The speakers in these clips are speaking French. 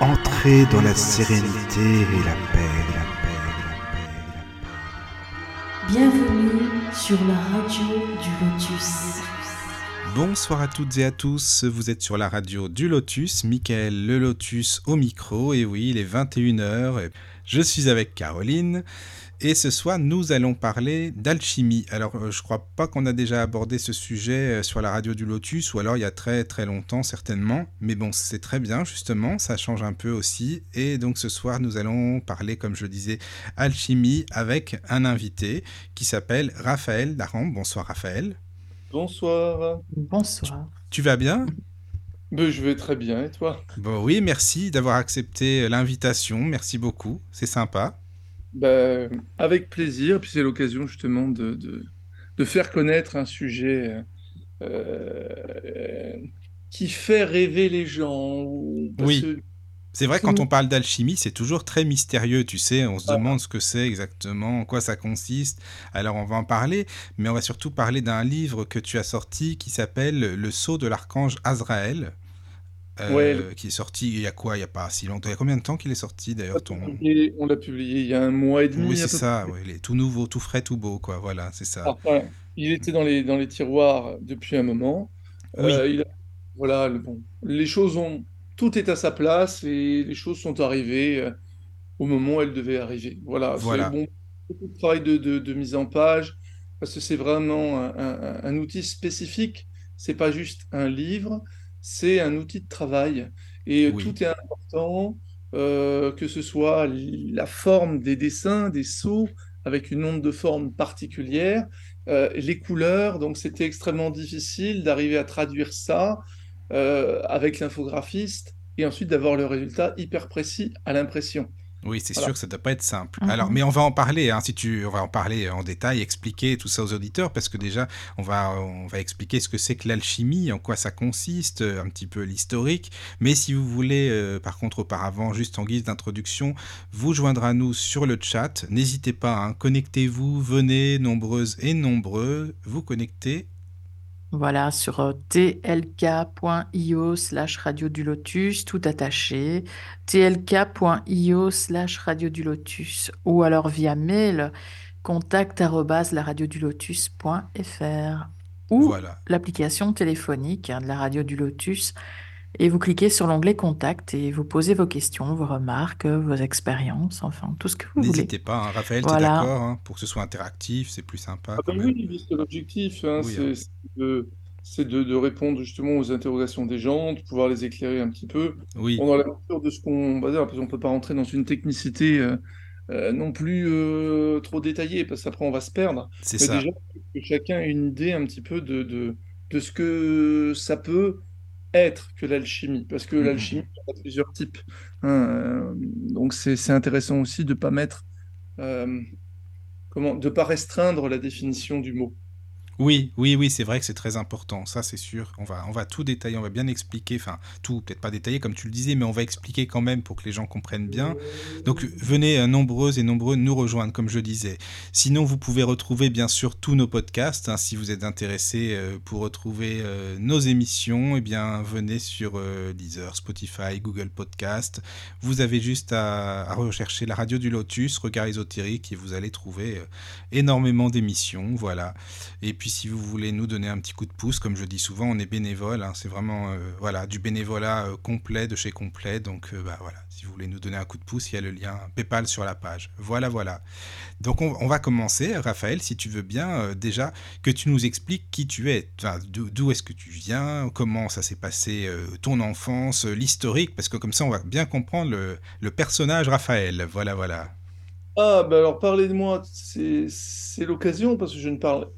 Entrez dans la sérénité et la paix, la paix, la paix, la paix. Bienvenue sur la radio du Lotus. Bonsoir à toutes et à tous, vous êtes sur la radio du Lotus, Michael le Lotus au micro, et oui, il est 21h, je suis avec Caroline, et ce soir nous allons parler d'alchimie. Alors euh, je crois pas qu'on a déjà abordé ce sujet euh, sur la radio du Lotus, ou alors il y a très très longtemps certainement, mais bon c'est très bien justement, ça change un peu aussi, et donc ce soir nous allons parler comme je disais alchimie avec un invité qui s'appelle Raphaël Daran. Bonsoir Raphaël. Bonsoir. Bonsoir. Tu vas bien? Ben, je vais très bien, et toi? Bon, oui, merci d'avoir accepté l'invitation. Merci beaucoup. C'est sympa. Ben, avec plaisir, puis c'est l'occasion justement de, de, de faire connaître un sujet euh, qui fait rêver les gens. Oui. que- C'est vrai, quand on parle d'alchimie, c'est toujours très mystérieux, tu sais. On se Ah. demande ce que c'est exactement, en quoi ça consiste. Alors, on va en parler, mais on va surtout parler d'un livre que tu as sorti qui s'appelle Le sceau de l'archange Azraël. Euh, Ouais. qui est sorti il y a quoi? Il y a pas si longtemps. Il y a combien de temps qu'il est sorti d'ailleurs ton... On l'a publié il y a un mois et demi. Oui, c'est ça. ouais, il est tout nouveau, tout frais, tout beau, quoi. Voilà, c'est ça. Ah. Il était dans les, dans les tiroirs depuis un moment. Oui. Euh, il a- voilà, le- bon, les choses ont, tout est à sa place et les choses sont arrivées euh, au moment où elles devaient arriver. Voilà, c'est Voilà. bon, beaucoup de travail de, de- de mise en page parce que c'est vraiment un, un- un outil spécifique. C'est pas juste un livre, c'est un outil de travail et Oui. tout est important, euh, que ce soit la forme des dessins, des sceaux avec une onde de forme particulière euh, les couleurs, donc c'était extrêmement difficile d'arriver à traduire ça euh, avec l'infographiste et ensuite d'avoir le résultat hyper précis à l'impression. Oui, c'est Voilà. sûr que ça ne doit pas être simple. Mhm. Alors, mais on va en parler, hein, si tu, on va en parler en détail, expliquer tout ça aux auditeurs, parce que déjà, on va, on va expliquer ce que c'est que l'alchimie, en quoi ça consiste, un petit peu l'historique. Mais si vous voulez, euh, par contre, auparavant, juste en guise d'introduction, vous joindre à nous sur le chat. N'hésitez pas, hein, connectez-vous, venez, nombreuses et nombreux, vous connectez. Voilà, sur euh, tlk.io slash radio du lotus, tout attaché, tlk.io slash radio du lotus, ou alors via mail, contact laradiodulotus.fr, ou Voilà. l'application téléphonique hein, de la radio du lotus, et vous cliquez sur l'onglet contact et vous posez vos questions, vos remarques, vos expériences, enfin, tout ce que vous voulez. N'hésitez pas, hein, Raphaël, tu es d'accord, hein, pour que ce soit interactif, c'est plus sympa Ah quand ben même. oui, c'est l'objectif, hein, Oui, c'est de, c'est de- de répondre justement aux interrogations des gens, de pouvoir les éclairer un petit peu. Oui, Bon, dans la mesure de ce qu'on va dire, parce qu'on ne peut pas rentrer dans une technicité euh, euh, non plus euh, trop détaillée, parce qu'après on va se perdre. c'est ça. déjà, que chacun ait une idée un petit peu de, de, de ce que ça peut être que l'alchimie, parce que Mhm. l'alchimie, il y en a plusieurs types. hein, euh, donc c'est c'est intéressant aussi de ne pas mettre, euh, comment, de pas restreindre la définition du mot. Oui, oui, oui, c'est vrai que c'est très important, ça c'est sûr. On va, on va tout détailler, on va bien expliquer, enfin tout, peut-être pas détailler comme tu le disais, mais on va expliquer quand même pour que les gens comprennent bien. Donc venez euh, nombreuses et nombreux nous rejoindre, comme je disais. Sinon, vous pouvez retrouver bien sûr tous nos podcasts. hein, si vous êtes intéressé euh, pour retrouver euh, nos émissions, eh bien venez sur Deezer, Spotify, Google Podcast. Vous avez juste à, à rechercher la radio du Lotus, Regard ésotérique, et vous allez trouver énormément d'émissions. Voilà. Et puis si vous voulez nous donner un petit coup de pouce, comme je dis souvent, on est bénévole. hein, c'est vraiment euh, voilà du bénévolat euh, complet de chez complet. Donc euh, bah, voilà, si vous voulez nous donner un coup de pouce, il y a le lien PayPal sur la page. Voilà, voilà. Donc on, va commencer, Raphaël, si tu veux bien, déjà que tu nous expliques qui tu es, d'où est-ce que tu viens, comment ça s'est passé, ton enfance, l'historique, parce que comme ça on va bien comprendre le, personnage Raphaël. Voilà, voilà. Ah, bah alors parler de moi, c'est l'occasion, parce que je ne parle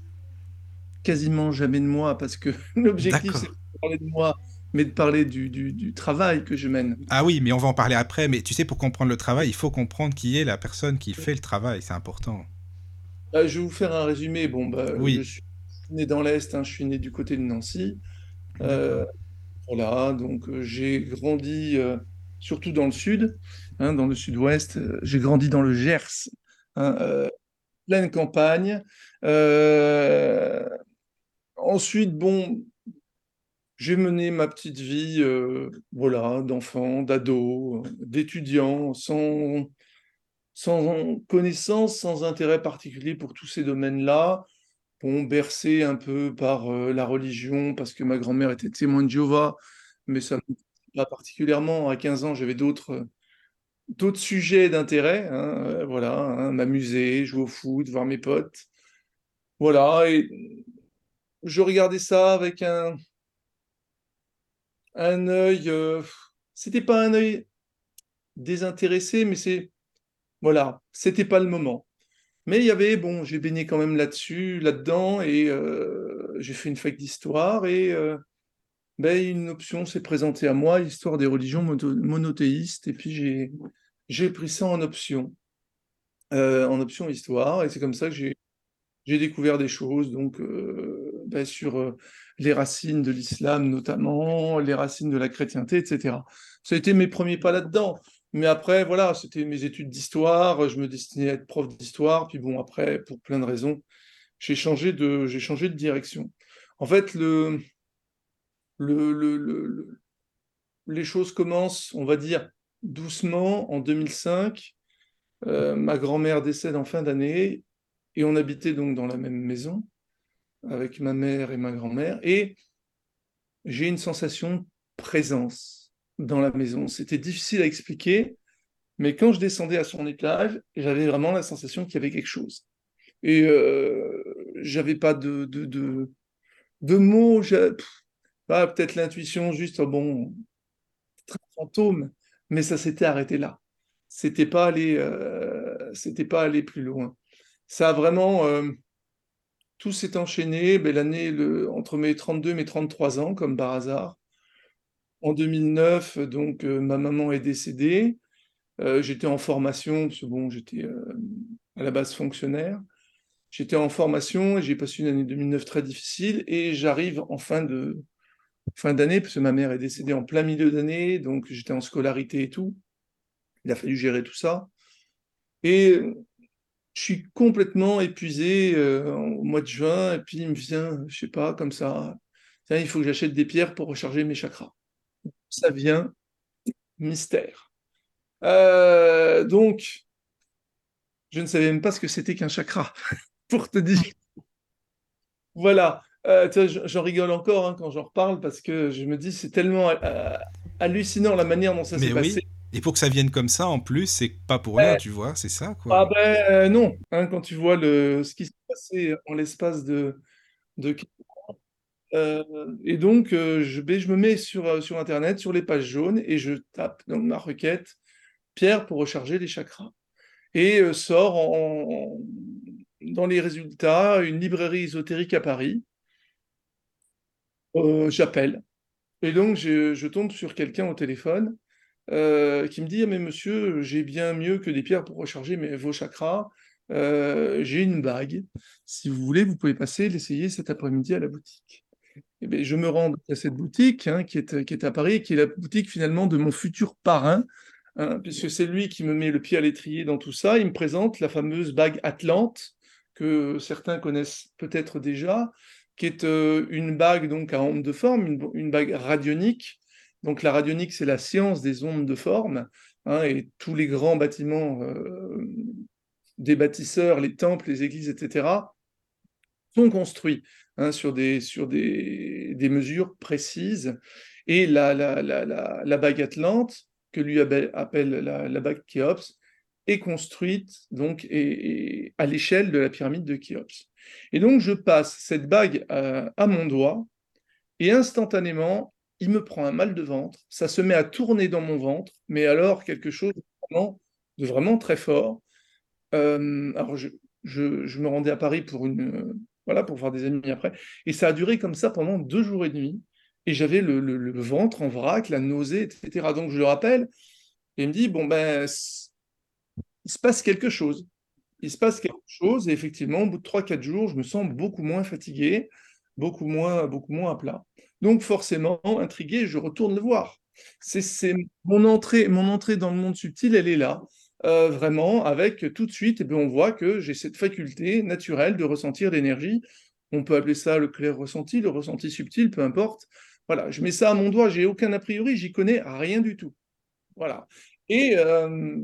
quasiment jamais de moi, parce que l'objectif, c'est de parler de moi, mais de parler du, du, du travail que je mène. Ah oui, mais on va en parler après. Mais tu sais, pour comprendre le travail, il faut comprendre qui est la personne qui fait le travail. C'est important. Euh, je vais vous faire un résumé. Bon, bah, Oui. je suis né dans l'Est, hein, je suis né du côté de Nancy. Euh, voilà, donc euh, j'ai grandi euh, surtout dans le sud, hein, dans le sud-ouest. J'ai grandi dans le Gers, hein, pleine campagne. Ensuite, bon, j'ai mené ma petite vie, euh, voilà, d'enfant, d'ado, d'étudiant, sans, sans connaissance, sans intérêt particulier pour tous ces domaines-là. Bon, bercé un peu par euh, la religion, parce que ma grand-mère était témoin de Jéhovah, mais ça ne pas particulièrement. À 15 ans, j'avais d'autres d'autres sujets d'intérêt, hein, euh, voilà, hein, m'amuser, jouer au foot, voir mes potes. Voilà, et je regardais ça avec un, un œil, euh, c'était pas un œil désintéressé, mais c'est, voilà, c'était pas le moment. Mais il y avait, bon, j'ai baigné quand même là-dessus, là-dedans, et euh, j'ai fait une fac d'histoire, et ben, une option s'est présentée à moi, histoire des religions monothéistes, et puis j'ai, j'ai pris ça en option, euh, en option histoire, et c'est comme ça que j'ai, j'ai découvert des choses, donc euh, ben, sur euh, les racines de l'islam notamment, les racines de la chrétienté, etc. Ça a été mes premiers pas là-dedans. Mais après, voilà, c'était mes études d'histoire, je me destinais à être prof d'histoire, puis bon, après, pour plein de raisons, j'ai changé de, j'ai changé de direction. En fait, le, le, les choses commencent, on va dire, doucement en 2005. Euh, ma grand-mère décède en fin d'année et on habitait donc dans la même maison avec ma mère et ma grand-mère et j'ai une sensation de présence dans la maison. C'était difficile à expliquer, mais quand je descendais à son étage, j'avais vraiment la sensation qu'il y avait quelque chose. Et euh, j'avais pas de, de, de, mots, peut-être l'intuition, juste, oh, bon, très fantôme, mais ça s'était arrêté là. C'était pas euh, pas aller plus loin. Ça a vraiment, euh, tout s'est enchaîné. Ben, l'année entre mes 32 et mes 33 ans, comme par hasard. En 2009, donc euh, ma maman est décédée. j'étais en formation, parce que bon, j'étais à la base fonctionnaire. J'étais en formation et j'ai passé une année 2009 très difficile et j'arrive en fin fin d'année, parce que ma mère est décédée en plein milieu d'année, donc j'étais en scolarité et tout. Il a fallu gérer tout ça. Et je suis complètement épuisé euh, au mois de juin, et puis il me vient, je sais pas, comme ça, il faut que j'achète des pierres pour recharger mes chakras. Ça vient, mystère. Euh, donc, je ne savais même pas ce que c'était qu'un chakra, pour te dire. Voilà. Euh, j'en rigole encore hein, quand j'en reparle parce que je me dis c'est tellement hallucinant la manière dont ça s'est oui. passé. Et pour que ça vienne comme ça, en plus, c'est pas pour rien, tu vois, c'est ça quoi. Ah ben euh, non, hein, quand tu vois le, ce qui s'est passé en l'espace de, de... et donc je, ben, je me mets sur, sur Internet, sur les pages jaunes, et je tape dans ma requête Pierre pour recharger les chakras. Et sort en, dans les résultats une librairie ésotérique à Paris euh, j'appelle. Et donc, je, tombe sur quelqu'un au téléphone euh, qui me dit ah, Mais monsieur, j'ai bien mieux que des pierres pour recharger mes, vos chakras. Euh, j'ai une bague. Si vous voulez, vous pouvez passer l'essayer cet après-midi à la boutique. Eh bien, je me rends à cette boutique hein, qui, est, qui est à Paris, qui est la boutique finalement de mon futur parrain, hein, puisque c'est lui qui me met le pied à l'étrier dans tout ça. Il me présente la fameuse bague Atlante, que certains connaissent peut-être déjà, qui est euh, une bague donc à ondes de forme, une, bague radionique. Donc la radionique, c'est la science des ondes de forme, hein, et tous les grands bâtiments euh, des bâtisseurs, les temples, les églises, etc., sont construits hein, sur, des, sur des, des, mesures précises. Et la, la, la, la, bague Atlante, que lui appelle la, bague Khéops, est construite donc à l'échelle de la pyramide de Khéops. Et donc je passe cette bague à, mon doigt et instantanément, il me prend un mal de ventre, ça se met à tourner dans mon ventre, mais alors quelque chose de vraiment, très fort. Euh, alors je, me rendais à Paris pour une voilà pour voir des amis après, et ça a duré comme ça pendant deux jours et demi. Et j'avais le, le, ventre en vrac, la nausée, etc. Donc je le rappelle, et il me dit bon ben il se passe quelque chose. Il se passe quelque chose, et effectivement, au bout de 3-4 jours, je me sens beaucoup moins fatigué, beaucoup moins, beaucoup moins à plat. Donc forcément, intrigué, je retourne le voir. C'est mon entrée, mon entrée dans le monde subtil, elle est là. Euh, vraiment, avec tout de suite, eh on voit que j'ai cette faculté naturelle de ressentir l'énergie. On peut appeler ça le clair ressenti, le ressenti subtil, peu importe. Voilà, je mets ça à mon doigt, j'ai aucun a priori, j'y connais rien du tout. Voilà. Et, euh,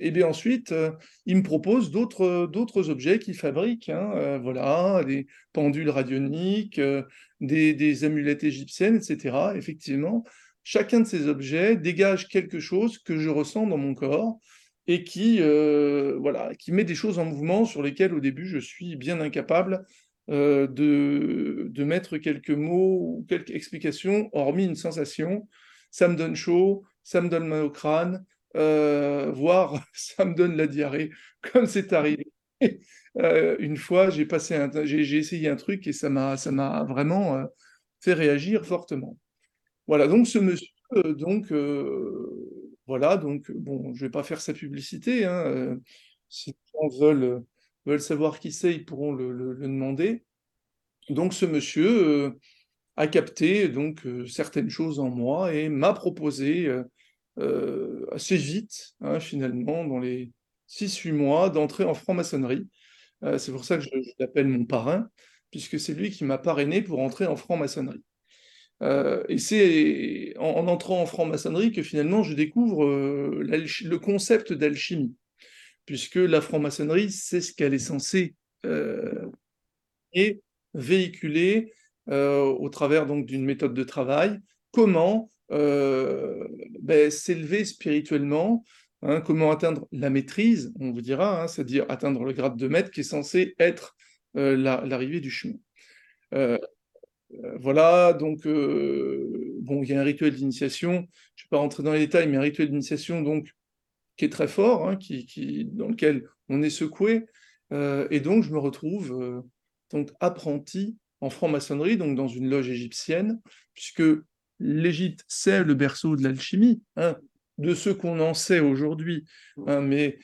et bien ensuite, euh, il me propose d'autres d'autres objets qu'il fabrique. Hein, euh, voilà, des pendules radioniques, euh, des, des amulettes égyptiennes, etc. Effectivement, chacun de ces objets dégage quelque chose que je ressens dans mon corps et qui, euh, voilà, qui met des choses en mouvement sur lesquelles au début je suis bien incapable euh, de, de mettre quelques mots ou quelques explications, hormis une sensation. Ça me donne chaud, ça me donne mal au crâne, euh, voire ça me donne la diarrhée, comme c'est arrivé. Euh, une fois, j'ai passé un, j'ai, essayé un truc et ça m'a, ça m'a vraiment euh, fait réagir fortement. Voilà, donc ce monsieur, euh, donc voilà, donc bon, je vais pas faire sa publicité, hein, si les gens veulent, savoir qui c'est, ils pourront le, le- le demander. Donc ce monsieur a capté donc certaines choses en moi et m'a proposé euh, assez vite, hein, finalement, dans les 6-8 mois, d'entrer en franc-maçonnerie. Euh, c'est pour ça que je, l'appelle mon parrain, puisque c'est lui qui m'a parrainé pour entrer en franc-maçonnerie. Euh, et c'est en, en entrant en franc-maçonnerie que finalement je découvre euh, le concept d'alchimie, puisque la franc-maçonnerie, c'est ce qu'elle est censée et véhiculer au travers donc d'une méthode de travail, comment ben, s'élever spirituellement, hein, comment atteindre la maîtrise, on vous dira, hein, c'est-à-dire atteindre le grade de maître qui est censé être euh, la- l'arrivée du chemin. Euh, euh, voilà, donc euh, bon, il y a un rituel d'initiation. Je ne vais pas rentrer dans les détails, mais un rituel d'initiation donc qui est très fort, hein, dans lequel on est secoué. Euh, et donc je me retrouve euh, donc apprenti en franc-maçonnerie, donc dans une loge égyptienne, puisque l'Égypte c'est le berceau de l'alchimie, hein, de ce qu'on en sait aujourd'hui. hein, mais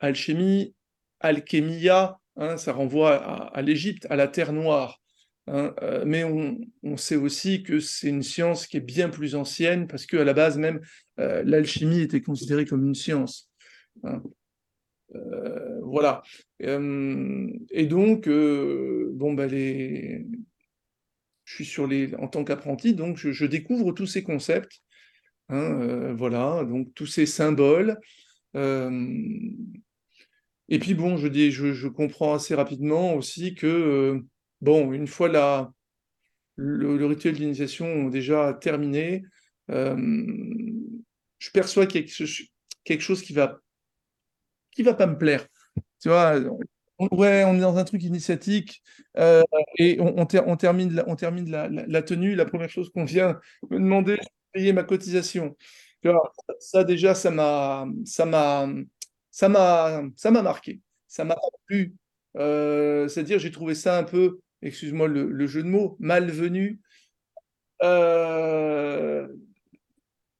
alchimie, alchémia, hein, ça renvoie à, à l'Égypte, à la terre noire. euh, mais on, sait aussi que c'est une science qui est bien plus ancienne, parce qu'à la base même, euh, l'alchimie était considérée comme une science. Euh, voilà. Et donc, bon, bah, les... je suis sur les... en tant qu'apprenti, donc je, découvre tous ces concepts. hein, euh, voilà, donc tous ces symboles. Euh, et puis bon, je, dis, je, comprends assez rapidement aussi que, euh, bon, une fois la, le, rituel d'initiation déjà terminé, je perçois quelque, quelque chose qui va, qui va pas me plaire. Tu vois, ouais, on est dans un truc initiatique euh, et on, on ter- on termine, la, tenue. La première chose qu'on vient me demander, c'est de payer ma cotisation. Ça déjà, ça m'a, marqué. Ça m'a plu. Euh, c'est-à-dire, j'ai trouvé ça un peu, excuse-moi le, jeu de mots, malvenu euh,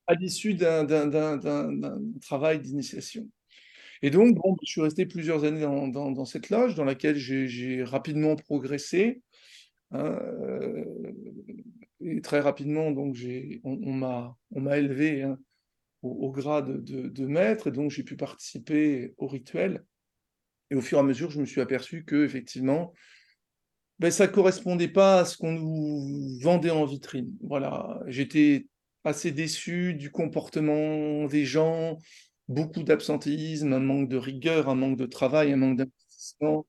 à l'issue d'un travail d'initiation. Et donc, bon, je suis resté plusieurs années dans, cette loge dans laquelle j'ai rapidement progressé. hein, euh, et très rapidement, donc, on, m'a, élevé hein, au, grade de, maître, et donc j'ai pu participer au rituel. Et au fur et à mesure, je me suis aperçu que effectivement, ben, ça correspondait pas à ce qu'on nous vendait en vitrine. Voilà, j'étais assez déçu du comportement des gens, beaucoup d'absentéisme, un manque de rigueur, un manque de travail, un manque d'investissement.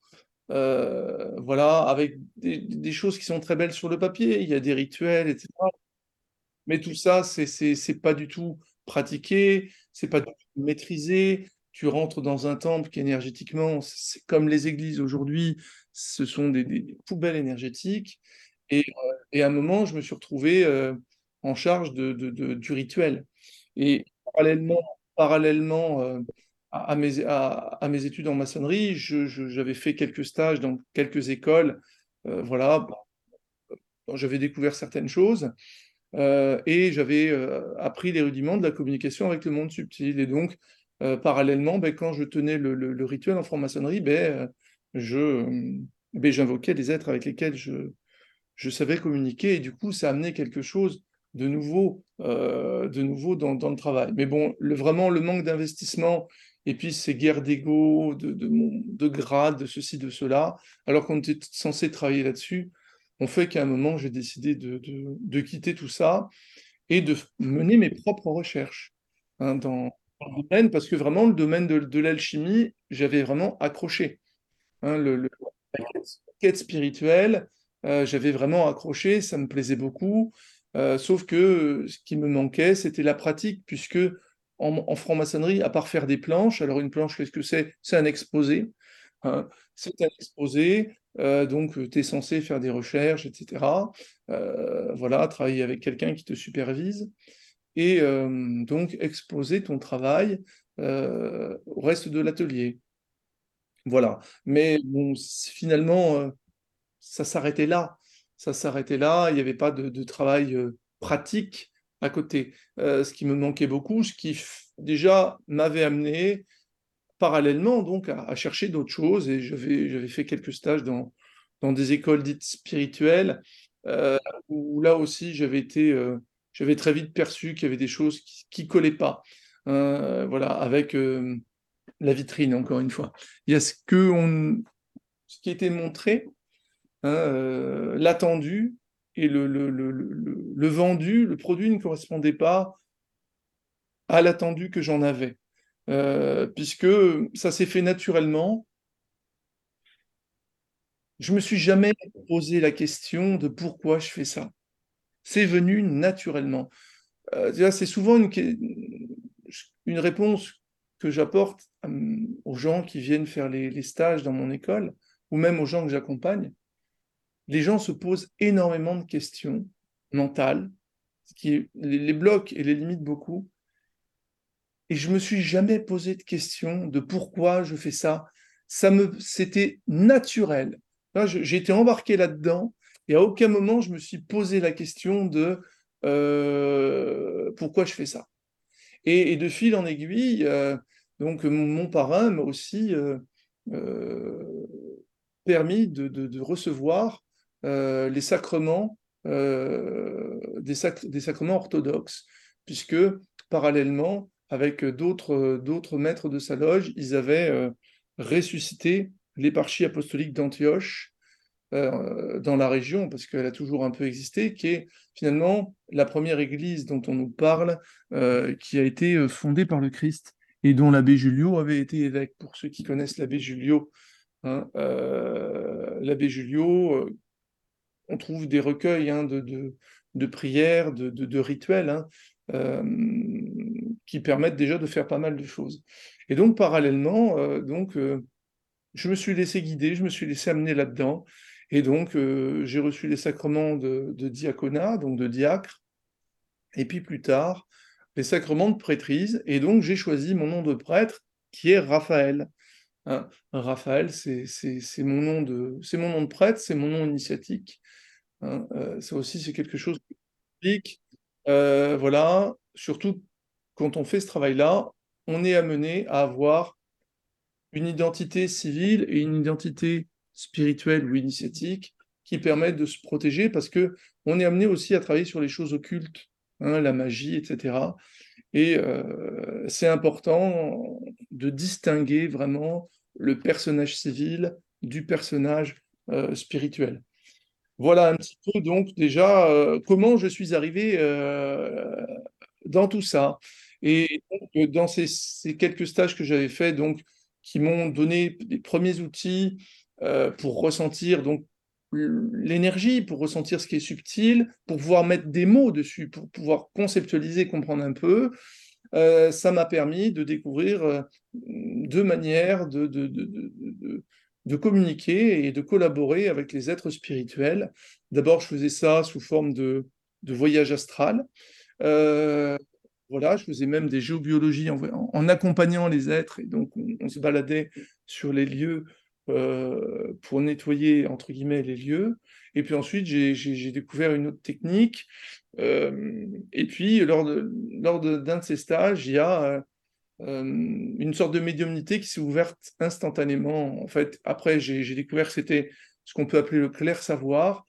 Euh, voilà, avec des, choses qui sont très belles sur le papier, il y a des rituels, etc. Mais tout ça, c'est pas du tout pratiqué, c'est pas du tout maîtrisé. Tu rentres dans un temple qui énergétiquement, c'est comme les églises aujourd'hui, ce sont des, poubelles énergétiques. Et, euh, et à un moment, je me suis retrouvé euh, en charge de- de- du rituel. Et parallèlement, parallèlement euh, à, mes, études en maçonnerie, j'avais fait quelques stages dans quelques écoles. Euh, voilà, j'avais découvert certaines choses. Euh, et j'avais appris les rudiments de la communication avec le monde subtil. Et donc, parallèlement, ben, quand je tenais le, rituel en franc-maçonnerie, ben, je, ben, j'invoquais des êtres avec lesquels je, je savais communiquer. Et du coup, ça amenait quelque chose de nouveau, euh, de nouveau dans, le travail. Mais bon, vraiment, le manque d'investissement et puis ces guerres d'ego, de, de, de grade, de ceci, de cela, alors qu'on était censé travailler là-dessus, ont fait qu'à un moment, j'ai décidé de, de, quitter tout ça et de mener mes propres recherches hein, dans, le domaine, parce que vraiment, le domaine de, l'alchimie, j'avais vraiment accroché. Hein, le, la quête spirituelle, euh, j'avais vraiment accroché, ça me plaisait beaucoup. Euh, sauf que ce qui me manquait, c'était la pratique, puisque en, franc-maçonnerie, à part faire des planches, alors une planche, qu'est-ce que c'est? C'est un exposé. Hein. c'est un exposé, euh, donc tu es censé faire des recherches, etc. voilà, travailler avec quelqu'un qui te supervise et donc exposer ton travail au reste de l'atelier. Voilà. Mais bon, finalement, ça s'arrêtait là. Ça s'arrêtait là. Il n'y avait pas de, travail pratique à côté. ce qui me manquait beaucoup, ce qui déjà m'avait amené parallèlement donc à, chercher d'autres choses. Et j'avais fait quelques stages dans, des écoles dites spirituelles, où là aussi j'avais été j'avais très vite perçu qu'il y avait des choses qui ne collaient pas. Hein, voilà, avec euh, la vitrine, encore une fois. Il y a ce, que on, ce qui était montré, hein, euh, l'attendu et le, le, le, le, vendu, le produit ne correspondait pas à l'attendu que j'en avais. Euh, puisque ça s'est fait naturellement. Je me suis jamais posé la question de pourquoi je fais ça. C'est venu naturellement. Euh, c'est souvent une, une, réponse que j'apporte hum, aux gens qui viennent faire les, stages dans mon école, ou même aux gens que j'accompagne. Les gens se posent énormément de questions mentales, ce qui les, bloque et les limite beaucoup. Et je me suis jamais posé de questions de pourquoi je fais ça. Ça me, c'était naturel. J'ai été embarqué là-dedans et à aucun moment, je me suis posé la question de euh, pourquoi je fais ça. Et, de fil en aiguille, euh, donc mon, parrain m'a aussi euh, permis de, recevoir les sacrements, des, sacrements orthodoxes, puisque parallèlement, avec d'autres maîtres de sa loge, ils avaient ressuscité l'éparchie apostolique d'Antioche euh, dans la région, parce qu'elle a toujours un peu existé, qui est finalement la première église dont on nous parle, euh, qui a été euh, fondée par le Christ et dont l'abbé Julio avait été évêque. Pour ceux qui connaissent l'abbé Julio, hein, l'abbé Julio, on trouve des recueils hein, de, prières, de, rituels, hein, qui permettent déjà de faire pas mal de choses. Et donc, parallèlement, donc, je me suis laissé guider, je me suis laissé amener là-dedans. Et donc, euh, j'ai reçu les sacrements de, diaconat, donc de diacre, et puis plus tard, les sacrements de prêtrise. Et donc, j'ai choisi mon nom de prêtre, qui est Raphaël. Hein, Raphaël, c'est mon nom de prêtre, c'est mon nom initiatique. Hein, euh, ça aussi, c'est quelque chose qui explique. Euh, voilà, surtout quand on fait ce travail-là, on est amené à avoir une identité civile et une identité spirituelle ou initiatique qui permettent de se protéger parce que on est amené aussi à travailler sur les choses occultes, hein, la magie, etc. Et euh, c'est important de distinguer vraiment le personnage civil du personnage euh, spirituel. Voilà un petit peu donc déjà euh, comment je suis arrivé dans tout ça. Et donc, dans ces, quelques stages que j'avais faits, donc qui m'ont donné les premiers outils euh, pour ressentir donc l'énergie, pour ressentir ce qui est subtil, pour pouvoir mettre des mots dessus, pour pouvoir conceptualiser, comprendre un peu. Euh, ça m'a permis de découvrir euh, deux manières de, de, communiquer et de collaborer avec les êtres spirituels. D'abord, je faisais ça sous forme de, voyage astral. voilà, je faisais même des géobiologies en, en, accompagnant les êtres, et donc on se baladait sur les lieux euh, pour nettoyer, entre guillemets, les lieux. Et puis ensuite, j'ai découvert une autre technique. Euh, et puis, lors d'un de, d'un de, ces stages, il y a euh, une sorte de médiumnité qui s'est ouverte instantanément. En fait, après, j'ai découvert que c'était ce qu'on peut appeler le clair savoir.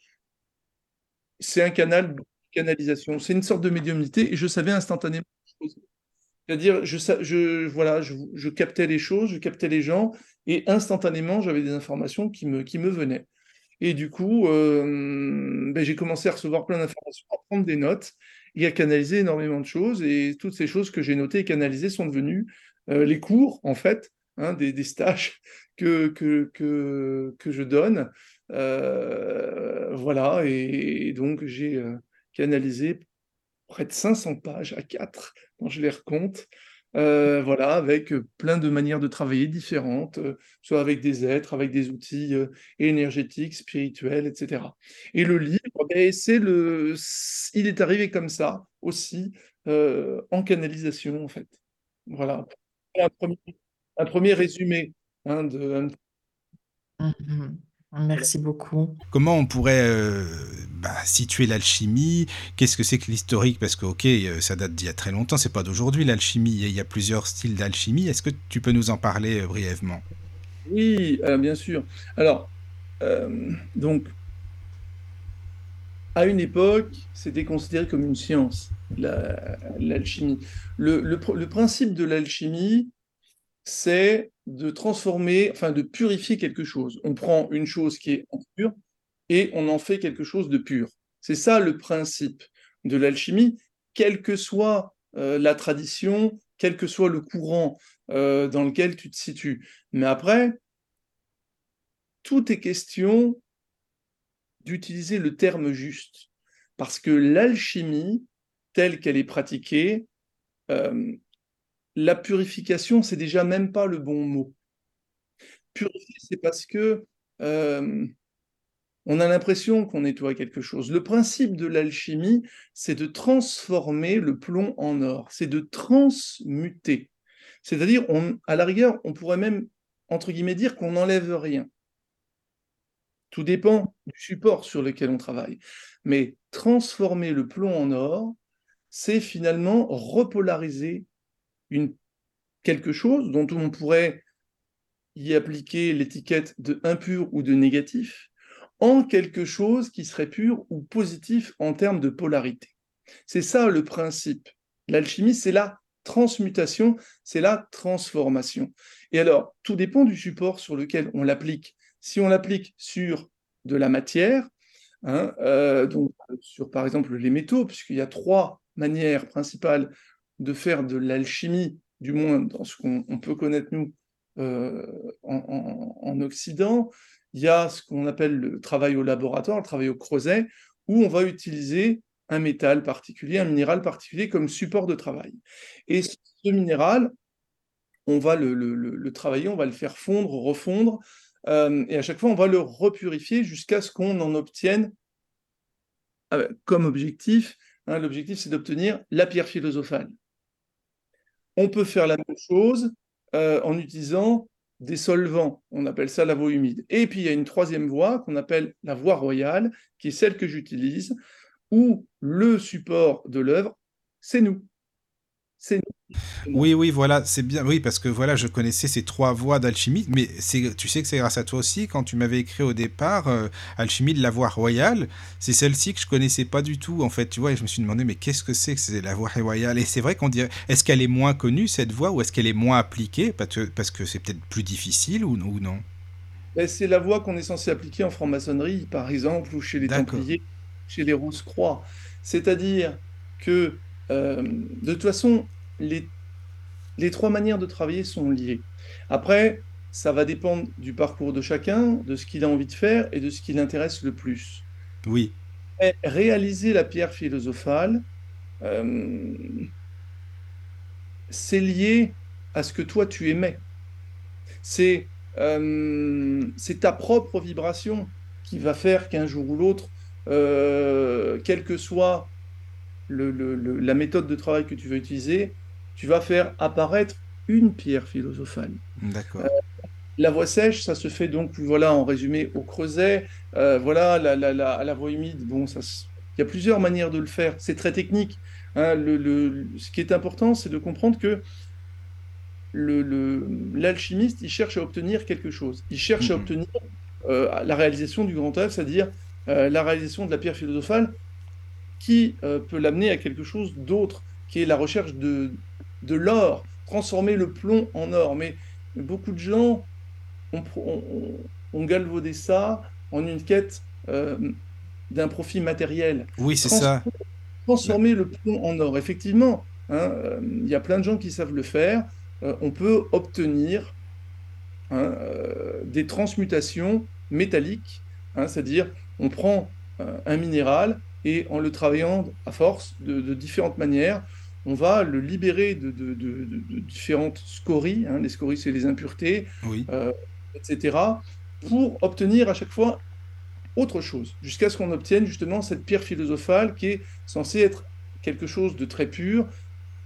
C'est un canal de canalisation. C'est une sorte de médiumnité et je savais instantanément c'est-à-dire, je, je, voilà, je, je, captais les choses, je captais les gens, et instantanément, j'avais des informations qui me, qui me venaient. Et du coup, ben, j'ai commencé à recevoir plein d'informations, à prendre des notes et à canaliser énormément de choses. Et toutes ces choses que j'ai notées et canalisées sont devenues les cours, en fait, hein, des, stages que, que, que, que je donne. voilà, et, donc j'ai canalisé près de 500 pages à 4 quand je les recompte. Euh, voilà, avec euh, plein de manières de travailler différentes, euh, soit avec des êtres, avec des outils énergétiques, spirituels, etc. Et le livre, ben, c'est le, il est arrivé comme ça aussi, en canalisation en fait. Voilà, un premier, un premier résumé hein, de, mmh Merci beaucoup. Comment on pourrait euh, bah, situer l'alchimie? Qu'est-ce que c'est que l'historique? Parce que, ok, euh, ça date d'il y a très longtemps, c'est pas d'aujourd'hui l'alchimie. Il y a plusieurs styles d'alchimie. Est-ce que tu peux nous en parler euh, brièvement? Oui, bien sûr. Alors, donc, à une époque, c'était considéré comme une science, l'alchimie. le, principe de l'alchimie, c'est de transformer, enfin de purifier quelque chose. On prend une chose qui est impure et on en fait quelque chose de pur. C'est ça le principe de l'alchimie, quelle que soit euh, la tradition, quel que soit le courant euh, dans lequel tu te situes. Mais après, tout est question d'utiliser le terme juste. Parce que l'alchimie, telle qu'elle est pratiquée, euh, la purification, c'est déjà même pas le bon mot. Purifier, c'est parce que euh, on a l'impression qu'on nettoie quelque chose. Le principe de l'alchimie, c'est de transformer le plomb en or, c'est de transmuter. C'est-à-dire, à la rigueur, on pourrait même, entre guillemets, dire qu'on n'enlève rien. Tout dépend du support sur lequel on travaille. Mais transformer le plomb en or, c'est finalement repolariser quelque chose dont on pourrait y appliquer l'étiquette de impur ou de négatif en quelque chose qui serait pur ou positif en termes de polarité. C'est ça le principe. L'alchimie, c'est la transmutation, c'est la transformation. Et alors, tout dépend du support sur lequel on l'applique. Si on l'applique sur de la matière, hein, euh, donc sur par exemple les métaux, puisqu'il y a trois manières principales de faire de l'alchimie, du moins dans ce qu'on peut connaître nous euh, en, Occident. Il y a ce qu'on appelle le travail au laboratoire, le travail au creuset, où on va utiliser un métal particulier, un minéral particulier comme support de travail. Et ce minéral, on va le, travailler, on va le faire fondre, refondre, euh, et à chaque fois, on va le repurifier jusqu'à ce qu'on en obtienne euh, comme objectif. Hein, l'objectif, c'est d'obtenir la pierre philosophale. On peut faire la même chose euh, en utilisant des solvants. On appelle ça la voie humide. Et puis il y a une troisième voie qu'on appelle la voie royale, qui est celle que j'utilise, où le support de l'œuvre, c'est nous. C'est. Oui, oui, voilà, c'est bien. Oui, parce que voilà, je connaissais ces trois voies d'alchimie, mais tu sais que c'est grâce à toi aussi, quand tu m'avais écrit au départ, euh, Alchimie de la voie royale, c'est celle-ci que je connaissais pas du tout, en fait, tu vois, et je me suis demandé, mais qu'est-ce que c'est que c'est la voie royale? Et c'est vrai qu'on dirait, est-ce qu'elle est moins connue, cette voie, ou est-ce qu'elle est moins appliquée, parce que, parce que c'est peut-être plus difficile, ou, ou non? Ben, C'est la voie qu'on est censé appliquer en franc-maçonnerie, par exemple, ou chez les Templiers, chez les Rose-Croix. C'est-à-dire que, euh, de toute façon, les, les trois manières de travailler sont liées. Après, ça va dépendre du parcours de chacun, de ce qu'il a envie de faire et de ce qui l'intéresse le plus. Oui. réaliser la pierre philosophale, euh, c'est lié à ce que toi tu aimais. C'est euh, ta propre vibration qui va faire qu'un jour ou l'autre, euh, quelle que soit la méthode de travail que tu veux utiliser, tu vas faire apparaître une pierre philosophale. D'accord. Euh, la voie sèche, ça se fait donc, voilà, en résumé, au creuset. Euh, voilà, la, la, la, à la voie humide, bon, ça, il y a plusieurs manières de le faire. C'est très technique. Hein. le, ce qui est important, c'est de comprendre que l'alchimiste, il cherche à obtenir quelque chose. Il cherche à obtenir euh, la réalisation du grand œuvre, c'est-à-dire la réalisation de la pierre philosophale qui peut l'amener à quelque chose d'autre, qui est la recherche de, de l'or, transformer le plomb en or. Mais beaucoup de gens ont, galvaudé ça en une quête euh, d'un profit matériel. Oui, c'est ça. Transformer le plomb en or. Effectivement, hein, euh, il y a plein de gens qui savent le faire. Euh, on peut obtenir hein, des transmutations métalliques, hein, c'est-à-dire on prend un minéral et en le travaillant à force de, différentes manières, on va le libérer de, différentes scories. les scories, c'est les impuretés, etc., pour obtenir à chaque fois autre chose, jusqu'à ce qu'on obtienne justement cette pierre philosophale qui est censée être quelque chose de très pur,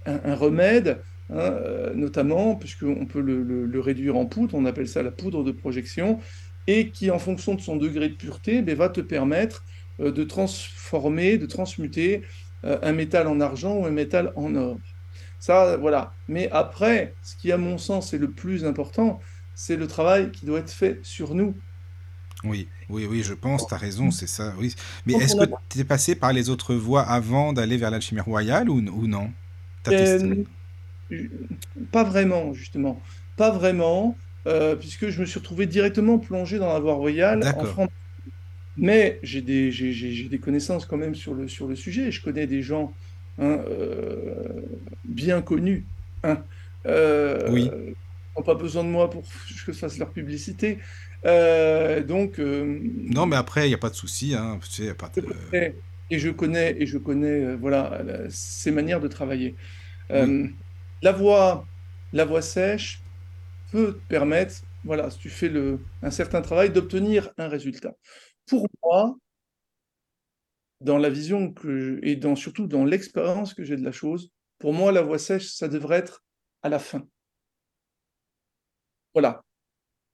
un, remède, hein, euh, notamment, puisqu'on peut le, réduire en poudre, on appelle ça la poudre de projection, et qui, en fonction de son degré de pureté, ben, va te permettre euh, de transformer, de transmuter euh, un métal en argent ou un métal en or. Ça, voilà. Mais après, ce qui, à mon sens, est le plus important, c'est le travail qui doit être fait sur nous. Oui, oui, oui, je pense, tu as raison, c'est ça. Oui. Mais est-ce que tu es passé par les autres voies avant d'aller vers l'alchimie royale ou, ou non? Euh, Pas vraiment, justement. Pas vraiment, euh, puisque je me suis retrouvé directement plongé dans la voie royale en France. Mais j'ai des, des, connaissances quand même sur le, sur le sujet. Je connais des gens hein, euh, bien connus. Hein, oui n'ont pas besoin de moi pour que je fasse leur publicité. Euh, donc. Euh, non, mais après, il n'y a pas de souci. Hein, Et je connais, et je connais euh, voilà, ces manières de travailler. La voix, la voix sèche peut te permettre, voilà, si tu fais le, un certain travail, d'obtenir un résultat. Pour moi, dans la vision et surtout dans l'expérience que j'ai de la chose, pour moi, la voix sèche, ça devrait être à la fin. Voilà.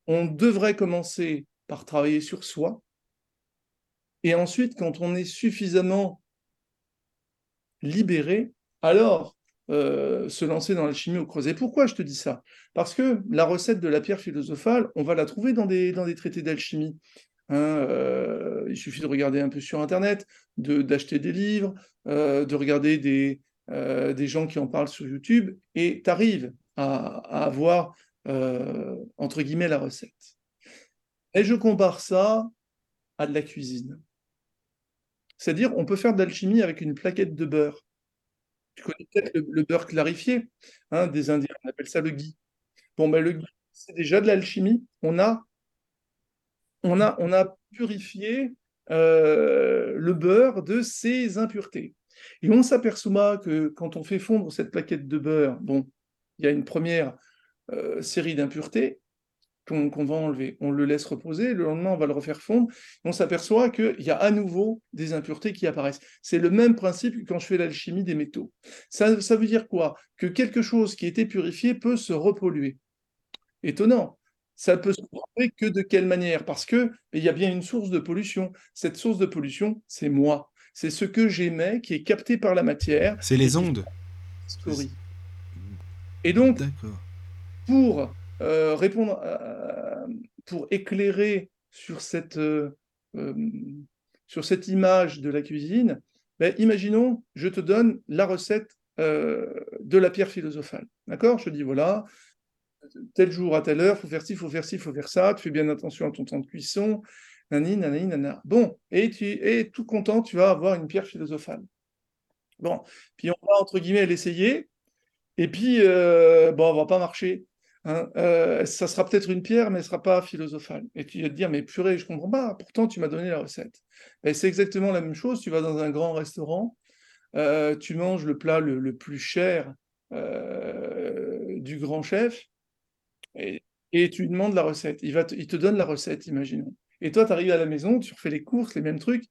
On devrait commencer par travailler sur soi. Et ensuite, quand on est suffisamment libéré, alors euh, se lancer dans l'alchimie au creuset. Pourquoi je te dis ça? Parce que la recette de la pierre philosophale, on va la trouver dans des traités d'alchimie. Hein, euh, il suffit de regarder un peu sur Internet, d'acheter des livres, euh, de regarder des, des gens qui en parlent sur YouTube, et tu arrives à, avoir euh, entre guillemets, la recette. Et je compare ça à de la cuisine. C'est-à-dire, on peut faire de l'alchimie avec une plaquette de beurre. Tu connais peut-être le, beurre clarifié hein, des Indiens, on appelle ça le ghee. Bon, ben, le ghee, c'est déjà de l'alchimie. On a, on, a, purifié euh, le beurre de ses impuretés. Et on s'aperçoit que quand on fait fondre cette plaquette de beurre, bon, il y a une première euh, série d'impuretés qu'on va enlever. On le laisse reposer, le lendemain on va le refaire fondre, on s'aperçoit qu'il y a à nouveau des impuretés qui apparaissent. C'est le même principe que quand je fais l'alchimie des métaux. Ça, ça veut dire quoi? Que quelque chose qui était purifié peut se repolluer. Étonnant. Ça peut se repolluer que de quelle manière? Parce que il y a bien une source de pollution. Cette source de pollution, c'est moi. C'est ce que j'émets qui est capté par la matière. C'est les ondes. Et donc, pour euh, répondre, pour éclairer sur cette, euh, euh, sur cette image de la cuisine, ben, imaginons, je te donne la recette de la pierre philosophale. D'accord? Je dis voilà, tel jour à telle heure, faut faire ci, faut faire ci, faut faire ça, tu fais bien attention à ton temps de cuisson, nani, nani, nana. Bon, et tu es tout content, tu vas avoir une pierre philosophale. Bon, puis on va entre guillemets l'essayer, et puis bon, on va pas marcher. Hein, euh, ça sera peut-être une pierre, mais elle ne sera pas philosophale. Et tu vas te dire, mais purée, je comprends pas, pourtant tu m'as donné la recette. c'est exactement la même chose, tu vas dans un grand restaurant, euh, tu manges le plat le, plus cher euh, du grand chef, et, tu lui demandes la recette. Il, va te, il te donne la recette, imaginons. Et toi, tu arrives à la maison, tu refais les courses, les mêmes trucs,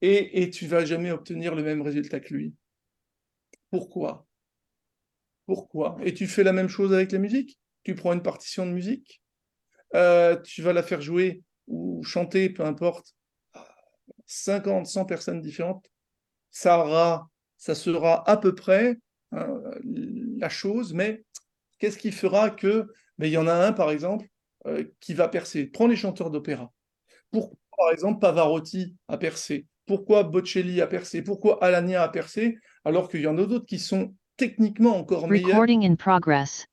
et, et tu vas jamais obtenir le même résultat que lui. Pourquoi? Pourquoi? Et tu fais la même chose avec la musique? Tu prends une partition de musique, euh, tu vas la faire jouer ou chanter, peu importe, 50, 100 personnes différentes, ça, aura, ça sera à peu près hein, la chose, mais qu'est-ce qui fera que, mais il y en a un par exemple euh, qui va percer. Prends les chanteurs d'opéra. Pourquoi par exemple Pavarotti a percé? Pourquoi Bocelli a percé? Pourquoi Alania a percé? Alors qu'il y en a d'autres qui sont techniquement encore meilleurs. in progress.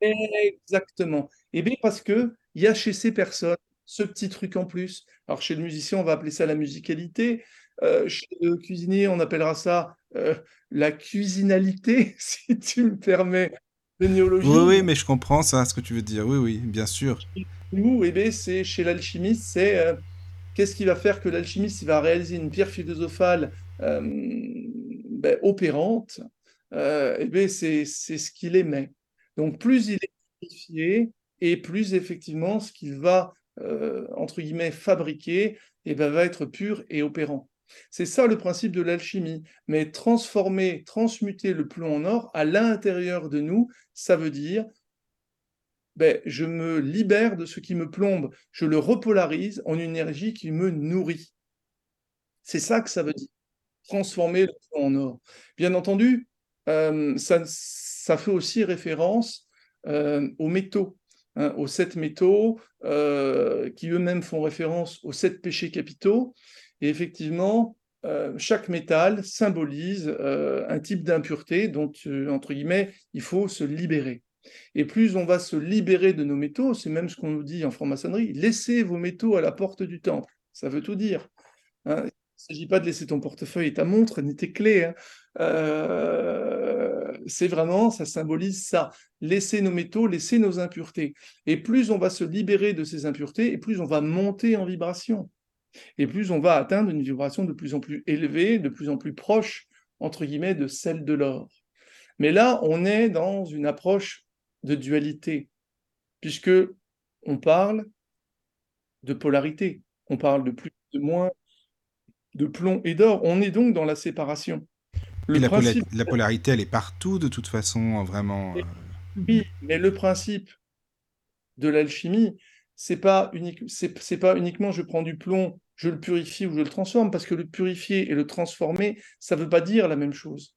Exactement. Et eh bien parce que il y a chez ces personnes ce petit truc en plus. Alors chez le musicien, on va appeler ça la musicalité. Euh, chez le cuisinier, on appellera ça euh, la cuisinalité, si tu me permets Oui, oui, mais je comprends ça, ce que tu veux dire. Oui, oui, bien sûr. Nous, eh bien, c'est chez l'alchimiste, c'est euh, qu'est-ce qui va faire que l'alchimiste va réaliser une pierre philosophale ben, opérante eh bien, c'est ce qu'il émet. Donc, plus il est purifié, et plus effectivement ce qu'il va, entre guillemets, fabriquer eh ben, va être pur et opérant. C'est ça le principe de l'alchimie. Mais transformer, transmuter le plomb en or à l'intérieur de nous, ça veut dire ben, je me libère de ce qui me plombe, je le repolarise en une énergie qui me nourrit. C'est ça que ça veut dire, transformer le plomb en or. Bien entendu, euh, ça, fait aussi référence euh, aux métaux. Hein, aux sept métaux, euh, qui eux-mêmes font référence aux sept péchés capitaux. Et effectivement, euh, chaque métal symbolise euh, un type d'impureté dont, euh, entre guillemets, il faut se libérer. Et plus on va se libérer de nos métaux, c'est même ce qu'on nous dit en franc-maçonnerie, laissez vos métaux à la porte du temple. Ça veut tout dire. Hein. Il ne s'agit pas de laisser ton portefeuille et ta montre ni tes clés. Hein. c'est vraiment, ça symbolise ça. Laisser nos métaux, laisser nos impuretés. Et plus on va se libérer de ces impuretés, et plus on va monter en vibration et plus on va atteindre une vibration de plus en plus élevée, de plus en plus proche, entre guillemets, de celle de l'or. Mais là, on est dans une approche de dualité, puisque on parle de polarité, on parle de plus, de moins, de plomb et d'or. On est donc dans la séparation. la, polarité, elle est partout de toute façon, vraiment. Euh. Oui, mais le principe de l'alchimie, c'est pas, c'est pas uniquement je prends du plomb je le purifie ou je le transforme, parce que le purifier et le transformer, ça ne veut pas dire la même chose.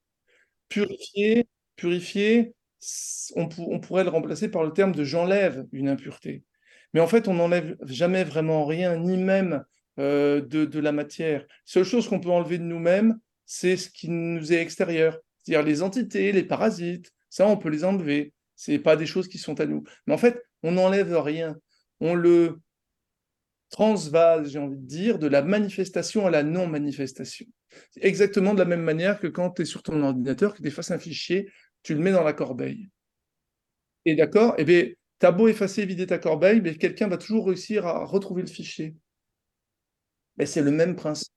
Purifier, purifier, on, pourrait le remplacer par le terme de j'enlève une impureté. Mais en fait, on n'enlève jamais vraiment rien, ni même euh, de, la matière. Seule chose qu'on peut enlever de nous-mêmes, c'est ce qui nous est extérieur. C'est-à-dire les entités, les parasites, ça, on peut les enlever. Ce pas des choses qui sont à nous. Mais en fait, on n'enlève rien. On le, transvase, j'ai envie de dire, de la manifestation à la non-manifestation. Exactement de la même manière que quand tu es sur ton ordinateur, que tu effaces un fichier, tu le mets dans la corbeille. Et d'accord? Eh bien, tu as beau effacer, vider ta corbeille, mais quelqu'un va toujours réussir à retrouver le fichier. Mais c'est le même principe.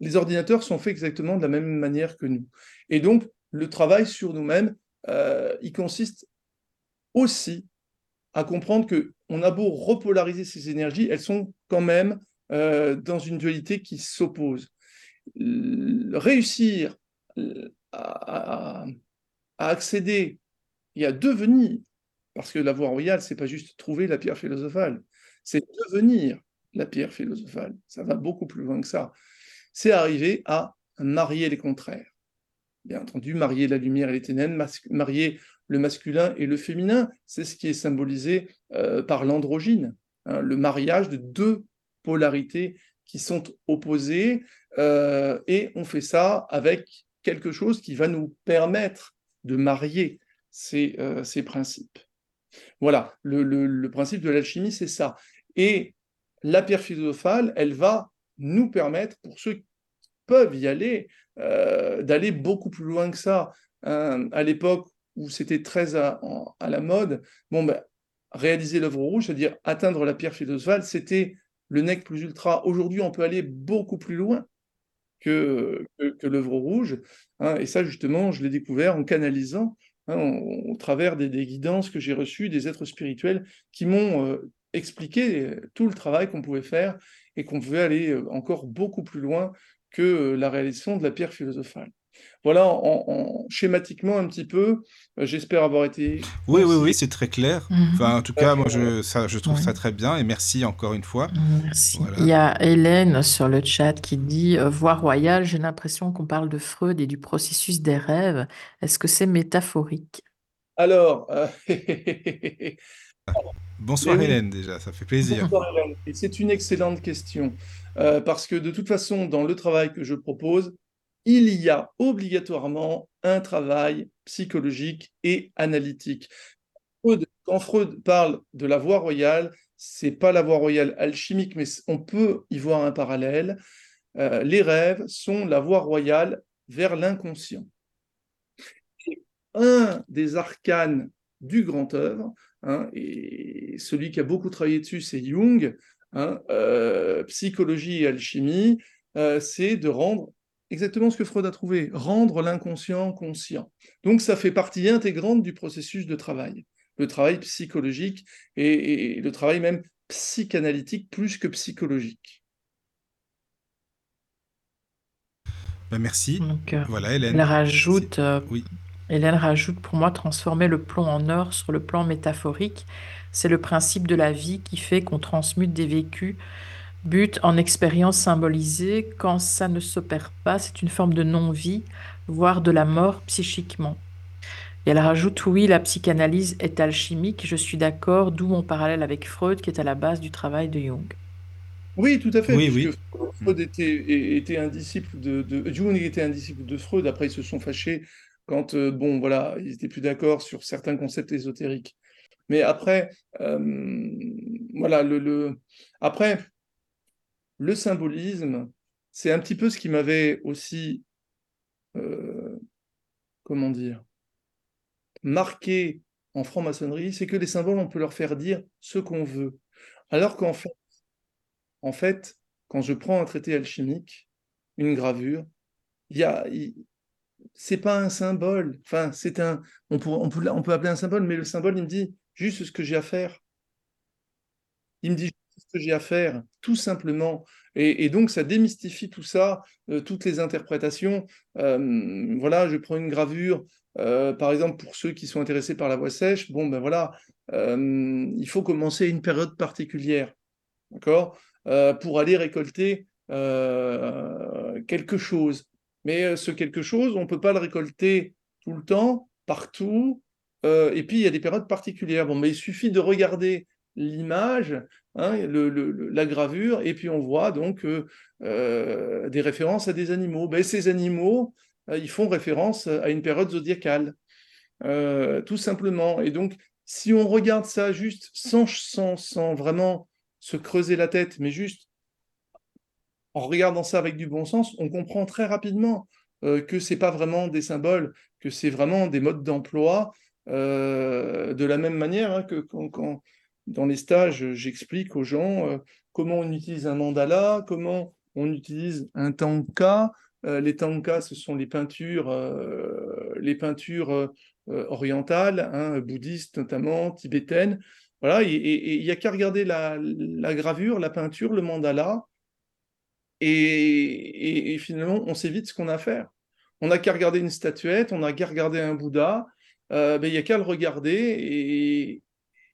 Les ordinateurs sont faits exactement de la même manière que nous. Et donc, le travail sur nous-mêmes, euh, il consiste aussi à comprendre que on a beau repolariser ces énergies, elles sont quand même euh, dans une dualité qui s'oppose. Réussir euh, à, accéder et à devenir, parce que la voie royale, c'est pas juste trouver la pierre philosophale, c'est devenir la pierre philosophale. Ça va beaucoup plus loin que ça. C'est arriver à marier les contraires. Bien entendu, marier la lumière et les ténèbres, marier le masculin et le féminin. C'est ce qui est symbolisé euh, par l'androgyne, hein, le mariage de deux polarités qui sont opposées, euh, et on fait ça avec quelque chose qui va nous permettre de marier ces, euh, ces principes. Voilà, le, le principe de l'alchimie, c'est ça. Et la pierre philosophale, elle va nous permettre, pour ceux qui peuvent y aller, d'aller beaucoup plus loin que ça. à l'époque où c'était très à, la mode, bon, ben, réaliser l'œuvre rouge, c'est-à-dire atteindre la pierre philosophale, c'était le nec plus ultra. Aujourd'hui, on peut aller beaucoup plus loin que, l'œuvre rouge. Hein, et ça, justement, je l'ai découvert en canalisant, hein, au travers des, guidances que j'ai reçues, des êtres spirituels qui m'ont euh, expliqué tout le travail qu'on pouvait faire et qu'on pouvait aller euh, encore beaucoup plus loin que euh, la réalisation de la pierre philosophale. Voilà, en, schématiquement un petit peu, euh, j'espère avoir été. Oui, oui, oui, c'est très clair. Mhm. Enfin, en tout cas, moi, je, ça, je trouve ça très bien et merci encore une fois. Merci. Il y a Hélène sur le chat qui dit euh, Voix royale, j'ai l'impression qu'on parle de Freud et du processus des rêves. Est-ce que c'est métaphorique? Alors. Euh, Bonsoir Hélène, déjà, ça fait plaisir. Bonsoir Hélène. C'est une excellente question. parce que de toute façon, dans le travail que je propose, il y a obligatoirement un travail psychologique et analytique. quand Freud parle de la voie royale, c'est pas la voie royale alchimique, mais on peut y voir un parallèle. Euh, les rêves sont la voie royale vers l'inconscient. Un des arcanes du grand œuvre, hein, et celui qui a beaucoup travaillé dessus, c'est Jung, hein, euh, psychologie et alchimie, euh, c'est de rendre exactement ce que Freud a trouvé, rendre l'inconscient conscient. Donc ça fait partie intégrante du processus de travail, le travail psychologique et, le travail même psychanalytique plus que psychologique. Ben merci. Euh, voilà, Hélène. Elle rajoute, euh, oui. Hélène rajoute pour moi transformer le plomb en or sur le plan métaphorique. C'est le principe de la vie qui fait qu'on transmute des vécus but en expérience symbolisée, quand ça ne s'opère pas, c'est une forme de non-vie, voire de la mort psychiquement. Et elle rajoute, oui, la psychanalyse est alchimique, je suis d'accord, d'où mon parallèle avec Freud qui est à la base du travail de Jung. Oui, tout à fait. Oui, Freud était, était, un disciple de, Jung était un disciple de Freud. Après, ils se sont fâchés quand, euh, bon, voilà, ils étaient plus d'accord sur certains concepts ésotériques. Mais après, euh, voilà, le, le, après, le symbolisme, c'est un petit peu ce qui m'avait aussi, euh, comment dire, marqué en franc-maçonnerie, c'est que les symboles, on peut leur faire dire ce qu'on veut. Alors qu'en fait, en fait, quand je prends un traité alchimique, une gravure, il y a, c'est pas un symbole. Enfin, c'est un, on on, peut, on peut appeler un symbole, mais le symbole, il me dit juste ce que j'ai à faire. Il me dit que j'ai à faire, tout simplement. Et, donc, ça démystifie tout ça, euh, toutes les interprétations. Euh, voilà, je prends une gravure, euh, par exemple, pour ceux qui sont intéressés par la voix sèche, bon, ben voilà, il faut commencer une période particulière, d'accord, pour aller récolter quelque chose. Mais ce quelque chose, on ne peut pas le récolter tout le temps, partout, et puis il y a des périodes particulières. Bon, mais il suffit de regarder l'image, hein, la gravure, et puis on voit donc euh, des références à des animaux. Ben, ces animaux, euh, ils font référence à une période zodiacale, euh, tout simplement. Et donc, si on regarde ça juste sans, sans, sans vraiment se creuser la tête, mais juste en regardant ça avec du bon sens, on comprend très rapidement que ce n'est pas vraiment des symboles, que c'est vraiment des modes d'emploi, de la même manière hein, que quand, dans les stages, j'explique aux gens euh, comment on utilise un mandala, comment on utilise un tanka. Euh, les tankas, ce sont les peintures, euh, les peintures orientales, hein, bouddhistes notamment, tibétaines. Voilà, et il n'y a qu'à regarder la, gravure, la peinture, le mandala, et, finalement, on sait vite ce qu'on a à faire. On n'a qu'à regarder une statuette, on n'a qu'à regarder un Bouddha, ben, il n'y a qu'à le regarder, et,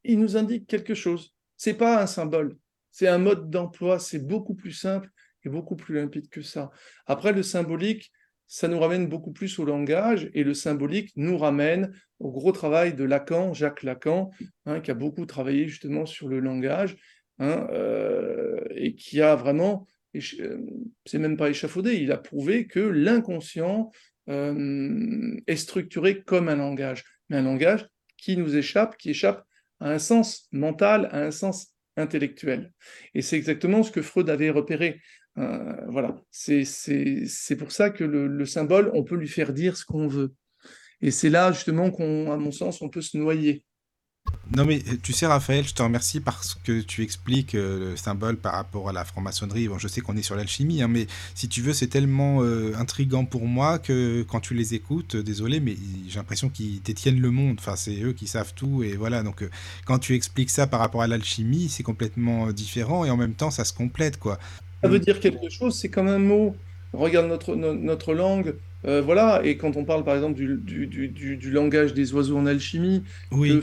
il nous indique quelque chose. C'est pas un symbole, c'est un mode d'emploi, c'est beaucoup plus simple et beaucoup plus limpide que ça. Après, le symbolique, ça nous ramène beaucoup plus au langage et le symbolique nous ramène au gros travail de Lacan, Jacques Lacan, hein, qui a beaucoup travaillé justement sur le langage hein, euh, et qui a vraiment, euh, c'est même pas échafaudé, il a prouvé que l'inconscient euh, est structuré comme un langage, mais un langage qui nous échappe, qui échappe à un sens mental, à un sens intellectuel. Et c'est exactement ce que Freud avait repéré. Euh, voilà, c'est pour ça que le, symbole, on peut lui faire dire ce qu'on veut. Et c'est là justement qu'on, à mon sens, on peut se noyer. Non mais euh, tu sais Raphaël, je te remercie parce que tu expliques euh, le symbole par rapport à la franc-maçonnerie. Bon, je sais qu'on est sur l'alchimie, hein, mais si tu veux, c'est tellement euh, intrigant pour moi que quand tu les écoutes, désolé, mais j'ai l'impression qu'ils détiennent le monde. Enfin, c'est eux qui savent tout et voilà. Donc, quand tu expliques ça par rapport à l'alchimie, c'est complètement différent et en même temps, ça se complète, quoi. Ça veut dire quelque chose. C'est comme un mot. Regarde notre notre langue. Voilà, et quand on parle par exemple du, du, du, langage des oiseaux en alchimie, oui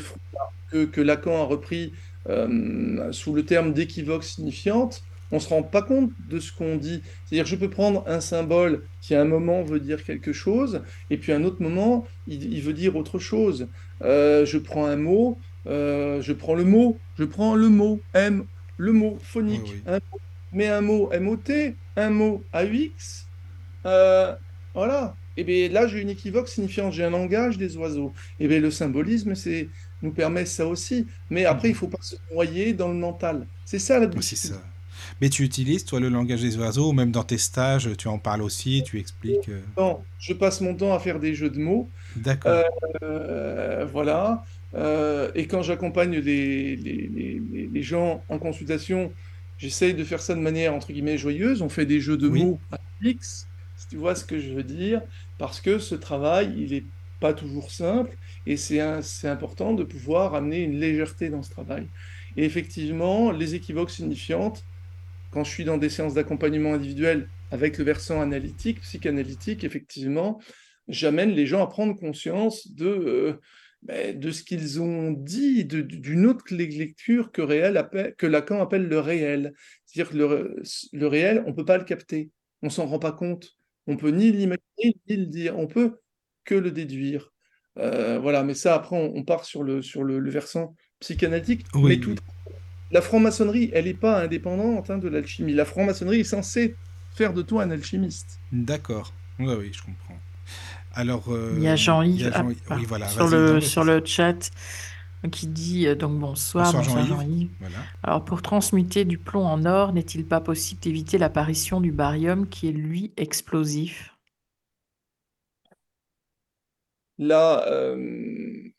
que, Lacan a repris euh, sous le terme d'équivoque signifiante, on ne se rend pas compte de ce qu'on dit. C'est-à-dire, je peux prendre un symbole qui à un moment veut dire quelque chose, et puis à un autre moment, il, veut dire autre chose. Euh, je prends un mot, euh, je prends le mot, je prends le mot M, le mot phonique, mais un mot MOT, un mot AUX. Voilà. Et bien là, j'ai une équivoque signifiant j'ai un langage des oiseaux. Et bien le symbolisme, c'est nous permet ça aussi. Mais après, il ne faut pas se noyer dans le mental. C'est ça la c'est ça. Mais tu utilises, toi, le langage des oiseaux, ou même dans tes stages, tu en parles aussi, tu expliques. euh, Non, je passe mon temps à faire des jeux de mots. D'accord. Euh, euh, voilà. Euh, et quand j'accompagne les, les, les- les- les gens en consultation, j'essaye de faire ça de manière entre guillemets joyeuse. On fait des jeux de Oui. mots à X, si tu vois ce que je veux dire, parce que ce travail, il n'est pas toujours simple et c'est important de pouvoir amener une légèreté dans ce travail. Et effectivement, les équivoques signifiantes, quand je suis dans des séances d'accompagnement individuel avec le versant analytique, psychanalytique, effectivement, j'amène les gens à prendre conscience de, euh, ben, de ce qu'ils ont dit, d'une autre lecture que, réel que Lacan appelle le réel. C'est-à-dire que le, le réel, on ne peut pas le capter, on s'en rend pas compte. On peut ni l'imaginer, ni le dire, on peut que le déduire. Euh, voilà, mais ça, après, on, on part sur le, sur le, le versant psychanalytique, mais Oui, tout oui. la franc-maçonnerie, elle n'est pas indépendante hein, de l'alchimie. La franc-maçonnerie est censée faire de toi un alchimiste. D'accord. Oui, oui, je comprends. Alors, Il y a euh, il y Jean-Yves a ah, Jean... ah, Oui, voilà, sur le, mais sur le chat qui dit euh, donc bonsoir, Bonsoir bonsoir Jean-Yves. Jean-Yves. Voilà. Alors pour transmuter du plomb en or, n'est-il pas possible d'éviter l'apparition du barium qui est lui explosif? Là, euh,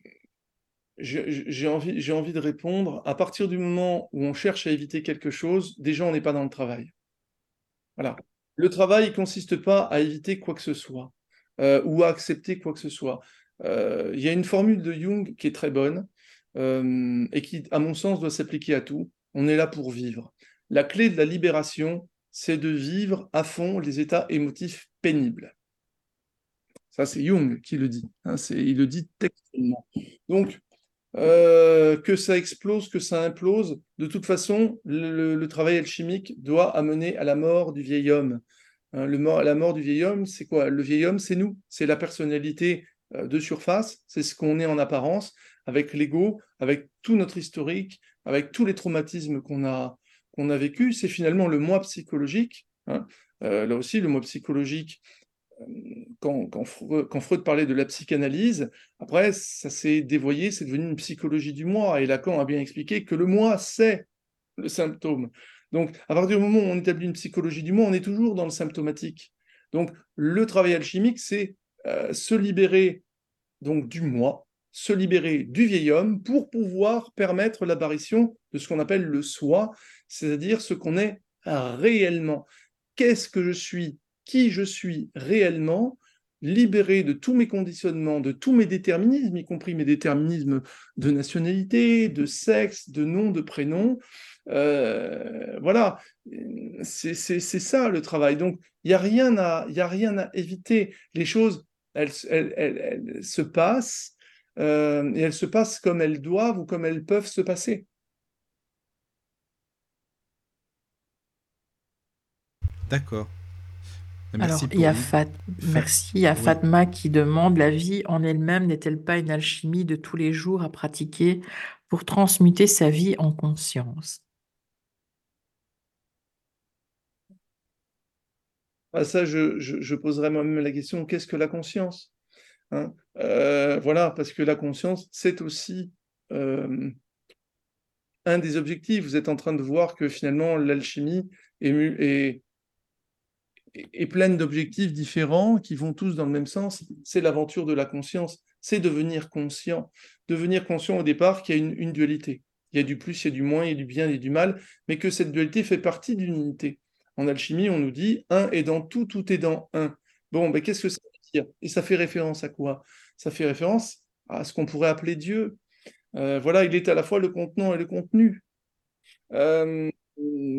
j'ai j'ai envie, j'ai envie de répondre. À partir du moment où on cherche à éviter quelque chose, déjà, on n'est pas dans le travail. Voilà. Le travail ne consiste pas à éviter quoi que ce soit euh, ou à accepter quoi que ce soit. Euh, Il y a une formule de Jung qui est très bonne euh, et qui, à mon sens, doit s'appliquer à tout. On est là pour vivre. La clé de la libération, c'est de vivre à fond les états émotifs pénibles. Ça, c'est Jung qui le dit. hein, il le dit textuellement. Donc, euh, que ça explose, que ça implose, de toute façon, le, travail alchimique doit amener à la mort du vieil homme. Hein, la mort du vieil homme, c'est quoi? Le vieil homme, c'est nous, c'est la personnalité euh, de surface, c'est ce qu'on est en apparence, avec l'ego, avec tout notre historique, avec tous les traumatismes qu'on a, qu'on a vécu. C'est finalement le moi psychologique. hein. Euh, là aussi, le moi psychologique, Freud, quand, Freud, parlait de la psychanalyse, après, ça s'est dévoyé, c'est devenu une psychologie du moi. Et Lacan a bien expliqué que le moi, c'est le symptôme. Donc, à partir du moment où on établit une psychologie du moi, on est toujours dans le symptomatique. Donc, le travail alchimique, c'est euh, se libérer donc du moi, se libérer du vieil homme pour pouvoir permettre l'apparition de ce qu'on appelle le soi, c'est-à-dire ce qu'on est réellement. Qu'est-ce que je suis? Qui je suis réellement, libéré de tous mes conditionnements, de tous mes déterminismes, y compris mes déterminismes de nationalité, de sexe, de nom, de prénom. Euh, voilà, c'est ça le travail. Donc, il n'y a, rien à, y a rien à éviter. Les choses, elles, se passent, euh, et elles se passent comme elles doivent ou comme elles peuvent se passer. D'accord. Alors, il y a Fat... Merci. Il y a oui. Fatma qui demande la vie en elle-même n'est-elle pas une alchimie de tous les jours à pratiquer pour transmuter sa vie en conscience? Ah, Ça, je, je, je poserais moi-même la question qu'est-ce que la conscience? Hein euh, Voilà, parce que la conscience, c'est aussi euh, un des objectifs. Vous êtes en train de voir que finalement, l'alchimie est, pleine d'objectifs différents qui vont tous dans le même sens. C'est l'aventure de la conscience, c'est devenir conscient. Devenir conscient au départ qu'il y a une, une, dualité. Il y a du plus, il y a du moins, il y a du bien et du mal, mais que cette dualité fait partie d'une unité. En alchimie, on nous dit un est dans tout, tout est dans un. Bon, ben, qu'est-ce que ça Et ça fait référence à quoi? Ça fait référence à ce qu'on pourrait appeler Dieu. Euh, voilà, il est à la fois le contenant et le contenu. Euh,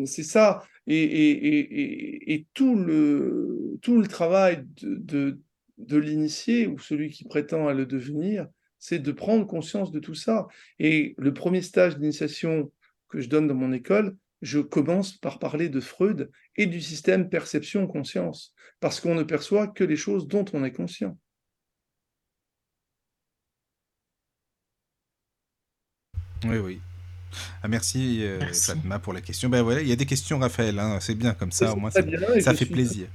c'est ça. Et, tout, le, tout le travail de, de, de l'initié ou celui qui prétend à le devenir, c'est de prendre conscience de tout ça. Et le premier stage d'initiation que je donne dans mon école, je commence par parler de Freud et du système perception-conscience, parce qu'on ne perçoit que les choses dont on est conscient. Oui, oui. Ah, merci, euh, Merci. Fatma pour la question. Ben voilà, il y a des questions, Raphaël. hein, C'est bien comme ça, au moins ça, fait plaisir.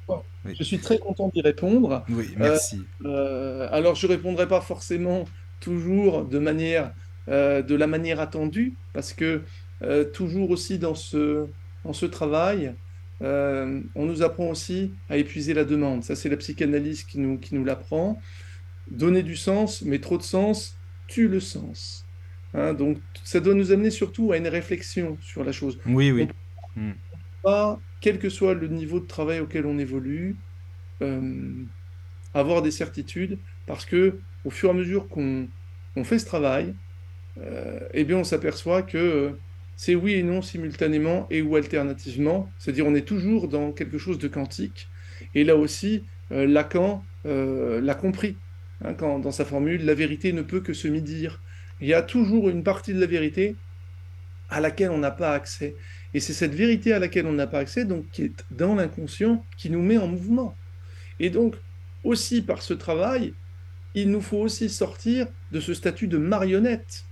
Oui. Je suis très content d'y répondre. Oui, merci. Euh, alors, je répondrai pas forcément toujours de manière, euh, de la manière attendue, parce que euh, toujours aussi dans ce, dans ce travail, euh, on nous apprend aussi à épuiser la demande. Ça, c'est la psychanalyse qui nous, qui nous l'apprend. Donner du sens, mais trop de sens tue le sens. Hein, donc, ça doit nous amener surtout à une réflexion sur la chose. Oui, oui. Pas, quel que soit le niveau de travail auquel on évolue, euh, avoir des certitudes, parce que au fur et à mesure qu'on on fait ce travail, euh, eh bien, on s'aperçoit que c'est oui et non simultanément et ou alternativement, c'est-à-dire on est toujours dans quelque chose de quantique. Et là aussi, euh, Lacan euh, l'a compris hein, quand, dans sa formule, la vérité ne peut que se mi-dire. Il y a toujours une partie de la vérité à laquelle on n'a pas accès. Et c'est cette vérité à laquelle on n'a pas accès, donc qui est dans l'inconscient, qui nous met en mouvement. Et donc, aussi par ce travail, il nous faut aussi sortir de ce statut de marionnette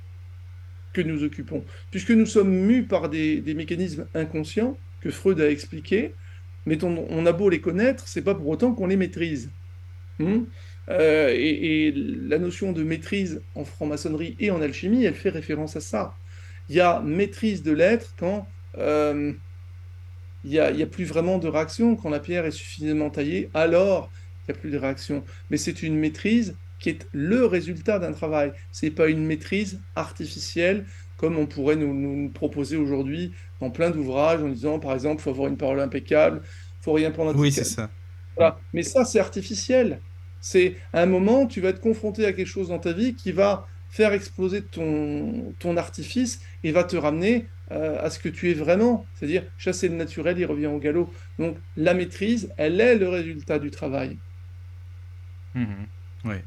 que nous occupons, puisque nous sommes mus par des, mécanismes inconscients que Freud a expliqués, mais on, a beau les connaître, c'est pas pour autant qu'on les maîtrise. Hmm Euh, et, la notion de maîtrise en franc-maçonnerie et en alchimie, elle fait référence à ça. Il y a maîtrise de l'être quand euh, il n'y a, a plus vraiment de réaction, quand la pierre est suffisamment taillée, alors il n'y a plus de réaction. Mais c'est une maîtrise qui est le résultat d'un travail. Ce n'est pas une maîtrise artificielle comme on pourrait nous, nous proposer aujourd'hui dans plein d'ouvrages en disant, par exemple, il faut avoir une parole impeccable, il faut rien prendre à Oui, c'est ça. voilà. Mais ça, c'est artificiel. C'est à un moment, tu vas être confronté à quelque chose dans ta vie qui va faire exploser ton, ton artifice et va te ramener euh, à ce que tu es vraiment. C'est-à-dire, chasser le naturel, il revient au galop. Donc, la maîtrise, elle est le résultat du travail. Mhm. Ouais.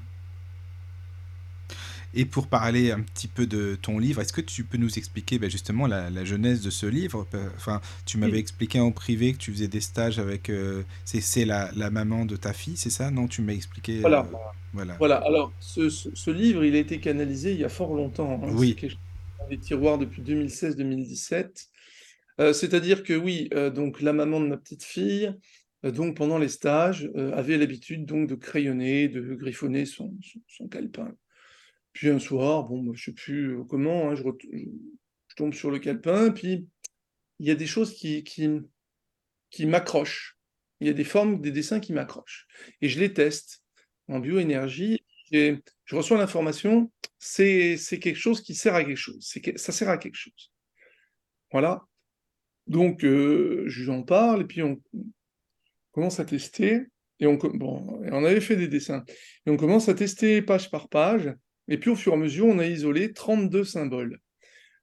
Et pour parler un petit peu de ton livre, est-ce que tu peux nous expliquer ben, justement la, la genèse de ce livre? Enfin, tu m'avais Oui. expliqué en privé que tu faisais des stages avec. euh, c'est la, la maman de ta fille, c'est ça? Non, tu m'as expliqué. euh, Voilà. voilà. Voilà. Alors, ce, ce- ce livre, il a été canalisé il y a fort longtemps. hein. Oui. C'est quelque chose dans les tiroirs depuis 2016-2017. Euh, c'est-à-dire que oui, donc la maman de ma petite fille, donc pendant les stages, euh, avait l'habitude donc de crayonner, de griffonner son, son, son calepin. Puis un soir, bon, bah, je sais plus euh, comment, hein, je, tombe sur le calepin, puis il y a des choses qui, qui, qui m'accrochent. Il y a des formes, des dessins qui m'accrochent. Et je les teste en bioénergie. Et je reçois l'information, c'est quelque chose qui sert à quelque chose. Ça sert à quelque chose. Voilà. Donc, euh, je parle, et puis on commence à tester. Et on, bon, on avait fait des dessins. Et on commence à tester page par page. Et puis, au fur et à mesure, on a isolé 32 symboles.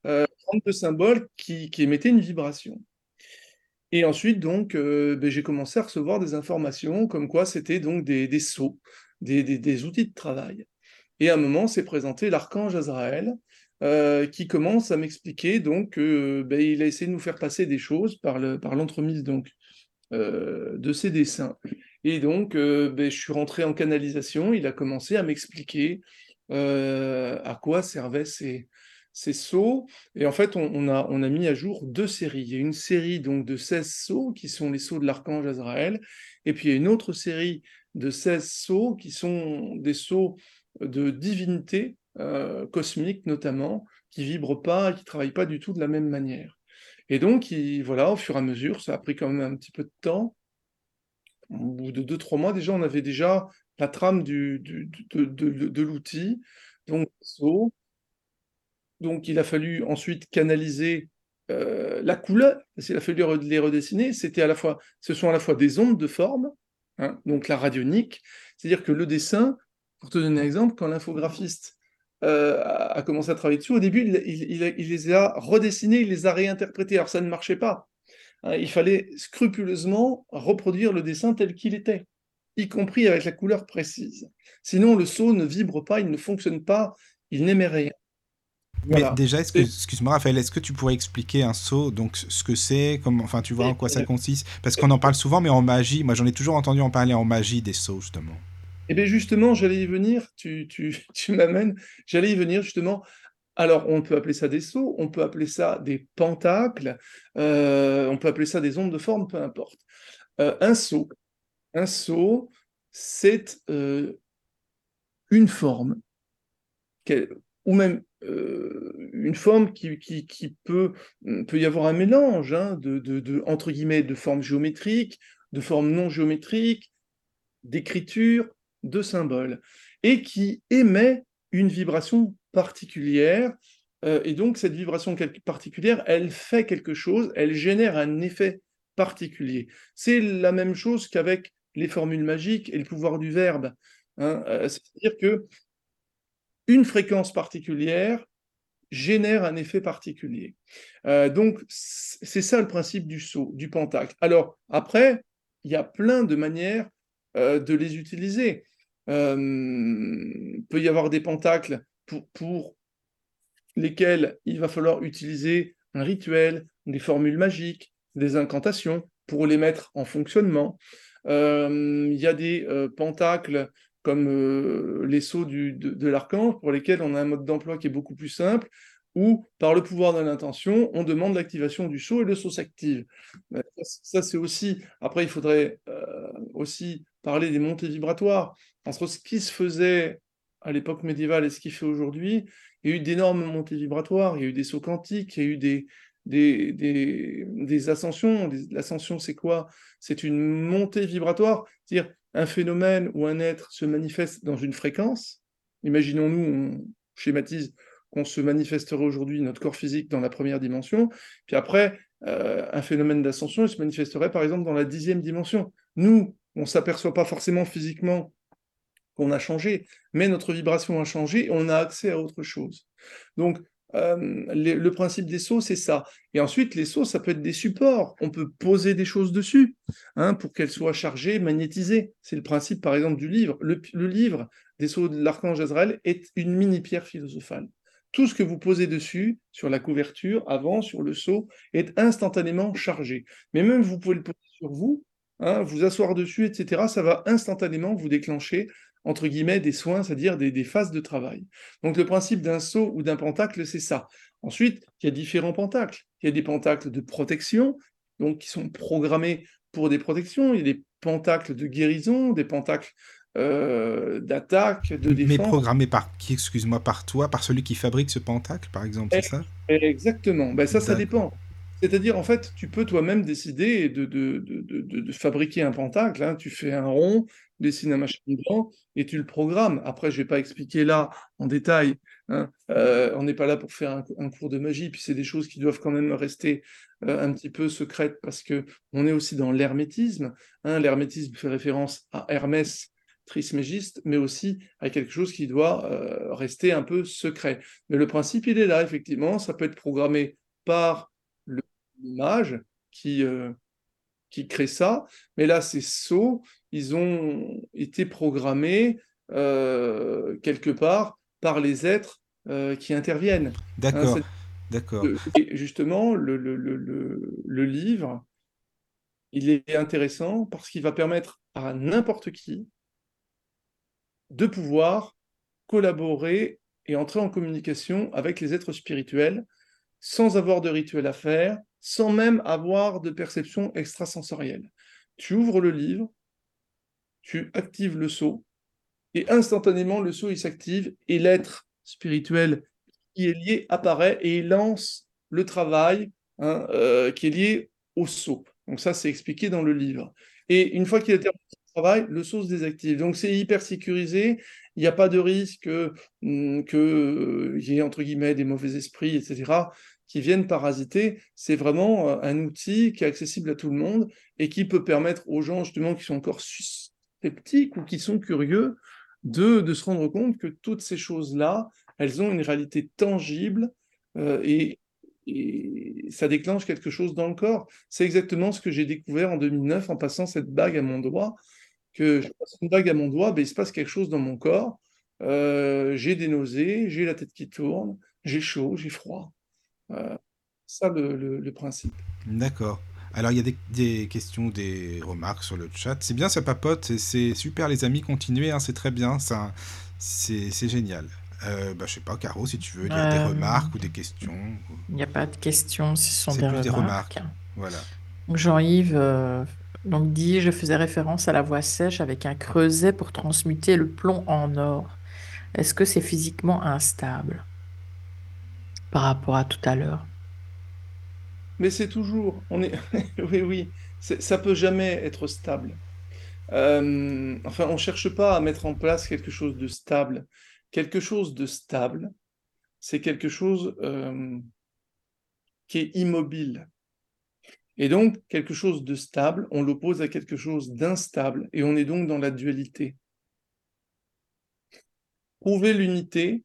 Euh, 32 symboles qui, émettaient une vibration. Et ensuite, donc, euh, ben, j'ai commencé à recevoir des informations comme quoi c'était donc des, sceaux, des, outils de travail. Et à un moment, s'est présenté l'archange Azraël, euh, qui commence à m'expliquer donc ben, a essayé de nous faire passer des choses par le, par l'entremise donc euh, de ses dessins. Et donc, euh, ben, je suis rentré en canalisation. Il a commencé à m'expliquer euh, à quoi servaient ces, ces sceaux. Et en fait, on, a, on a mis à jour deux séries. Il y a une série donc de 16 sceaux qui sont les sceaux de l'archange Azraël. Et puis il y a une autre série de 16 sceaux qui sont des sceaux de divinité euh, cosmique notamment, qui vibrent pas, qui ne travaillent pas du tout de la même manière. Et donc, il- voilà, au fur et à mesure, ça a pris quand même un petit peu de temps. Au bout de deux, trois mois, déjà, on avait déjà la trame de, l'outil, donc il a fallu ensuite canaliser euh, la couleur, qu'il a fallu les redessiner. C'était à la fois, ce sont à la fois des ondes de forme, hein, donc la radionique, c'est-à-dire que le dessin, pour te donner un exemple, quand l'infographiste euh, a commencé à travailler dessus, au début, il, il- il il les a redessinés, il les a réinterprétés. Alors, ça ne marchait pas. Hein, il fallait scrupuleusement reproduire le dessin tel qu'il était, y compris avec la couleur précise. Sinon, le seau ne vibre pas, il ne fonctionne pas, il n'émet rien. Voilà. Mais déjà, excuse-moi Raphaël, est-ce que tu pourrais expliquer un saut, donc ce que c'est, enfin tu vois en quoi ça consiste? Parce qu'on en parle souvent, mais en magie, moi j'en ai toujours entendu en parler en magie des sauts justement. Eh bien justement, j'allais y venir, tu, tu, tu m'amènes, j'allais y venir justement. Alors, on peut appeler ça des sauts, on peut appeler ça des pentacles, euh, on peut appeler ça des ondes de forme, peu importe. Euh, un saut, un saut, c'est euh, une forme, ou même une forme qui, qui, peut, peut y avoir un mélange hein, de, de, entre guillemets, de formes géométriques, de formes non géométriques, d'écriture, de symboles, et qui émet une vibration particulière. Euh, et donc, cette vibration particulière, elle fait quelque chose, elle génère un effet particulier. C'est la même chose qu'avec les formules magiques et le pouvoir du verbe. Hein. Euh, c'est-à-dire que une fréquence particulière génère un effet particulier. Euh, donc, c'est ça le principe du saut, du pentacle. Alors, après, il y a plein de manières de les utiliser. il peut y avoir des pentacles pour, lesquels il va falloir utiliser un rituel, des formules magiques, des incantations pour les mettre en fonctionnement. Euh, il y a des euh, pentacles comme euh, les sceaux de, l'archange pour lesquels on a un mode d'emploi qui est beaucoup plus simple, où par le pouvoir de l'intention, on demande l'activation du sceau et le sceau s'active. Ça, c'est aussi, après il faudrait aussi parler des montées vibratoires. Entre ce qui se faisait à l'époque médiévale et ce qu'il fait aujourd'hui, il y a eu d'énormes montées vibratoires, il y a eu des sauts quantiques, il y a eu des, des, des, ascensions. L'ascension, c'est quoi? C'est une montée vibratoire, c'est-à-dire un phénomène ou un être se manifeste dans une fréquence. Imaginons-nous, on schématise qu'on se manifesterait aujourd'hui notre corps physique dans la première dimension, puis après, euh, un phénomène d'ascension, il se manifesterait par exemple dans la dixième dimension. Nous, on ne s'aperçoit pas forcément physiquement qu'on a changé, mais notre vibration a changé on a accès à autre chose. Donc, euh, le principe des sauts, c'est ça. Et ensuite, les sauts, ça peut être des supports. On peut poser des choses dessus hein, pour qu'elles soient chargées, magnétisées. C'est le principe, par exemple, du livre. Le, livre des sauts de l'archange Azrael est une mini-pierre philosophale. Tout ce que vous posez dessus, sur la couverture, avant, sur le seau, est instantanément chargé. Mais même vous pouvez le poser sur vous, hein, vous asseoir dessus, etc. Ça va instantanément vous déclencher entre guillemets, des soins, c'est-à-dire des, phases de travail. Donc le principe d'un saut ou d'un pentacle, c'est ça. Ensuite, il y a différents pentacles. Il y a des pentacles de protection, donc qui sont programmés pour des protections. Il y a des pentacles de guérison, des pentacles euh, d'attaque, de défense. Mais programmés par qui, excuse-moi, par toi, par celui qui fabrique ce pentacle, par exemple, c'est ça? Exactement. Ben, ça, ça dépend. C'est-à-dire, en fait, tu peux toi-même décider de, fabriquer un pentacle. Hein. Tu fais un rond, dessines un machin blanc et tu le programmes. Après, je ne vais pas expliquer là en détail. Hein. Euh, on n'est pas là pour faire un, cours de magie. Puis c'est des choses qui doivent quand même rester euh, un petit peu secrètes parce que on est aussi dans l'hermétisme. Hein. L'hermétisme fait référence à Hermès, trismégiste, mais aussi à quelque chose qui doit euh, rester un peu secret. Mais le principe, il est là, effectivement. Ça peut être programmé par image qui, euh, qui crée ça. Mais là, ces sauts, ils ont été programmés euh, quelque part par les êtres euh, qui interviennent. Hein, D'accord. D'accord. Et justement, le, le, le, le, livre, il est intéressant parce qu'il va permettre à n'importe qui de pouvoir collaborer et entrer en communication avec les êtres spirituels sans avoir de rituel à faire, sans même avoir de perception extrasensorielle. Tu ouvres le livre, tu actives le sceau, et instantanément, le sceau, s'active, et l'être spirituel qui est lié apparaît, et il lance le travail hein, euh, qui est lié au sceau. Donc ça, c'est expliqué dans le livre. Et une fois qu'il a terminé le travail, le sceau se désactive. Donc c'est hyper sécurisé, il n'y a pas de risque hum, qu'il euh, y ait, entre guillemets, des mauvais esprits, etc qui viennent parasiter, c'est vraiment euh, un outil qui est accessible à tout le monde et qui peut permettre aux gens justement qui sont encore sceptiques ou qui sont curieux de, de se rendre compte que toutes ces choses-là, elles ont une réalité tangible euh, et, ça déclenche quelque chose dans le corps. C'est exactement ce que j'ai découvert en 2009 en passant cette bague à mon doigt, que je passe une bague à mon doigt, ben, il se passe quelque chose dans mon corps. Euh, j'ai des nausées, j'ai la tête qui tourne, j'ai chaud, j'ai froid. Euh, ça le, principe. D'accord. Alors, il y a des, questions, des remarques sur le chat. C'est bien, ça papote. C'est super, les amis. Continuez, hein, c'est très bien. Ça, c'est génial. euh, bah, Je sais pas, Caro, si tu veux, il y a des Euh, remarques ou des questions. Il n'y a pas de questions, ce sont C'est des plus des remarques. Voilà. Jean-Yves euh, donc dit, je faisais référence à la voie sèche avec un creuset pour transmuter le plomb en or. Est-ce que c'est physiquement instable? Par rapport à tout à l'heure? Mais c'est toujours, on est, oui, oui, ça peut jamais être stable. Euh, enfin, on cherche pas à mettre en place quelque chose de stable. Quelque chose de stable, c'est quelque chose euh, qui est immobile. Et donc, quelque chose de stable, on l'oppose à quelque chose d'instable, et on est donc dans la dualité. Prouver l'unité,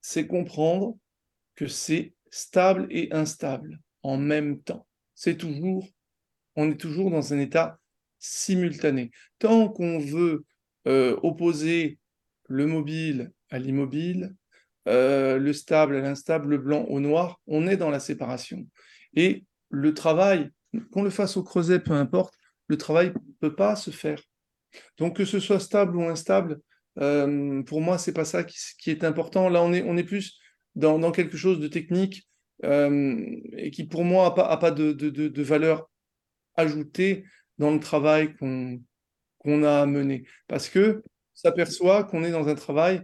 c'est comprendre que c'est stable et instable en même temps. C'est toujours, on est toujours dans un état simultané. Tant qu'on veut euh, opposer le mobile à l'immobile, euh, le stable à l'instable, le blanc au noir, on est dans la séparation. Et le travail, qu'on le fasse au creuset, peu importe, le travail ne peut pas se faire. Donc que ce soit stable ou instable, euh, pour moi, c'est pas ça qui, est important. Là, on est, on est plus dans, quelque chose de technique euh, et qui, pour moi, n'a pas, a pas de, valeur ajoutée dans le travail qu'on qu'on a à mener. Parce que s'aperçoit qu'on est dans un travail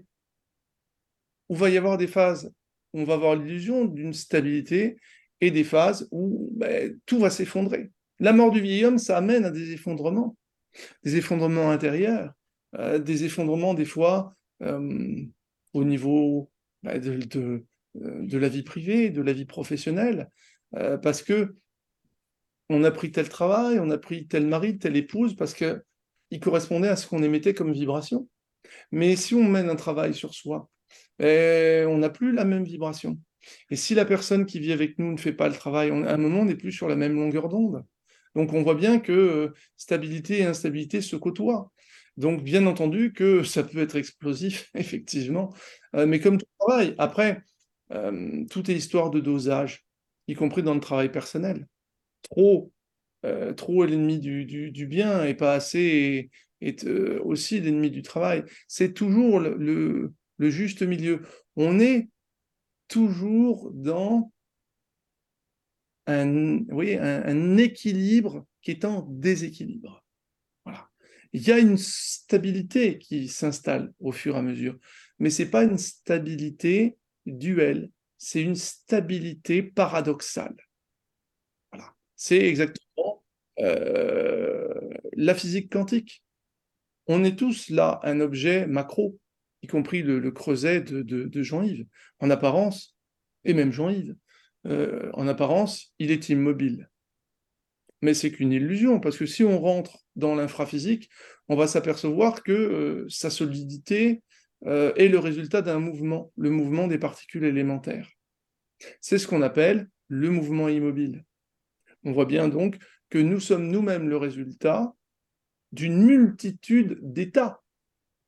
où va y avoir des phases où on va avoir l'illusion d'une stabilité et des phases où ben, tout va s'effondrer. La mort du vieil homme, ça amène à des effondrements, des effondrements intérieurs, euh, des effondrements des fois euh, au niveau ben, de, de, la vie privée, de la vie professionnelle, euh, parce que on a pris tel travail, on a pris tel mari, telle épouse, parce que il correspondait à ce qu'on émettait comme vibration. Mais si on mène un travail sur soi, ben, on n'a plus la même vibration. Et si la personne qui vit avec nous ne fait pas le travail, à un moment, on n'est plus sur la même longueur d'onde. Donc on voit bien que euh, stabilité et instabilité se côtoient. Donc bien entendu que ça peut être explosif, effectivement, euh, mais comme tout travail. Après, euh, tout est histoire de dosage, y compris dans le travail personnel. Trop, euh, trop est l'ennemi du, du, bien et pas assez est, est aussi l'ennemi du travail. C'est toujours le, le, juste milieu. On est toujours dans un, oui, un, équilibre qui est en déséquilibre. Il y a une stabilité qui s'installe au fur et à mesure, mais ce n'est pas une stabilité duelle, c'est une stabilité paradoxale. Voilà. C'est exactement euh, la physique quantique. On est tous là un objet macro, y compris le, creuset de Jean-Yves. En apparence, et même Jean-Yves, euh, en apparence, il est immobile. Mais c'est qu'une illusion, parce que si on rentre dans l'infraphysique, on va s'apercevoir que euh, sa solidité euh, est le résultat d'un mouvement, le mouvement des particules élémentaires. C'est ce qu'on appelle le mouvement immobile. On voit bien donc que nous sommes nous-mêmes le résultat d'une multitude d'états,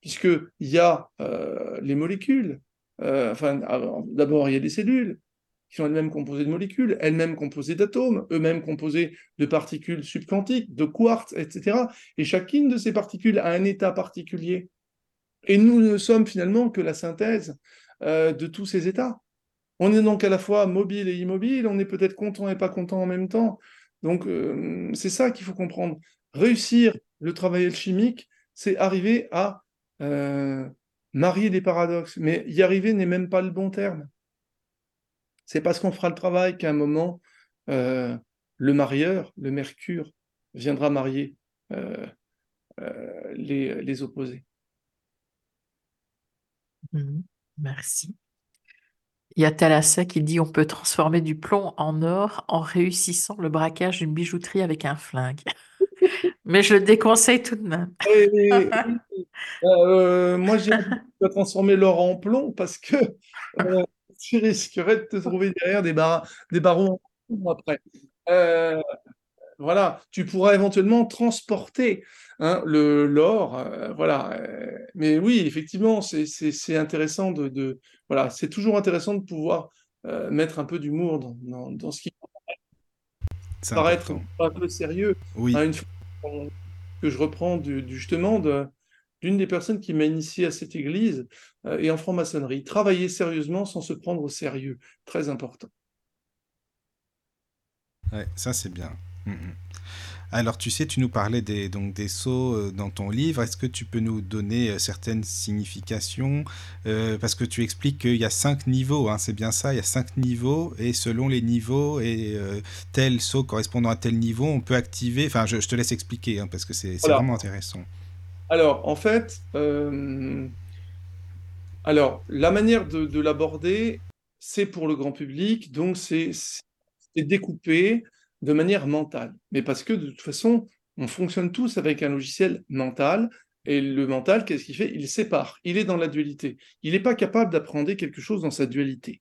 puisqu'il y a euh, les molécules, enfin, d'abord il y a des cellules, qui sont elles-mêmes composées de molécules, elles-mêmes composées d'atomes, eux-mêmes composés de particules subquantiques, de quartz, etc. Et chacune de ces particules a un état particulier. Et nous ne sommes finalement que la synthèse euh, de tous ces états. On est donc à la fois mobile et immobile, on est peut-être content et pas content en même temps. Donc euh, c'est ça qu'il faut comprendre. Réussir le travail alchimique, c'est arriver à euh, marier des paradoxes. Mais y arriver n'est même pas le bon terme. C'est parce qu'on fera le travail qu'à un moment, euh, le marieur, le mercure, viendra marier euh, euh, les, les, opposés. Mmh, merci. Il y a Thalassa qui dit on peut transformer du plomb en or en réussissant le braquage d'une bijouterie avec un flingue. Mais je le déconseille tout de même. Et, et, euh, moi, j'ai transformer l'or en plomb parce que euh, tu risquerais de te trouver derrière des, bar des barons après. Euh, voilà, tu pourras éventuellement transporter hein, l'or, euh, voilà. mais oui, effectivement, c'est intéressant de, de voilà, c'est toujours intéressant de pouvoir euh, mettre un peu d'humour dans, dans, dans, ce qui paraît être un peu sérieux. Oui. Hein, une fois que je reprends du, du justement de d'une des personnes qui m'a initié à cette église et en franc-maçonnerie. Travailler sérieusement sans se prendre au sérieux, très important. Ouais, ça c'est bien. Mm, mm. Alors tu sais, tu nous parlais des, donc, des sceaux euh, dans ton livre. Est-ce que tu peux nous donner euh, certaines significations euh, Parce que tu expliques qu'il y a cinq niveaux, hein, c'est bien ça, il y a cinq niveaux, et selon les niveaux, et tel sceau correspondant à tel niveau, on peut activer... Enfin, je, te laisse expliquer, hein, parce que c'est vraiment intéressant. Alors, en fait, alors, la manière de, de l'aborder, c'est pour le grand public, donc c'est découpé de manière mentale. Mais parce que de toute façon, on fonctionne tous avec un logiciel mental. Et le mental, qu'est-ce qu'il fait? Il sépare, il est dans la dualité. Il n'est pas capable d'apprendre quelque chose dans sa dualité.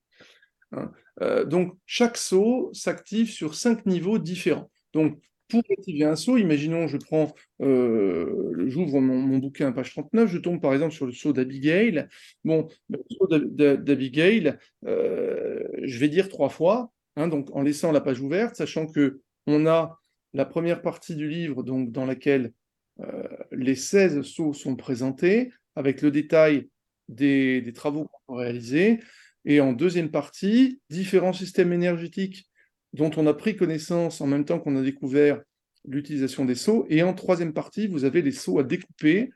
Hein. Euh, donc, chaque saut s'active sur cinq niveaux différents. Donc, pour activer un saut, imaginons, je prends, euh, j'ouvre mon, bouquin, page 39, je tombe par exemple sur le saut d'Abigail. Bon, le saut d'Abigail, euh, je vais dire trois fois, Hein, donc en laissant la page ouverte, sachant que on a la première partie du livre donc, dans laquelle euh, les 16 sauts sont présentés, avec le détail des, travaux qu'on a réalisés, et en deuxième partie, différents systèmes énergétiques dont on a pris connaissance en même temps qu'on a découvert l'utilisation des sauts, et en troisième partie, vous avez les sauts à découper,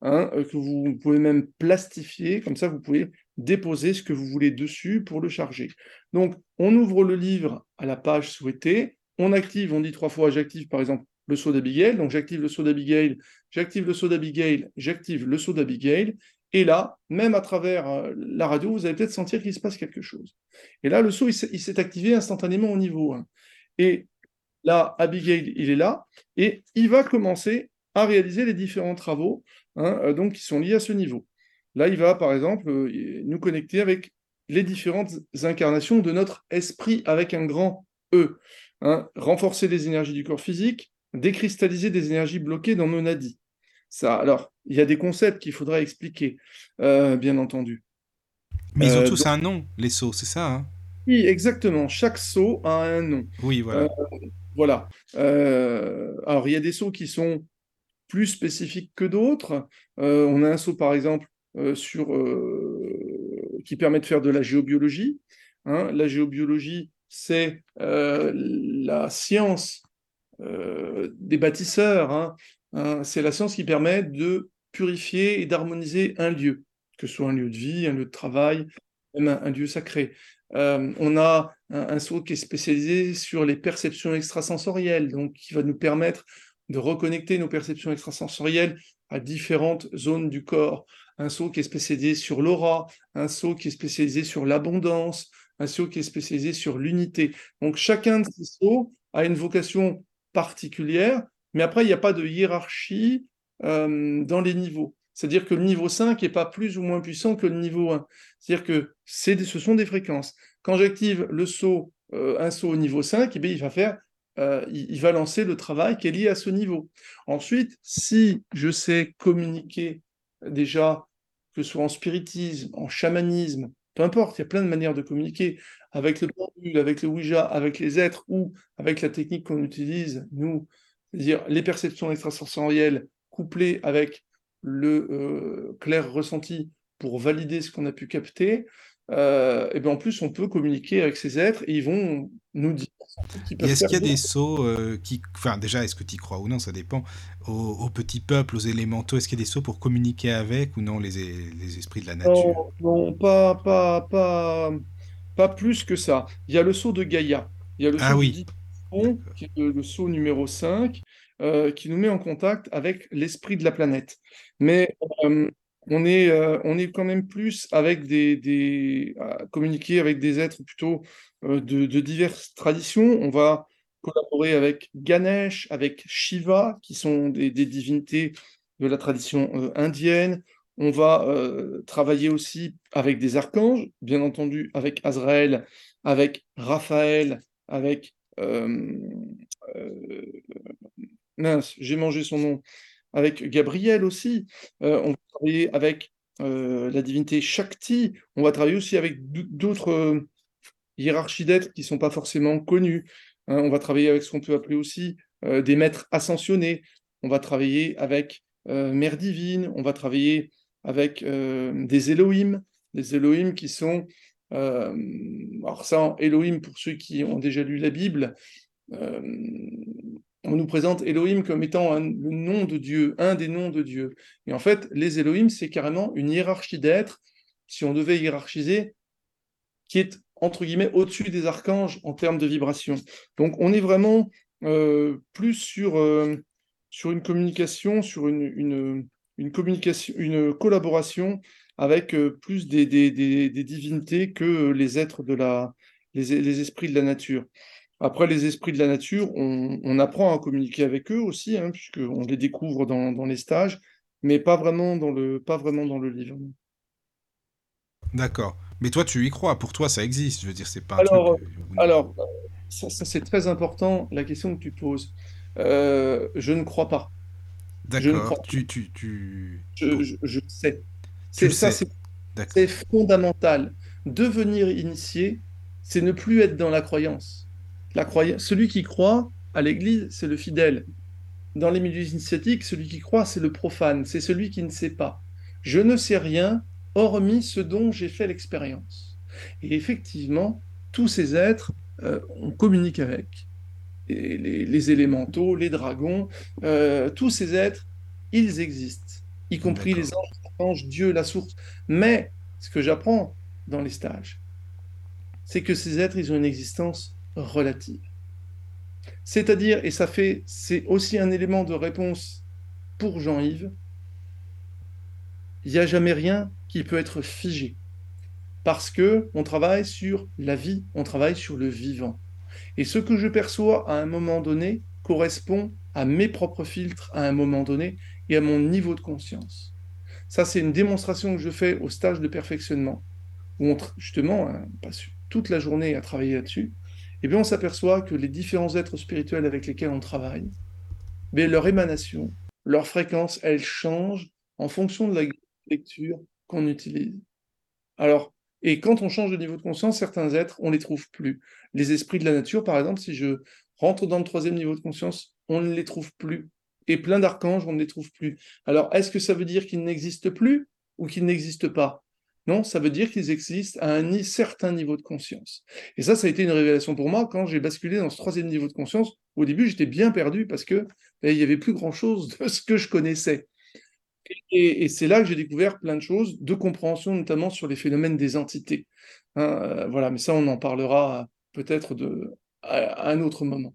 hein, euh, que vous pouvez même plastifier, comme ça vous pouvez déposer ce que vous voulez dessus pour le charger. Donc, on ouvre le livre à la page souhaitée, on active, on dit trois fois, j'active par exemple le saut d'Abigail, donc j'active le saut d'Abigail, j'active le saut d'Abigail, j'active le saut d'Abigail, et là, même à travers euh, la radio, vous allez peut-être sentir qu'il se passe quelque chose. Et là, le saut, il s'est activé instantanément au niveau 1. Et là, Abigail, il est là, et il va commencer à réaliser les différents travaux hein, euh, donc, qui sont liés à ce niveau. Là, il va, par exemple, euh, nous connecter avec les différentes incarnations de notre esprit avec un grand E. Hein. renforcer les énergies du corps physique, décristalliser des énergies bloquées dans nos nadis. Ça, alors, il y a des concepts qu'il faudra expliquer, euh, bien entendu. Mais ils ont euh, tous un nom, les sauts, c'est ça hein? Oui, exactement. Chaque saut a un nom. Oui, voilà. voilà. alors, il y a des sauts qui sont plus spécifiques que d'autres. on a un saut, par exemple, euh, sur, euh, qui permet de faire de la géobiologie. Hein. La géobiologie, c'est euh, la science des bâtisseurs. Hein. Hein, c'est la science qui permet de purifier et d'harmoniser un lieu, que ce soit un lieu de vie, un lieu de travail, même un, lieu sacré. on a un, un, saut qui est spécialisé sur les perceptions extrasensorielles, donc qui va nous permettre de reconnecter nos perceptions extrasensorielles à différentes zones du corps un saut qui est spécialisé sur l'aura, un saut qui est spécialisé sur l'abondance, un saut qui est spécialisé sur l'unité. Donc chacun de ces sauts a une vocation particulière, mais après, il n'y a pas de hiérarchie euh, dans les niveaux. C'est-à-dire que le niveau 5 n'est pas plus ou moins puissant que le niveau 1. C'est-à-dire que ce sont des fréquences. Quand j'active le saut, euh, un saut au niveau 5, eh il va faire euh, il, va lancer le travail qui est lié à ce niveau. Ensuite, si je sais communiquer déjà que ce soit en spiritisme, en chamanisme, peu importe, il y a plein de manières de communiquer avec le pendule, avec le Ouija, avec les êtres ou avec la technique qu'on utilise, nous, c'est-à-dire les perceptions extrasensorielles couplées avec le euh, clair ressenti pour valider ce qu'on a pu capter, euh, et bien en plus, on peut communiquer avec ces êtres et ils vont nous dire. Est-ce qu'il y a des sauts euh, qui. Enfin, déjà, est-ce que tu y crois ou non Ça dépend. Aux, petits peuples, aux élémentaux, est-ce qu'il y a des sauts pour communiquer avec ou non les, les esprits de la nature? Non, pas, pas, pas, pas plus que ça. Il y a le saut de Gaïa. Il y a le ah saut oui. qui est le, saut numéro 5, euh, qui nous met en contact avec l'esprit de la planète. Mais on est, euh, on est quand même plus avec des, communiquer avec des êtres plutôt euh, de, diverses traditions. On va collaborer avec Ganesh, avec Shiva, qui sont des, divinités de la tradition euh, indienne. On va travailler aussi avec des archanges, bien entendu avec Azraël, avec Raphaël, avec mince, j'ai mangé son nom, avec Gabriel aussi. on travailler avec euh, la divinité Shakti, on va travailler aussi avec d'autres euh, hiérarchies d'êtres qui ne sont pas forcément connues. Hein. on va travailler avec ce qu'on peut appeler aussi euh, des maîtres ascensionnés. On va travailler avec euh, mère divine, on va travailler avec euh, des Elohim, des Elohim qui sont, euh, alors ça, Elohim, pour ceux qui ont déjà lu la Bible, on nous présente Elohim comme étant le nom de Dieu, un des noms de Dieu. Et en fait, les Elohim, c'est carrément une hiérarchie d'êtres, si on devait hiérarchiser, qui est entre guillemets au-dessus des archanges en termes de vibration. Donc on est vraiment plus sur sur une communication, sur une, une, communication, une collaboration avec euh, plus des, des, des, divinités que les êtres de la, les, les, esprits de la nature. Après, les esprits de la nature, on, on apprend à communiquer avec eux aussi, hein, puisqu'on les découvre dans, dans, les stages, mais pas vraiment dans le, pas vraiment dans le livre. D'accord. Mais toi, tu y crois. Pour toi, ça existe. Je veux dire, c'est pas. Un alors, truc... alors, ça, ça c'est très important la question que tu poses. Euh, je ne crois pas. D'accord. Tu, tu, tu... Je, je, je, sais. C'est ça, c'est fondamental. Devenir initié, c'est ne plus être dans la croyance. La croyance, celui qui croit à l'Église, c'est le fidèle. Dans les milieux initiatiques, celui qui croit, c'est le profane, c'est celui qui ne sait pas. Je ne sais rien, hormis ce dont j'ai fait l'expérience. Et effectivement, tous ces êtres, euh, on communique avec les, les, élémentaux, les dragons, euh, tous ces êtres, ils existent, y compris les anges, les anges, Dieu, la source. Mais ce que j'apprends dans les stages, c'est que ces êtres, ils ont une existence relative. C'est-à-dire, et ça fait, c'est aussi un élément de réponse pour Jean-Yves, il n'y a jamais rien qui peut être figé. Parce que on travaille sur la vie, on travaille sur le vivant. Et ce que je perçois à un moment donné correspond à mes propres filtres à un moment donné et à mon niveau de conscience. Ça, c'est une démonstration que je fais au stage de perfectionnement, où on, justement, on hein, passe toute la journée à travailler là-dessus. Et bien, on s'aperçoit que les différents êtres spirituels avec lesquels on travaille, mais leur émanation, leur fréquence, elle change en fonction de la lecture qu'on utilise. Alors, et quand on change de niveau de conscience, certains êtres, on ne les trouve plus. Les esprits de la nature, par exemple, si je rentre dans le troisième niveau de conscience, on ne les trouve plus. Et plein d'archanges, on ne les trouve plus. Alors, est-ce que ça veut dire qu'ils n'existent plus ou qu'ils n'existent pas? Non, ça veut dire qu'ils existent à un certain niveau de conscience. Et ça, ça a été une révélation pour moi quand j'ai basculé dans ce troisième niveau de conscience. Au début, j'étais bien perdu parce que ben, il n'y avait plus grand-chose de ce que je connaissais. Et, c'est là que j'ai découvert plein de choses de compréhension, notamment sur les phénomènes des entités. Hein, euh, voilà, mais ça, on en parlera peut-être de, à, un autre moment.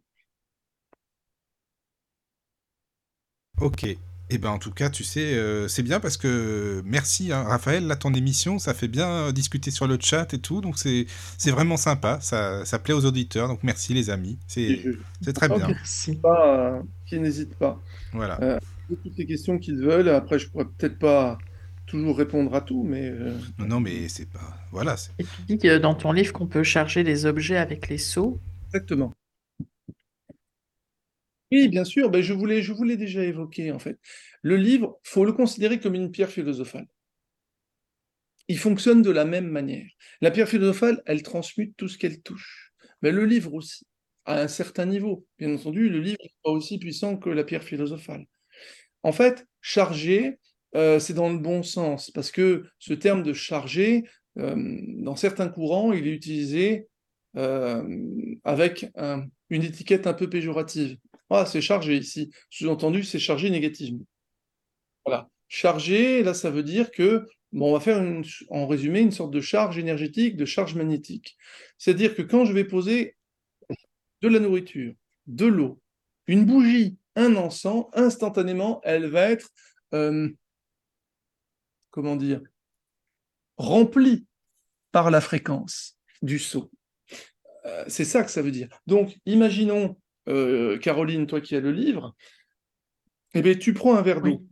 Ok. Et eh ben en tout cas, tu sais, euh, c'est bien parce que merci hein, Raphaël, là ton émission, ça fait bien discuter sur le chat et tout, donc c'est vraiment sympa, ça, ça plaît aux auditeurs, donc merci les amis, c'est très bien. Merci. Pas, euh, qui n'hésite pas. Voilà. Euh, toutes les questions qu'ils veulent, après je pourrais peut-être pas toujours répondre à tout, mais... Euh, non, non, mais c'est pas... Voilà. Et tu dis que dans ton livre qu'on peut charger des objets avec les seaux. Exactement. Oui, bien sûr, ben, je voulais, je voulais déjà évoquer, en fait. Le livre, faut le considérer comme une pierre philosophale. Il fonctionne de la même manière. La pierre philosophale, elle transmute tout ce qu'elle touche. Mais le livre aussi, à un certain niveau. Bien entendu, le livre n'est pas aussi puissant que la pierre philosophale. En fait, charger, euh, c'est dans le bon sens, parce que ce terme de charger, euh, dans certains courants, il est utilisé euh, avec une étiquette un peu péjorative. Ah, c'est chargé ici. Sous-entendu, c'est chargé négativement. Voilà. Chargé, là, ça veut dire que, bon, on va faire en résumé une sorte de charge énergétique, de charge magnétique. C'est-à-dire que quand je vais poser de la nourriture, de l'eau, une bougie, un encens, instantanément, elle va être comment dire, rempli par la fréquence du saut. Euh, c'est ça que ça veut dire. Donc, imaginons, euh, Caroline, toi qui as le livre, eh bien, tu prends un verre d'eau,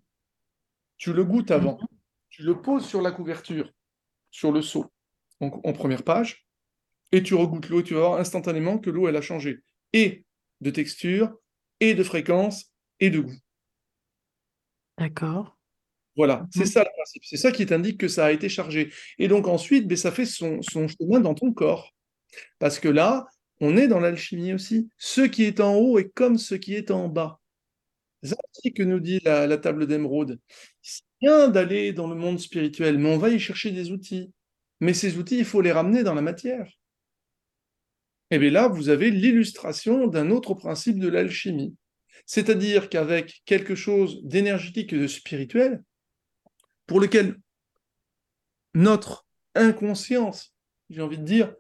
tu le goûtes avant, mhm. tu le poses sur la couverture, sur le seau, donc en première page, et tu regoutes l'eau, tu vas voir instantanément que l'eau, elle a changé, et de texture, et de fréquence, et de goût. D'accord. Voilà, c'est mmh. ça le principe. C'est ça qui t'indique que ça a été chargé. Et donc ensuite, ben, ça fait son, chemin dans ton corps. Parce que là, on est dans l'alchimie aussi. Ce qui est en haut est comme ce qui est en bas. outils que nous dit la, la table d'émeraude. C'est bien d'aller dans le monde spirituel, mais on va y chercher des outils. Mais ces outils, il faut les ramener dans la matière. Et bien là, vous avez l'illustration d'un autre principe de l'alchimie. C'est-à-dire qu'avec quelque chose d'énergétique et de spirituel, pour lequel notre inconscience, j'ai envie de dire,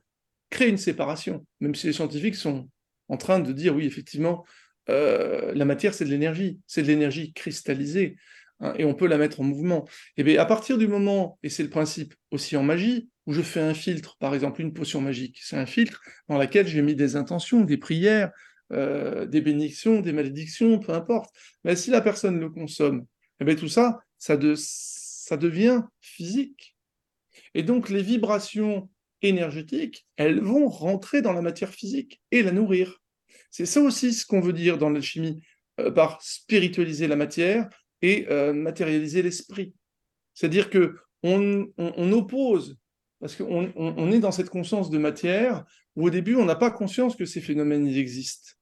crée une séparation, même si les scientifiques sont en train de dire, oui, effectivement, euh, la matière, c'est de l'énergie, c'est de l'énergie cristallisée, hein, et on peut la mettre en mouvement. Et bien, à partir du moment, et c'est le principe aussi en magie, où je fais un filtre, par exemple une potion magique, c'est un filtre dans lequel j'ai mis des intentions, des prières, euh, des bénédictions, des malédictions, peu importe. Mais si la personne le consomme, et bien, tout ça, ça devient physique. Et donc les vibrations énergétiques, elles vont rentrer dans la matière physique et la nourrir. C'est ça aussi ce qu'on veut dire dans l'alchimie euh, par spiritualiser la matière et euh, matérialiser l'esprit. C'est-à-dire que on, oppose, parce qu'on on, est dans cette conscience de matière où au début on n'a pas conscience que ces phénomènes existent.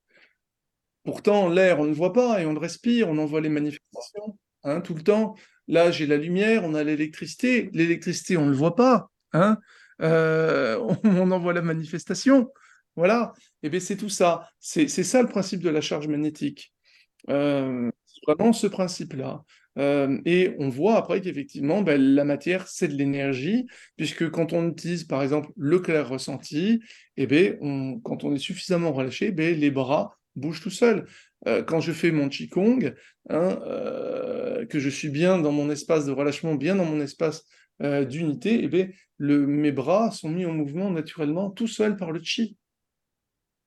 Pourtant, l'air, on ne voit pas et on le respire, on en voit les manifestations hein, tout le temps. Là, j'ai la lumière, on a l'électricité. L'électricité, on ne le voit pas. Hein euh, on, en voit la manifestation. Voilà. Et eh bien, c'est tout ça. C'est ça le principe de la charge magnétique. Euh, vraiment ce principe-là. Euh, et on voit après qu'effectivement, ben, la matière, c'est de l'énergie, puisque quand on utilise par exemple le clair ressenti, et eh quand on est suffisamment relâché, ben, les bras bougent tout seuls. Euh, quand je fais mon Qigong, hein, euh, que je suis bien dans mon espace de relâchement, bien dans mon espace d'unité, et eh mes bras sont mis en mouvement naturellement tout seuls par le Qi.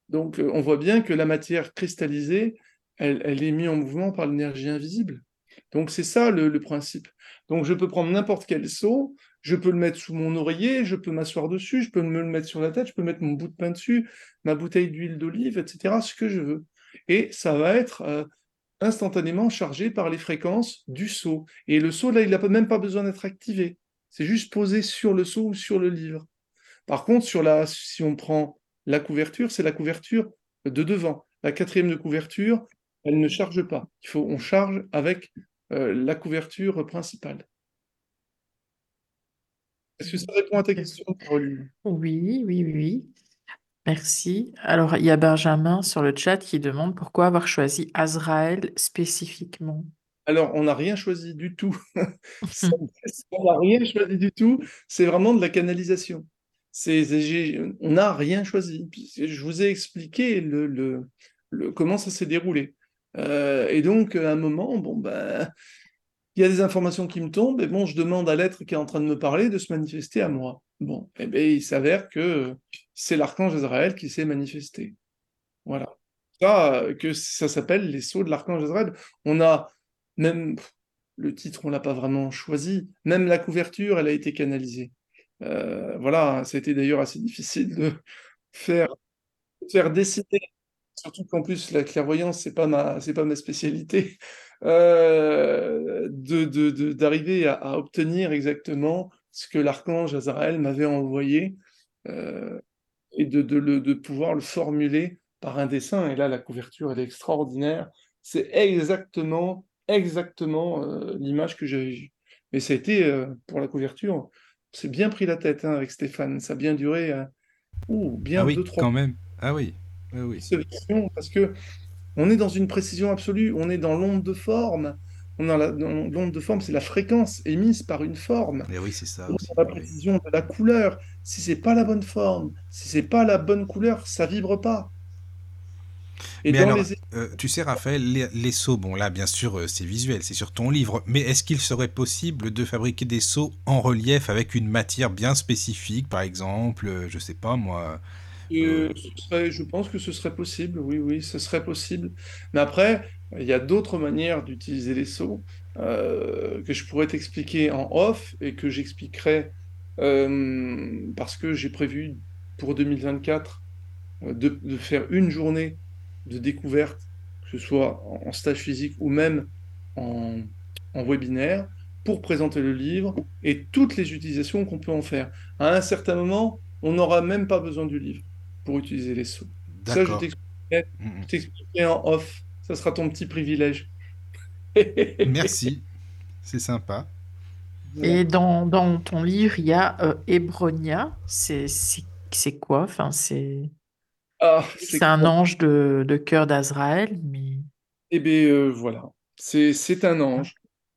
Donc on voit bien que la matière cristallisée, elle, est mise en mouvement par l'énergie invisible. Donc c'est ça le, principe. Donc je peux prendre n'importe quel seau, je peux le mettre sous mon oreiller, je peux m'asseoir dessus, je peux me le mettre sur la tête, je peux mettre mon bout de pain dessus, ma bouteille d'huile d'olive, etc., ce que je veux. Et ça va être euh, instantanément chargé par les fréquences du seau. Et le seau, là, il n'a même pas besoin d'être activé. C'est juste posé sur le seau ou sur le livre. Par contre, sur la, si on prend la couverture, c'est la couverture de devant. La quatrième de couverture, elle ne charge pas. Il faut, on charge avec euh, la couverture principale. Est-ce que ça répond à ta question, Caroline? Oui, oui, oui. Merci. Alors, il y a Benjamin sur le chat qui demande pourquoi avoir choisi Azraël spécifiquement. Alors, on n'a rien choisi du tout. on n'a rien choisi du tout. C'est vraiment de la canalisation. on n'a rien choisi. Je vous ai expliqué le, comment ça s'est déroulé. Euh, et donc, à un moment, bon, ben, il y a des informations qui me tombent, et bon, je demande à l'être qui est en train de me parler de se manifester à moi. Bon, et bien, il s'avère que c'est l'archange Israël qui s'est manifesté. Voilà. Ça, que ça s'appelle les sceaux de l'archange Israël. On a même le titre, on l'a pas vraiment choisi. Même la couverture, elle a été canalisée. Euh, voilà, ça a été d'ailleurs assez difficile de faire, faire décider surtout qu'en plus la clairvoyance c'est pas pas ma spécialité euh, de d'arriver à, obtenir exactement ce que l'archange Azraël m'avait envoyé euh, et de, de, de pouvoir le formuler par un dessin et là la couverture elle est extraordinaire c'est exactement exactement euh, l'image que j'avais vue mais ça a été pour la couverture c'est bien pris la tête hein, avec Stéphane ça a bien duré ou bien ah oui, deux trois quand même ah oui oui, parce que on est dans une précision absolue, on est dans l'onde de forme. On a l'onde de forme, c'est la fréquence émise par une forme. Mais oui, c'est ça. la précision de la couleur. Si c'est pas la bonne forme, si c'est pas la bonne couleur, ça vibre pas. Et mais alors, euh, tu sais, Raphaël, les, les, seaux, bon là, bien sûr, euh, c'est visuel, c'est sur ton livre, mais est-ce qu'il serait possible de fabriquer des seaux en relief avec une matière bien spécifique, par exemple, euh, je sais pas moi, je pense que ce serait possible, oui, oui, ce serait possible. Mais après, il y a d'autres manières d'utiliser les sauts euh, que je pourrais t'expliquer en off et que j'expliquerai euh, parce que j'ai prévu pour 2024 euh, de, de, faire une journée de découverte, que ce soit en stage physique ou même en, en webinaire, pour présenter le livre et toutes les utilisations qu'on peut en faire. À un certain moment, on n'aura même pas besoin du livre pour utiliser les sauts. Ça, je t'expliquerai en off. Ça sera ton petit privilège. Merci, c'est sympa. Et dans, dans ton livre, il y a euh, c'est quoi? Enfin, c'est Ah, c'est un ange de, de cœur d'Azraël, mais Eh bien, voilà, c'est un ange.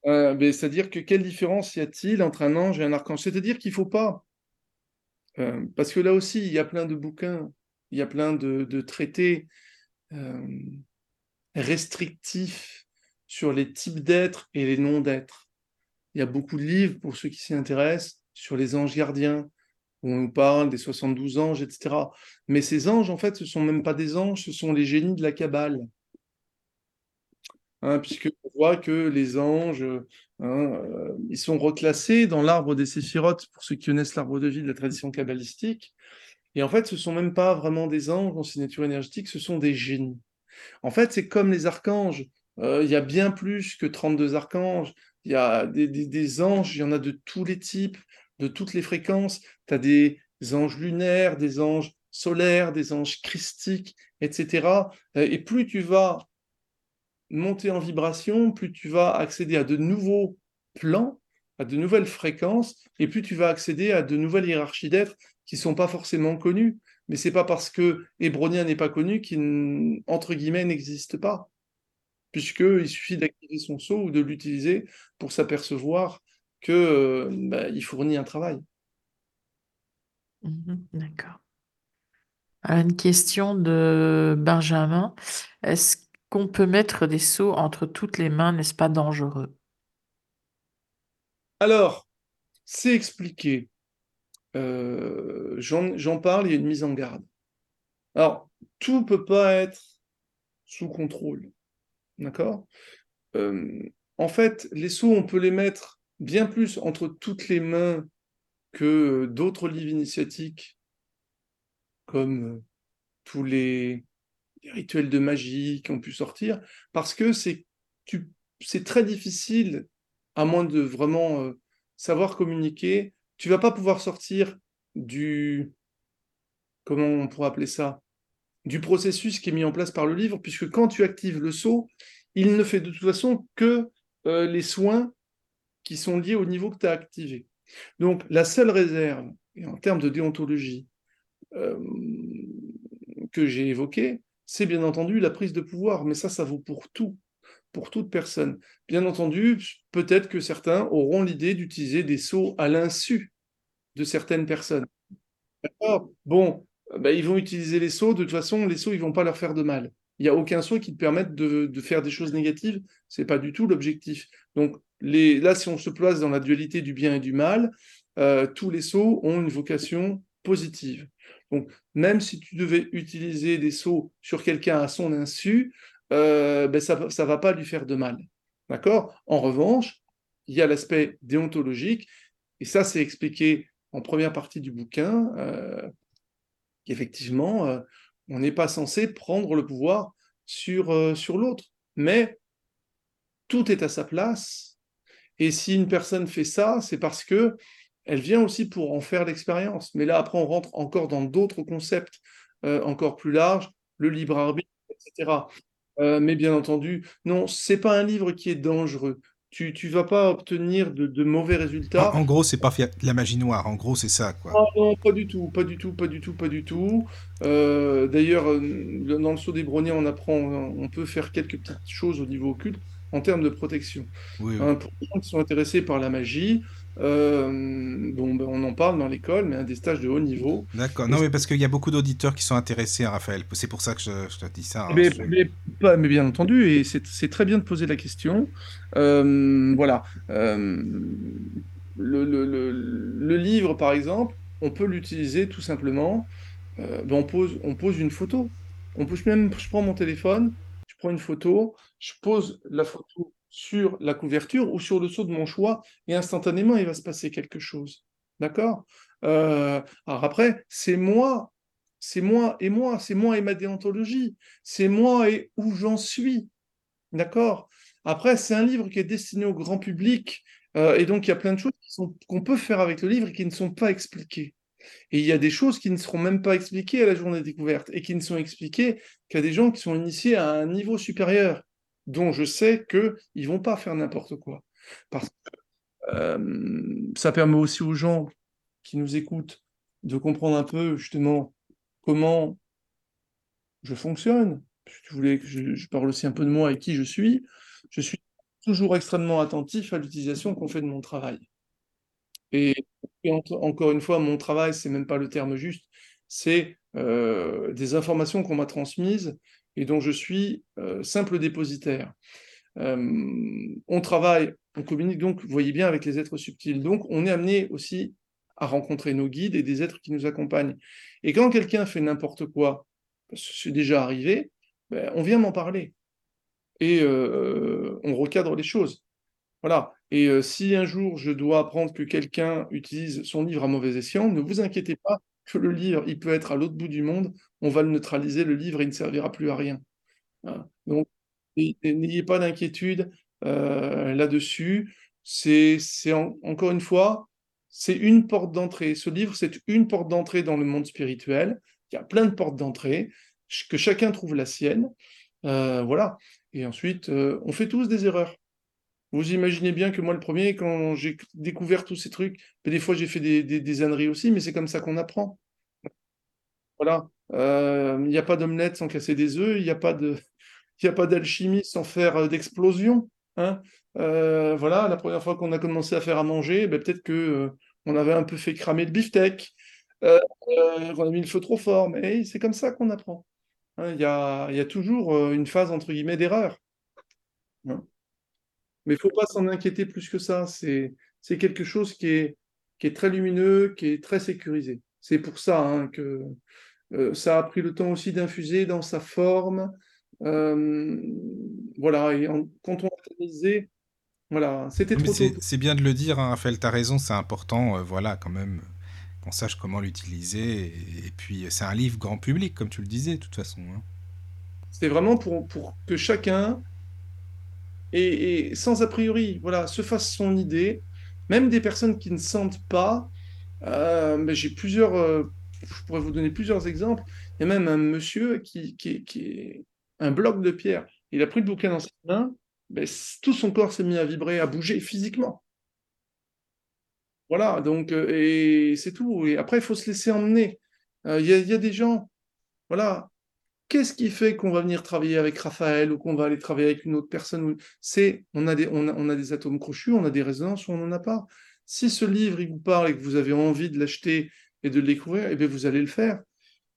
Euh, ben, c'est-à-dire que quelle différence y a-t-il entre un ange et un archange? C'est-à-dire qu'il faut pas, euh, parce que là aussi, il y a plein de bouquins, il y a plein de, de traités euh, restrictifs sur les types d'êtres et les noms d'êtres. Il y a beaucoup de livres, pour ceux qui s'y intéressent, sur les anges gardiens, où on nous parle des 72 anges, etc. Mais ces anges, en fait, ce sont même pas des anges, ce sont les génies de la Kabbale. Hein, puisqu'on voit que les anges, hein, euh, ils sont reclassés dans l'arbre des séphirotes, pour ceux qui connaissent l'arbre de vie de la tradition kabbalistique. Et en fait, ce sont même pas vraiment des anges en signature énergétique, ce sont des génies. En fait, c'est comme les archanges. Euh, il y a bien plus que 32 archanges. Il y a des anges, il y en a de tous les types, de toutes les fréquences. Tu as des anges lunaires, des anges solaires, des anges christiques, etc. Euh, Et plus tu vas monter en vibration, plus tu vas accéder à de nouveaux plans, à de nouvelles fréquences, et plus tu vas accéder à de nouvelles hiérarchies d'êtres qui ne sont pas forcément connues. Mais c'est pas parce que Hébronien n'est pas connu qu'il, guillemets, n'existe pas, puisqu'il suffit d'activer son sceau ou de l'utiliser pour s'apercevoir que euh, bah, il fournit un travail. Mhm, d'accord. Une question de Benjamin. Est-ce qu'on peut mettre des seaux entre toutes les mains, n'est-ce pas dangereux? Alors, c'est expliqué. Euh, j'en parle, il y a une mise en garde. Alors, tout ne peut pas être sous contrôle. D'accord? Euh, En fait, les sceaux, on peut les mettre bien plus entre toutes les mains que d'autres livres initiatiques, comme tous les, rituels de magie qui ont pu sortir, parce que c'est très difficile, à moins de vraiment euh, savoir communiquer, tu vas pas pouvoir sortir du, comment on pourrait appeler ça, du processus qui est mis en place par le livre, puisque quand tu actives le sceau, il ne fait de toute façon que euh, les soins qui sont liés au niveau que tu as activé. Donc, la seule réserve, et en termes de déontologie, euh, que j'ai évoquée, c'est bien entendu la prise de pouvoir, mais ça, ça vaut pour tout, pour toute personne. Bien entendu, peut-être que certains auront l'idée d'utiliser des sceaux à l'insu de certaines personnes. Bon, ben, ils vont utiliser les sceaux, de toute façon, les sceaux, ils vont pas leur faire de mal. Il n'y a aucun sceau qui te permette de, faire des choses négatives, c'est pas du tout l'objectif. Donc, les, là, si on se place dans la dualité du bien et du mal, euh, tous les sceaux ont une vocation positive. Donc, même si tu devais utiliser des sceaux sur quelqu'un à son insu, euh, ben, ça ne va pas lui faire de mal. D'accord? En revanche, il y a l'aspect déontologique, et ça, c'est expliqué en première partie du bouquin, euh, qu'effectivement, euh, on n'est pas censé prendre le pouvoir sur, sur l'autre. Mais tout est à sa place. Et si une personne fait ça, c'est parce que elle vient aussi pour en faire l'expérience. Mais là, après, on rentre encore dans d'autres concepts euh, encore plus larges, le libre arbitre, etc. Euh, mais bien entendu, non, c'est pas un livre qui est dangereux. Tu ne vas pas obtenir de, de mauvais résultats. En, en gros, c'est pas la magie noire. En gros, c'est ça, quoi. Non, non, pas du tout, pas du tout, pas du tout, pas du tout. Euh, D'ailleurs, le- dans le saut des brownies, on apprend, on peut faire quelques petites choses au niveau occulte en termes de protection. Oui, oui. Hein, pour les gens qui sont intéressés par la magie, euh, bon, ben, on en parle dans l'école, mais à des stages de haut niveau. D'accord. Non, mais parce qu'il y a beaucoup d'auditeurs qui sont intéressés, hein, Raphaël. C'est pour ça que je, je te dis ça. hein. Mais, Je- mais, pas- mais bien entendu, et c'est très bien de poser la question. Euh, voilà. Euh, le, le- le- le livre, par exemple, on peut l'utiliser tout simplement. Ben, on pose, on pose une photo. On peut, même, je prends mon téléphone, je prends une photo, je pose la photo sur la couverture ou sur le seau de mon choix, et instantanément, il va se passer quelque chose. D'accord? Euh, Alors après, c'est moi, c'est moi et moi, c'est moi et ma déontologie, c'est moi et où j'en suis. D'accord? Après, c'est un livre qui est destiné au grand public, euh, et donc il y a plein de choses qu'on peut faire avec le livre et qui ne sont pas expliquées. Et il y a des choses qui ne seront même pas expliquées à la journée découverte et qui ne sont expliquées qu'à des gens qui sont initiés à un niveau supérieur. dont je sais qu'ils ne vont pas faire n'importe quoi. Parce que euh, ça permet aussi aux gens qui nous écoutent de comprendre un peu justement comment je fonctionne. Je voulais que je, parle aussi un peu de moi et qui je suis. Je suis toujours extrêmement attentif à l'utilisation qu'on fait de mon travail. Et, encore une fois, mon travail, c'est même pas le terme juste, c'est euh, des informations qu'on m'a transmises et dont je suis euh, simple dépositaire. Euh, on travaille, on communique donc, voyez bien, avec les êtres subtils. Donc, on est amené aussi à rencontrer nos guides et des êtres qui nous accompagnent. Et quand quelqu'un fait n'importe quoi, c'est déjà arrivé, ben, on vient m'en parler. Et on recadre les choses. Voilà. Et si un jour je dois apprendre que quelqu'un utilise son livre à mauvais escient, ne vous inquiétez pas que le livre, il peut être à l'autre bout du monde, on va le neutraliser, le livre, il ne servira plus à rien. Donc, n'ayez pas d'inquiétude euh, là-dessus. C'est encore une fois, c'est une porte d'entrée. Ce livre, c'est une porte d'entrée dans le monde spirituel. Il y a plein de portes d'entrée, que chacun trouve la sienne. Euh, voilà. Et ensuite, euh, on fait tous des erreurs. Vous imaginez bien que moi, le premier, quand j'ai découvert tous ces trucs, des fois j'ai fait des, âneries aussi, mais c'est comme ça qu'on apprend. Voilà. Euh, il n'y a pas d'omelette sans casser des œufs, il n'y a pas d'alchimie sans faire euh, d'explosion. Hein. Euh, voilà, la première fois qu'on a commencé à faire à manger, ben, peut-être que on avait un peu fait cramer le beefsteak, on a mis le feu trop fort, mais c'est comme ça qu'on apprend. Hein. Il y, a, y, a, toujours une phase entre guillemets d'erreur. Hein. Mais il ne faut pas s'en inquiéter plus que ça. C'est quelque chose qui est, qui est très lumineux, qui est très sécurisé. C'est pour ça hein, que euh, ça a pris le temps aussi d'infuser dans sa forme. Euh, voilà, et quand on a analysé, voilà, c'était trop C'est bien de le dire, hein, Raphaël, tu as raison, c'est important, euh, voilà, quand même, qu'on sache comment l'utiliser. Et, puis, c'est un livre grand public, comme tu le disais, de toute façon. Hein. C'est vraiment pour, pour que chacun et, sans a priori, voilà, se fasse son idée, même des personnes qui ne sentent pas. Euh, mais j'ai plusieurs, euh, je pourrais vous donner plusieurs exemples. Il y a même un monsieur qui, est un bloc de pierre. Il a pris le bouquin dans sa main, mais tout son corps s'est mis à vibrer, à bouger physiquement. Voilà, donc, euh, et c'est tout. Et après, il faut se laisser emmener. Il y, y, a des gens, voilà, Qu'est-ce qui fait qu'on va venir travailler avec Raphaël ou qu'on va aller travailler avec une autre personne C'est on a des atomes crochus, on a des résonances on n'en a pas. Si ce livre vous parle et que vous avez envie de l'acheter et de le découvrir, eh bien vous allez le faire.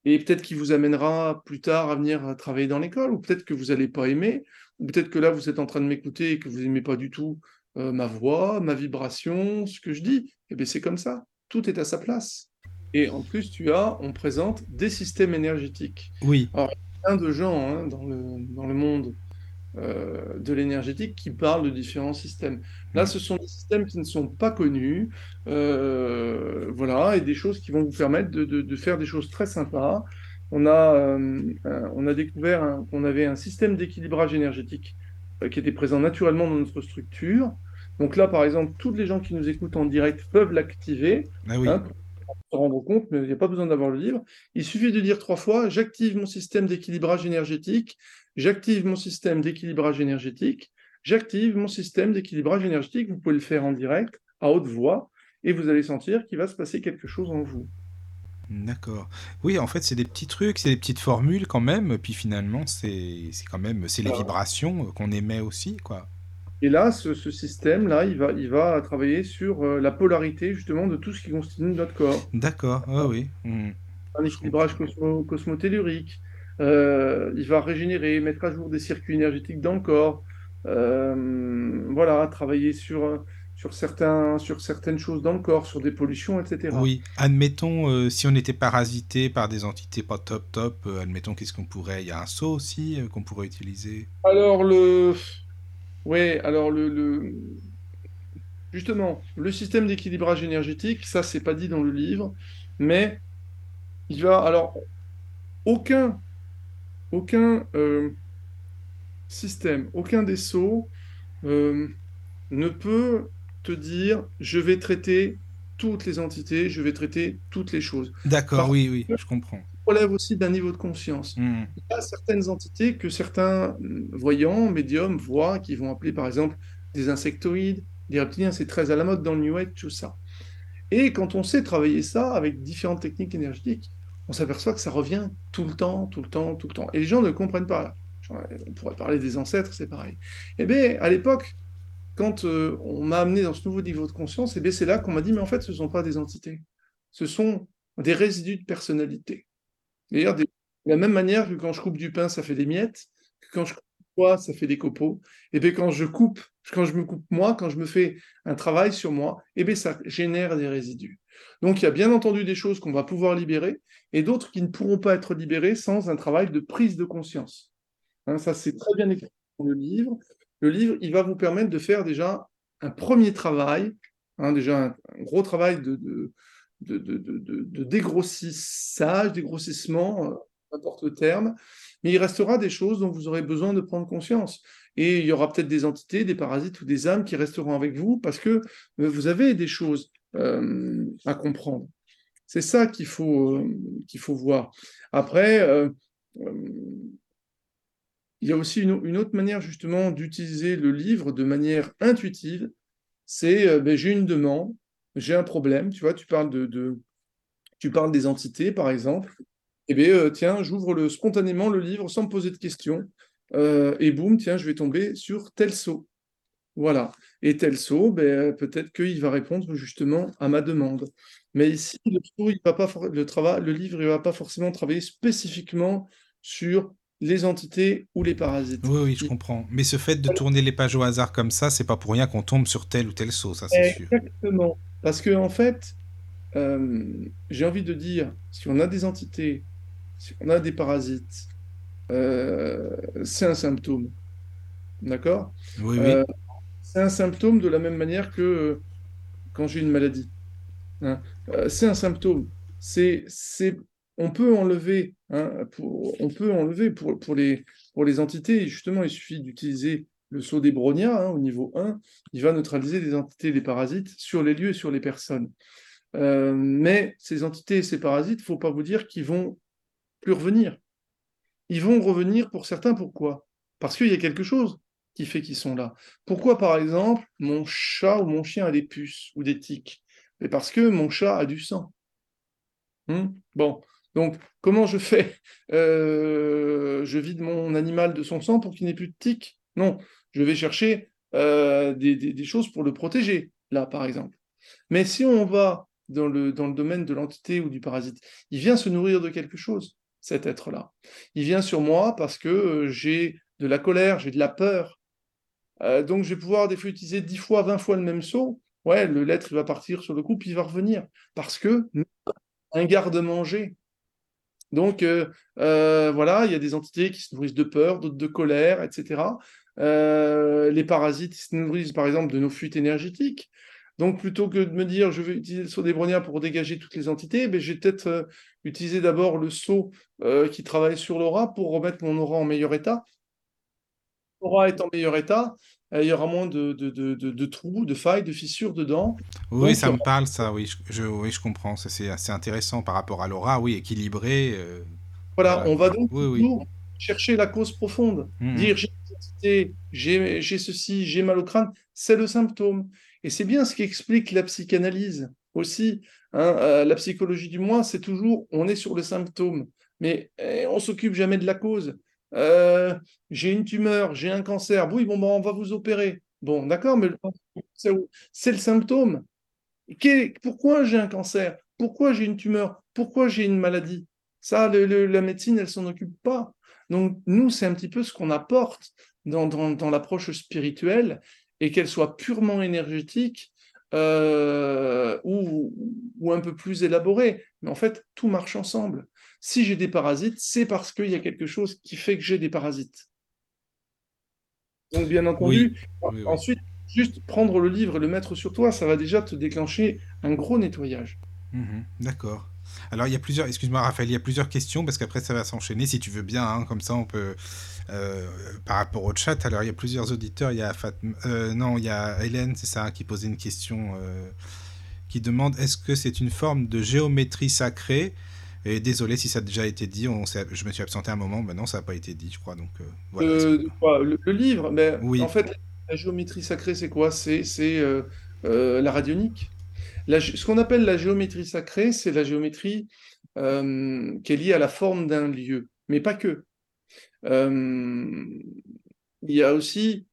Et peut-être qu'il vous amènera plus tard à venir travailler dans l'école, ou peut-être que vous n'allez pas aimer, ou peut-être que là vous êtes en train de m'écouter et que vous n'aimez pas du tout euh, ma voix, ma vibration, ce que je dis. Eh bien c'est comme ça. Tout est à sa place. Et en plus, tu as, on présente des systèmes énergétiques. Oui. Alors, il y a plein de gens hein, dans, le, dans le monde euh, de l'énergétique qui parlent de différents systèmes. Là, ce sont des systèmes qui ne sont pas connus, euh, voilà, et des choses qui vont vous permettre de, de, faire des choses très sympas. On a, euh, on a découvert qu'on avait un système d'équilibrage énergétique qui était présent naturellement dans notre structure. Donc là, par exemple, tous les gens qui nous écoutent en direct peuvent l'activer. Ah oui. Hein, se rendre compte, mais il n'y a pas besoin d'avoir le livre. Il suffit de dire trois fois j'active mon système d'équilibrage énergétique, j'active mon système d'équilibrage énergétique, j'active mon système d'équilibrage énergétique. Vous pouvez le faire en direct, à haute voix, et vous allez sentir qu'il va se passer quelque chose en vous. D'accord. Oui, en fait, c'est des petits trucs, c'est des petites formules quand même. Puis finalement, c'est quand même c'est les vibrations qu'on émet aussi, quoi. Et là, ce, système-là, il va, il va travailler sur euh, la polarité justement de tout ce qui constitue notre corps. D'accord, ah oui. Hmm. Un équilibrage cosmo cosmotellurique. Euh, il va régénérer, mettre à jour des circuits énergétiques dans le corps. Euh, voilà, travailler sur, sur, certains, sur certaines choses dans le corps, sur des pollutions, etc. Oui, admettons, si on était parasité par des entités pas top top, admettons, qu'est-ce qu'on pourrait... Il y a un saut aussi qu'on pourrait utiliser? Alors, le... Oui, alors le, justement, le système d'équilibrage énergétique, ça, c'est pas dit dans le livre, mais il va. Alors, aucun, aucun euh, système, aucun des sceaux euh, ne peut te dire je vais traiter toutes les entités, je vais traiter toutes les choses. D'accord, oui, oui, je comprends. Relève aussi d'un niveau de conscience. Hmm. Il y a certaines entités que certains mm, voyants, médiums voient, qui vont appeler par exemple des insectoïdes, des reptiliens, c'est très à la mode dans le New Age, tout ça. Et quand on sait travailler ça avec différentes techniques énergétiques, on s'aperçoit que ça revient tout le temps, tout le temps, tout le temps. Et les gens ne comprennent pas. On pourrait parler des ancêtres, c'est pareil. Eh bien, à l'époque, quand euh, on m'a amené dans ce nouveau niveau de conscience, eh c'est là qu'on m'a dit, mais en fait, ce ne sont pas des entités. Ce sont des résidus de personnalité. D'ailleurs, de la même manière que quand je coupe du pain, ça fait des miettes, que quand je coupe moi, ça fait des copeaux, et bien quand je coupe, quand je me coupe moi, quand je me fais un travail sur moi, et bien ça génère des résidus. Donc il y a bien entendu des choses qu'on va pouvoir libérer, et d'autres qui ne pourront pas être libérées sans un travail de prise de conscience. Hein, ça, c'est très bien écrit dans le livre. Le livre, il va vous permettre de faire déjà un premier travail, hein, déjà un, gros travail de, de, dégrossissage, dégrossissement, euh, n'importe le terme, mais il restera des choses dont vous aurez besoin de prendre conscience. Et il y aura peut-être des entités, des parasites ou des âmes qui resteront avec vous parce que euh, vous avez des choses euh, à comprendre. C'est ça qu'il faut, faut voir. Après, il y a aussi une, autre manière justement d'utiliser le livre de manière intuitive. C'est euh, ben, j'ai une demande, j'ai un problème. Tu vois, tu parles de, tu parles des entités par exemple. Eh bien, euh, tiens, j'ouvre le, spontanément le livre sans me poser de questions. Euh, et boum, tiens, je vais tomber sur tel saut. Voilà. Et tel saut, ben, peut-être qu'il va répondre justement à ma demande. Mais ici, le, il va pas, le, travail, le livre ne va pas forcément travailler spécifiquement sur les entités ou les parasites. Oui, oui, je comprends. Mais ce fait de tourner les pages au hasard comme ça, c'est pas pour rien qu'on tombe sur tel ou tel saut, ça c'est sûr. Exactement. Parce que en fait, euh, j'ai envie de dire, si on a des entités, si on a des parasites, euh, c'est un symptôme. D'accord? Oui, oui. Euh, c'est un symptôme de la même manière que quand j'ai une maladie. Hein. c'est un symptôme. C'est on peut enlever, hein, pour, on peut enlever pour, pour, les, pour les entités, justement, il suffit d'utiliser le saut des Bronia hein, au niveau 1, il va neutraliser les entités, les parasites sur les lieux et sur les personnes. Euh, mais ces entités et ces parasites, il ne faut pas vous dire qu'ils vont plus revenir. Ils vont revenir pour certains, pourquoi? Parce qu'il y a quelque chose qui fait qu'ils sont là. Pourquoi, par exemple, mon chat ou mon chien a des puces ou des tiques? Parce que mon chat a du sang. Hmm? Bon, donc, comment je fais? Euh, Je vide mon animal de son sang pour qu'il n'ait plus de tiques? Non, je vais chercher euh, des, choses pour le protéger, là, par exemple. Mais si on va dans le, domaine de l'entité ou du parasite, il vient se nourrir de quelque chose, cet être-là. Il vient sur moi parce que euh, j'ai de la colère, j'ai de la peur. donc, je vais pouvoir des fois utiliser 10 fois, 20 fois le même saut. Ouais, le lettre, il va partir sur le coup, puis il va revenir. Parce que un garde-manger, donc euh, euh, voilà, il y a des entités qui se nourrissent de peur, d'autres de colère, etc. Euh, les parasites se nourrissent par exemple de nos fuites énergétiques. Donc plutôt que de me dire je vais utiliser le saut des browniens pour dégager toutes les entités, ben, je vais peut-être utiliser d'abord le saut qui travaille sur l'aura pour remettre mon aura en meilleur état. L'aura est en meilleur état, il y aura moins de, de, de, de, trous, de failles, de fissures dedans. Oui, ça me parle, ça, oui, je, oui, je comprends. C'est assez intéressant par rapport à l'aura, oui, équilibré. Euh, voilà, on va donc chercher la cause profonde. Mmh. Dire j'ai j'ai ceci, j'ai mal au crâne, c'est le symptôme. Et c'est bien ce qui explique la psychanalyse aussi. Hein, euh, la psychologie du moi, c'est toujours on est sur le symptôme, mais eh, on s'occupe jamais de la cause. Euh, j'ai une tumeur, j'ai un cancer. Oui, bon, ben, on va vous opérer. Bon, d'accord, mais c'est le symptôme. Pourquoi j'ai un cancer? Pourquoi j'ai une tumeur? Pourquoi j'ai une maladie? Ça, la médecine, elle s'en occupe pas. Donc, nous, c'est un petit peu ce qu'on apporte dans, dans, l'approche spirituelle et qu'elle soit purement énergétique euh, ou, ou, un peu plus élaborée. Mais en fait, tout marche ensemble. Si j'ai des parasites, c'est parce qu'il y a quelque chose qui fait que j'ai des parasites. Donc, bien entendu, ensuite, juste prendre le livre et le mettre sur toi, ça va déjà te déclencher un gros nettoyage. Mhm, d'accord. Alors, il y a plusieurs, excuse-moi Raphaël, il y a plusieurs questions parce qu'après ça va s'enchaîner si tu veux bien, hein, comme ça on peut, par rapport au chat. Alors, il y a plusieurs auditeurs, il y a euh, non, il y a Hélène, c'est ça, qui posait une question, euh, qui demande est-ce que c'est une forme de géométrie sacrée? Et désolé si ça a déjà été dit, on je me suis absenté un moment, maintenant ça n'a pas été dit, je crois. Donc, voilà, le, livre, mais oui. en fait, la géométrie sacrée, c'est quoi? C'est la radionique. ce qu'on appelle la géométrie sacrée, c'est la géométrie qui est liée à la forme d'un lieu, mais pas que. Il y a aussi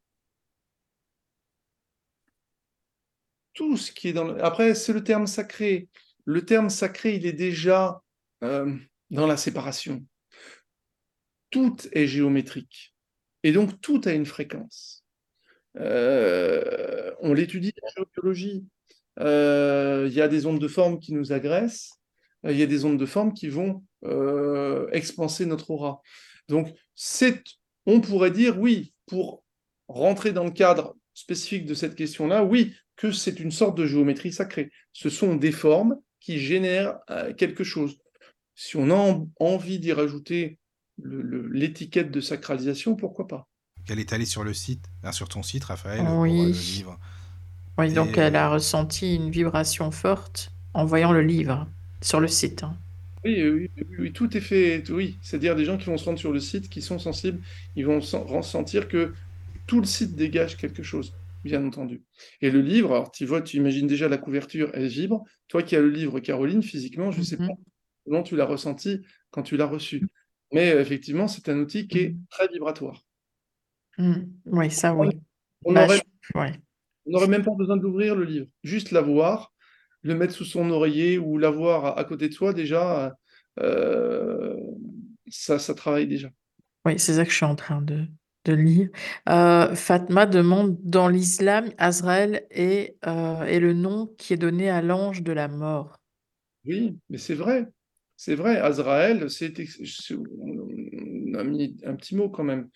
tout ce qui est dans... Après, c'est le terme sacré. Le terme sacré, il est déjà euh, dans la séparation. Tout est géométrique. Et donc, tout a une fréquence. Euh, on l'étudie en géobiologie. Euh, il y a des ondes de forme qui nous agressent. Il y a des ondes de forme qui vont expanser notre aura. Donc, on pourrait dire, oui, pour rentrer dans le cadre spécifique de cette question-là, oui, que c'est une sorte de géométrie sacrée. Ce sont des formes qui génèrent euh, quelque chose. Si on a envie d'y rajouter l'étiquette de sacralisation, pourquoi pas? Elle est allée sur le site, sur ton site, Raphaël, oui. pour euh, le livre. Oui, donc elle a ressenti une vibration forte en voyant le livre sur le site. Hein. Oui, oui, oui, tout est fait. Oui, c'est-à-dire des gens qui vont se rendre sur le site, qui sont sensibles, ils vont ressentir que tout le site dégage quelque chose, bien entendu. Et le livre, alors tu vois, tu imagines déjà la couverture, elle vibre. Toi qui as le livre, Caroline, physiquement, je ne sais pas mhm. comment tu l'as ressenti quand tu l'as reçu. Mais euh, effectivement, c'est un outil qui est mhm. très vibratoire. Mhm. Oui, ça oui. On bah, n'aurait même pas besoin d'ouvrir le livre, juste l'avoir, le mettre sous son oreiller ou l'avoir à, côté de soi, déjà, euh, ça, ça travaille déjà. Oui, c'est ça que je suis en train de, de lire. Euh, Fatma demande dans l'islam, Azraël est, euh, est le nom qui est donné à l'ange de la mort. Oui, mais c'est vrai. C'est vrai, Azraël, c'est, on a mis un petit mot quand même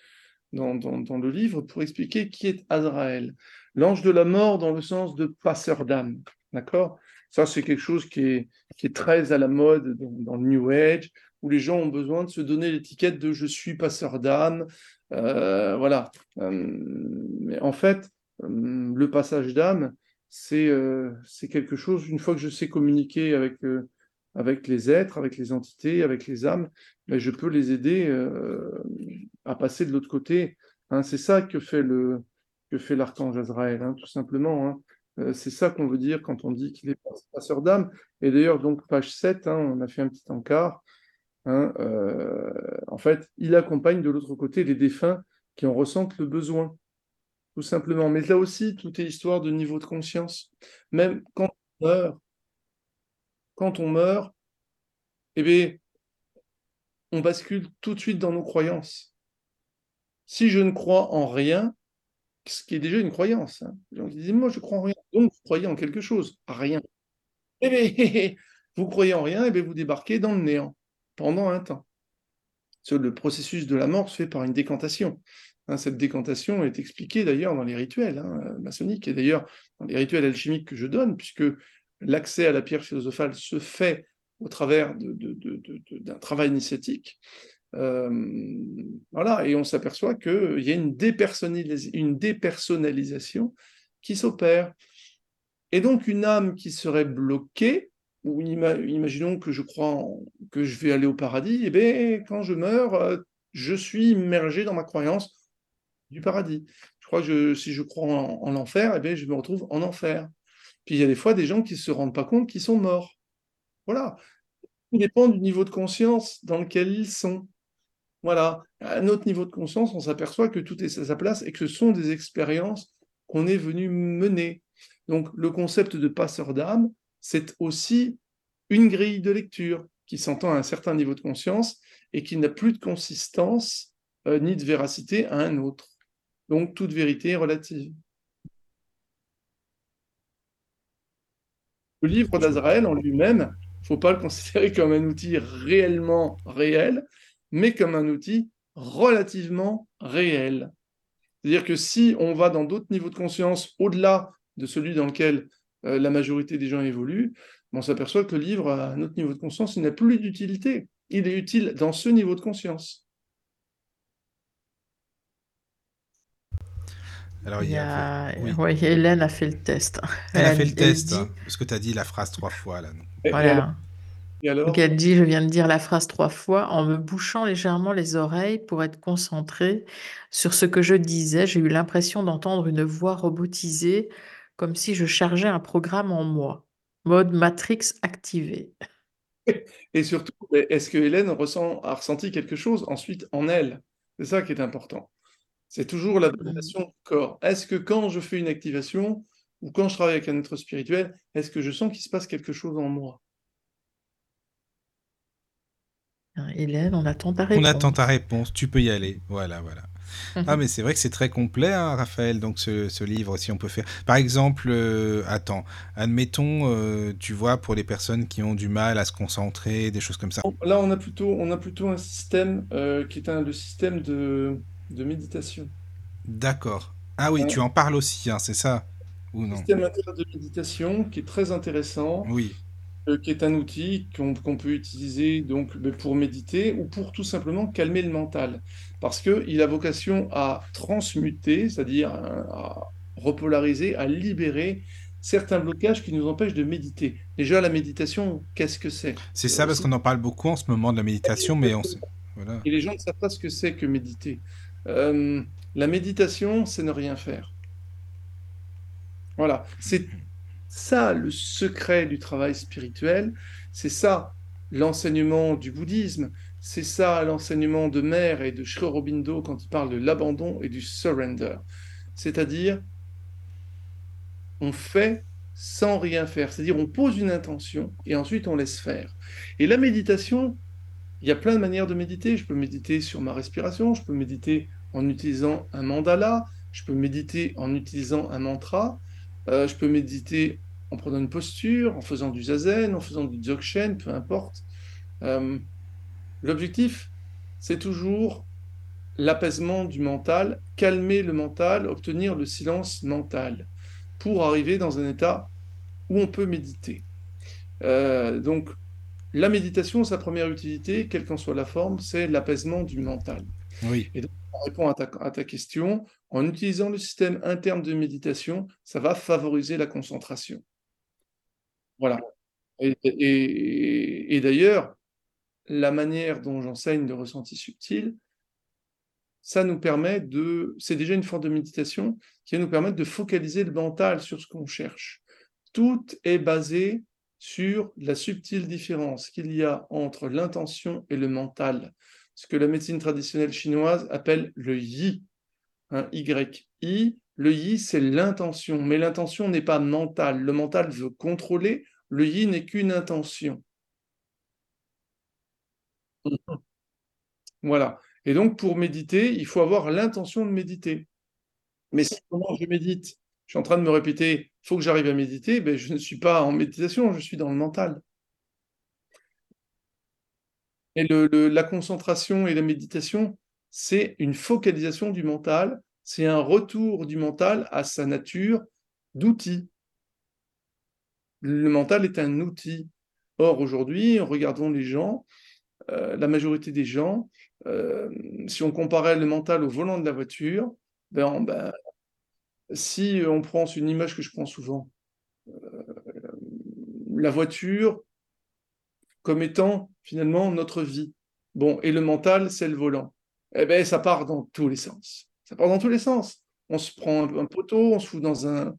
dans, dans, le livre pour expliquer qui est Azraël. L'ange de la mort dans le sens de passeur d'âme. D'accord? Ça, c'est quelque chose qui est, très à la mode dans, le New Age, où les gens ont besoin de se donner l'étiquette de je suis passeur d'âme, euh, voilà. Euh, mais en fait, euh, le passage d'âme, c'est quelque chose, une fois que je sais communiquer avec, avec les êtres, avec les entités, avec les âmes, ben, je peux les aider à passer de l'autre côté. Hein, c'est ça que fait le que fait l'archange Azraël, hein, tout simplement. Hein. C'est ça qu'on veut dire quand on dit qu'il est passeur d'âme. Et d'ailleurs, donc, page 7, on a fait un petit encart. Hein, euh, en fait, il accompagne de l'autre côté les défunts qui en ressentent le besoin, tout simplement. Mais là aussi, tout est histoire de niveau de conscience. Même quand on meurt, quand on meurt, eh bien, on bascule tout de suite dans nos croyances. Si je ne crois en rien, ce qui est déjà une croyance, hein. moi je crois en rien, donc vous croyez en quelque chose, rien. Eh bien, vous croyez en rien, et eh bien vous débarquez dans le néant pendant un temps. Le processus de la mort se fait par une décantation. Hein, cette décantation est expliquée d'ailleurs dans les rituels hein, maçonniques et d'ailleurs dans les rituels alchimiques que je donne, puisque l'accès à la pierre philosophale se fait au travers d'un travail initiatique. Euh, voilà, et on s'aperçoit qu'il y a une, une dépersonnalisation qui s'opère. Et donc une âme qui serait bloquée ou imaginons que je crois que je vais aller au paradis, et eh bien, quand je meurs, euh, je suis immergé dans ma croyance du paradis. Je crois que si je crois en, l'enfer, et eh bien, je me retrouve en enfer. Puis il y a des fois des gens qui ne se rendent pas compte qu'ils sont morts. Voilà. Tout dépend du niveau de conscience dans lequel ils sont. Voilà. À un autre niveau de conscience, on s'aperçoit que tout est à sa place et que ce sont des expériences qu'on est venu mener. Donc le concept de passeur d'âme, c'est aussi une grille de lecture qui s'entend à un certain niveau de conscience et qui n'a plus de consistance euh, ni de véracité à un autre. Donc toute vérité est relative. Le livre d'Azraël en lui-même, il ne faut pas le considérer comme un outil réellement réel, mais comme un outil relativement réel. C'est-à-dire que si on va dans d'autres niveaux de conscience au-delà de celui dans lequel euh, la majorité des gens évoluent, on s'aperçoit que le livre, à un autre niveau de conscience, il n'a plus d'utilité. Il est utile dans ce niveau de conscience. Alors, il y a... Oui. Hélène a fait le test. Elle, a fait le test, hein, parce que tu as dit la phrase trois fois. Là, voilà. Et alors? Donc elle dit, je viens de dire la phrase trois fois, en me bouchant légèrement les oreilles pour être concentrée sur ce que je disais, j'ai eu l'impression d'entendre une voix robotisée, comme si je chargeais un programme en moi. Mode Matrix activé. Et surtout, est-ce que Hélène ressent, a ressenti quelque chose ensuite en elle? C'est ça qui est important. C'est toujours la domination du corps. Est-ce que quand je fais une activation ou quand je travaille avec un être spirituel, est-ce que je sens qu'il se passe quelque chose en moi? Hélène, on attend ta On réponse. attend ta réponse, tu peux y aller. Voilà, voilà. Ah, mais c'est vrai que c'est très complet, hein, Raphaël, donc ce, ce livre, si on peut faire. Par exemple, euh, attends, admettons, euh, tu vois, pour les personnes qui ont du mal à se concentrer, des choses comme ça. Là, on a plutôt, on a plutôt un système euh, qui est un, le système de, de méditation. D'accord. Ah oui, Ouais. tu en parles aussi, hein, c'est ça Ou non? Système interne de méditation qui est très intéressant, Oui, qui est un outil qu'on peut utiliser donc pour méditer ou pour tout simplement calmer le mental. Parce qu'il a vocation à transmuter, c'est-à-dire euh, à repolariser, à libérer certains blocages qui nous empêchent de méditer. Déjà, la méditation, qu'est-ce que c'est? c'est Euh, ça, parce c'est- qu'on en parle beaucoup en ce moment de la méditation, mais on sait. Voilà. Et les gens ne savent pas ce que c'est que méditer. Euh, la méditation, c'est ne rien faire. Voilà, c'est ça le secret du travail spirituel, c'est ça l'enseignement du bouddhisme, c'est ça l'enseignement de Mère et de Sri Aurobindo quand il parle de l'abandon et du surrender. C'est-à-dire, on fait sans rien faire, c'est-à-dire on pose une intention et ensuite on laisse faire. Et la méditation, il y a plein de manières de méditer. Je peux méditer sur ma respiration, je peux méditer en utilisant un mandala, je peux méditer en utilisant un mantra, euh, je peux méditer en prenant une posture, en faisant du zazen, en faisant du dzogchen, peu importe. Euh, L'objectif, c'est toujours l'apaisement du mental, calmer le mental, obtenir le silence mental, pour arriver dans un état où on peut méditer. Euh, donc, la méditation, sa première utilité, quelle qu'en soit la forme, c'est l'apaisement du mental. Oui, Et donc, à ta, à ta question, en utilisant le système interne de méditation, ça va favoriser la concentration. Voilà. Et, d'ailleurs, la manière dont j'enseigne le ressenti subtil, ça nous permet de... C'est déjà une forme de méditation qui va nous permettre de focaliser le mental sur ce qu'on cherche. Tout est basé sur la subtile différence qu'il y a entre l'intention et le mental, ce que la médecine traditionnelle chinoise appelle le yi, hein, Y-I. Le yi, c'est l'intention, mais l'intention n'est pas mentale. Le mental veut contrôler, le yi n'est qu'une intention. Voilà. Et donc, pour méditer, il faut avoir l'intention de méditer. Mais que je médite, je suis en train de me répéter, il faut que j'arrive à méditer, ben, je ne suis pas en méditation, je suis dans le mental. Et le- le- la concentration et la méditation, c'est une focalisation du mental, c'est un retour du mental à sa nature d'outil. Le mental est un outil. Or, aujourd'hui, regardons les gens, euh, la majorité des gens, euh, si on comparait le mental au volant de la voiture, ben, ben, si on prend une image que je prends souvent, euh, la voiture comme étant finalement notre vie. Bon, et le mental, c'est le volant. Eh bien, ça part dans tous les sens. Ça part dans tous les sens. On se prend un, poteau, on se fout dans un...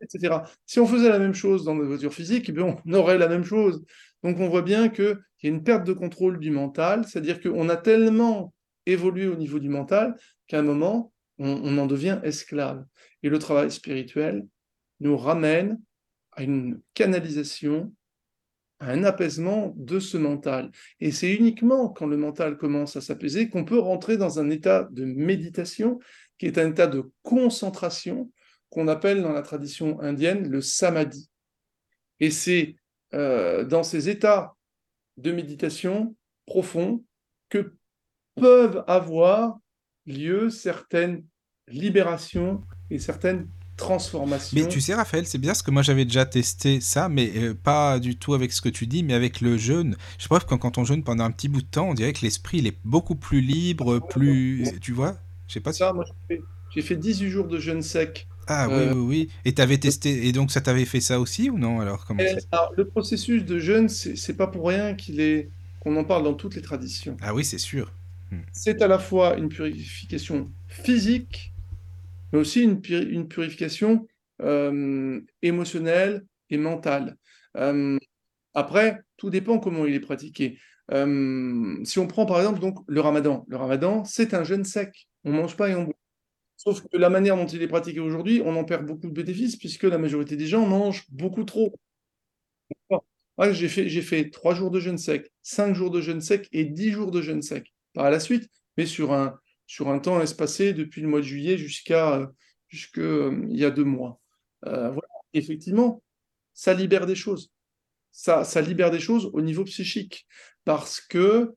etc. Si on faisait la même chose dans nos voitures physiques, eh bien, on aurait la même chose. Donc on voit bien qu'il y a une perte de contrôle du mental, c'est-à-dire qu'on a tellement évolué au niveau du mental qu'à un moment, on en devient esclave. Et le travail spirituel nous ramène à une canalisation, un apaisement de ce mental. Et c'est uniquement quand le mental commence à s'apaiser qu'on peut rentrer dans un état de méditation, qui est un état de concentration, qu'on appelle dans la tradition indienne le samadhi. Et c'est euh, dans ces états de méditation profonds que peuvent avoir lieu certaines libérations et certaines transformations. Mais tu sais, Raphaël, c'est bien parce que moi j'avais déjà testé ça, mais euh, pas du tout avec ce que tu dis, mais avec le jeûne. Je sais pas, quand, on jeûne pendant un petit bout de temps, on dirait que l'esprit il est beaucoup plus libre, plus. Tu vois? Je sais pas si. Ça, moi, j'ai fait, j'ai fait 18 jours de jeûne sec Ah oui, Euh, oui, oui. Et t'avais testé, et donc ça t'avait fait ça aussi ou non? Alors, comment se... alors, le processus de jeûne, c'est c'est pas pour rien qu'il est, qu'on en parle dans toutes les traditions. Ah oui, c'est sûr. Hmm. C'est à la fois une purification physique, mais aussi une, puri- une purification euh, émotionnelle et mentale. Euh, après, tout dépend comment il est pratiqué. Euh, si on prend par exemple donc le ramadan, le ramadan, c'est un jeûne sec. On mange pas et on boit. Sauf que la manière dont il est pratiqué aujourd'hui, on en perd beaucoup de bénéfices puisque la majorité des gens mangent beaucoup trop. J'ai fait, j'ai fait trois jours de jeûne sec, cinq jours de jeûne sec et dix jours de jeûne sec par la suite, mais sur un, sur un temps espacé depuis le mois de juillet jusqu'à euh, euh, il y a deux mois. Euh, voilà. Effectivement, ça libère des choses. Ça, libère des choses au niveau psychique parce que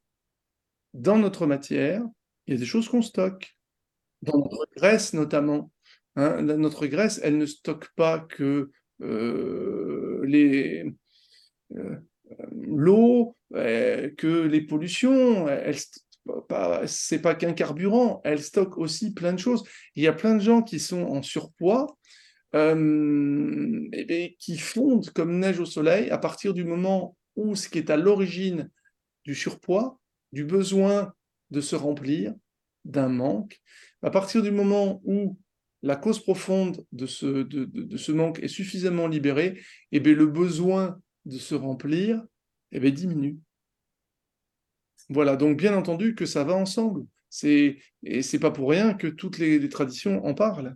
dans notre matière, il y a des choses qu'on stocke. Dans notre graisse notamment. hein. Notre graisse, elle ne stocke pas que les, l'eau, que les pollutions, c'est pas qu'un carburant, elle stocke aussi plein de choses. Il y a plein de gens qui sont en surpoids, euh, et bien, qui fondent comme neige au soleil à partir du moment où ce qui est à l'origine du surpoids, du besoin de se remplir, d'un manque, à partir du moment où la cause profonde de ce, manque est suffisamment libérée, et bien, le besoin de se remplir bien, diminue. Voilà, donc bien entendu que ça va ensemble. C'est, et c'est pas pour rien que toutes les, les traditions en parlent.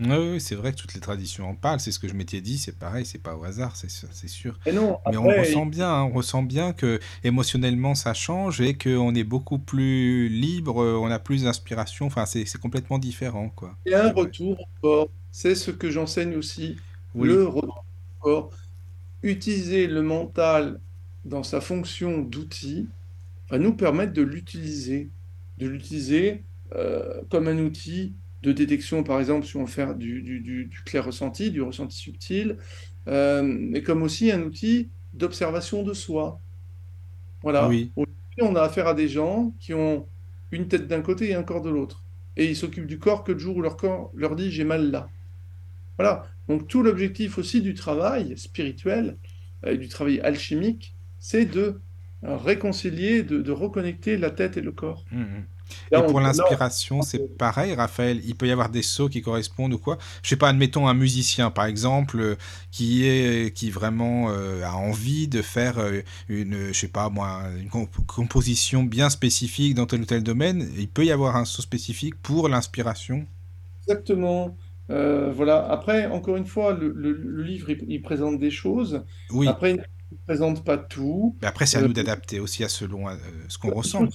Oui, oui, c'est vrai que toutes les traditions en parlent, c'est ce que je m'étais dit, c'est pareil, c'est pas au hasard, c'est sûr. Et non, Mais on ressent bien, hein, on ressent bien que émotionnellement ça change et qu'on est beaucoup plus libre, euh, on a plus d'inspiration, enfin c'est complètement différent, quoi. a un retour au corps. C'est ce que j'enseigne aussi, Oui, le retour au corps. Utiliser le mental dans sa fonction d'outil va nous permettre de l'utiliser, de l'utiliser euh, comme un outil de détection, par exemple, si on veut faire du, du, du, du clair ressenti, du ressenti subtil, euh, mais comme aussi un outil d'observation de soi. Voilà. oui, Aujourd'hui, on a affaire à des gens qui ont une tête d'un côté et un corps de l'autre. Et ils s'occupent du corps que le jour où leur corps leur dit j'ai mal là. Voilà. Donc tout l'objectif aussi du travail spirituel euh, et du travail alchimique, c'est de euh, réconcilier, de, de reconnecter la tête et le corps. Mhm. Là, Et pour l'inspiration, c'est pareil, Raphaël. Il peut y avoir des sauts qui correspondent ou quoi. Je sais pas, admettons un musicien, par exemple, euh, qui est qui vraiment euh, a envie de faire euh, une, je sais pas moi, une comp- composition bien spécifique dans tel ou tel domaine. Il peut y avoir un saut spécifique pour l'inspiration. exactement. Euh, voilà. Après, encore une fois, le, le- le livre, il, il présente des choses. Oui, Après, ne présente pas tout. mais après c'est à Euh, nous d'adapter aussi à selon euh, ce qu'on ressent.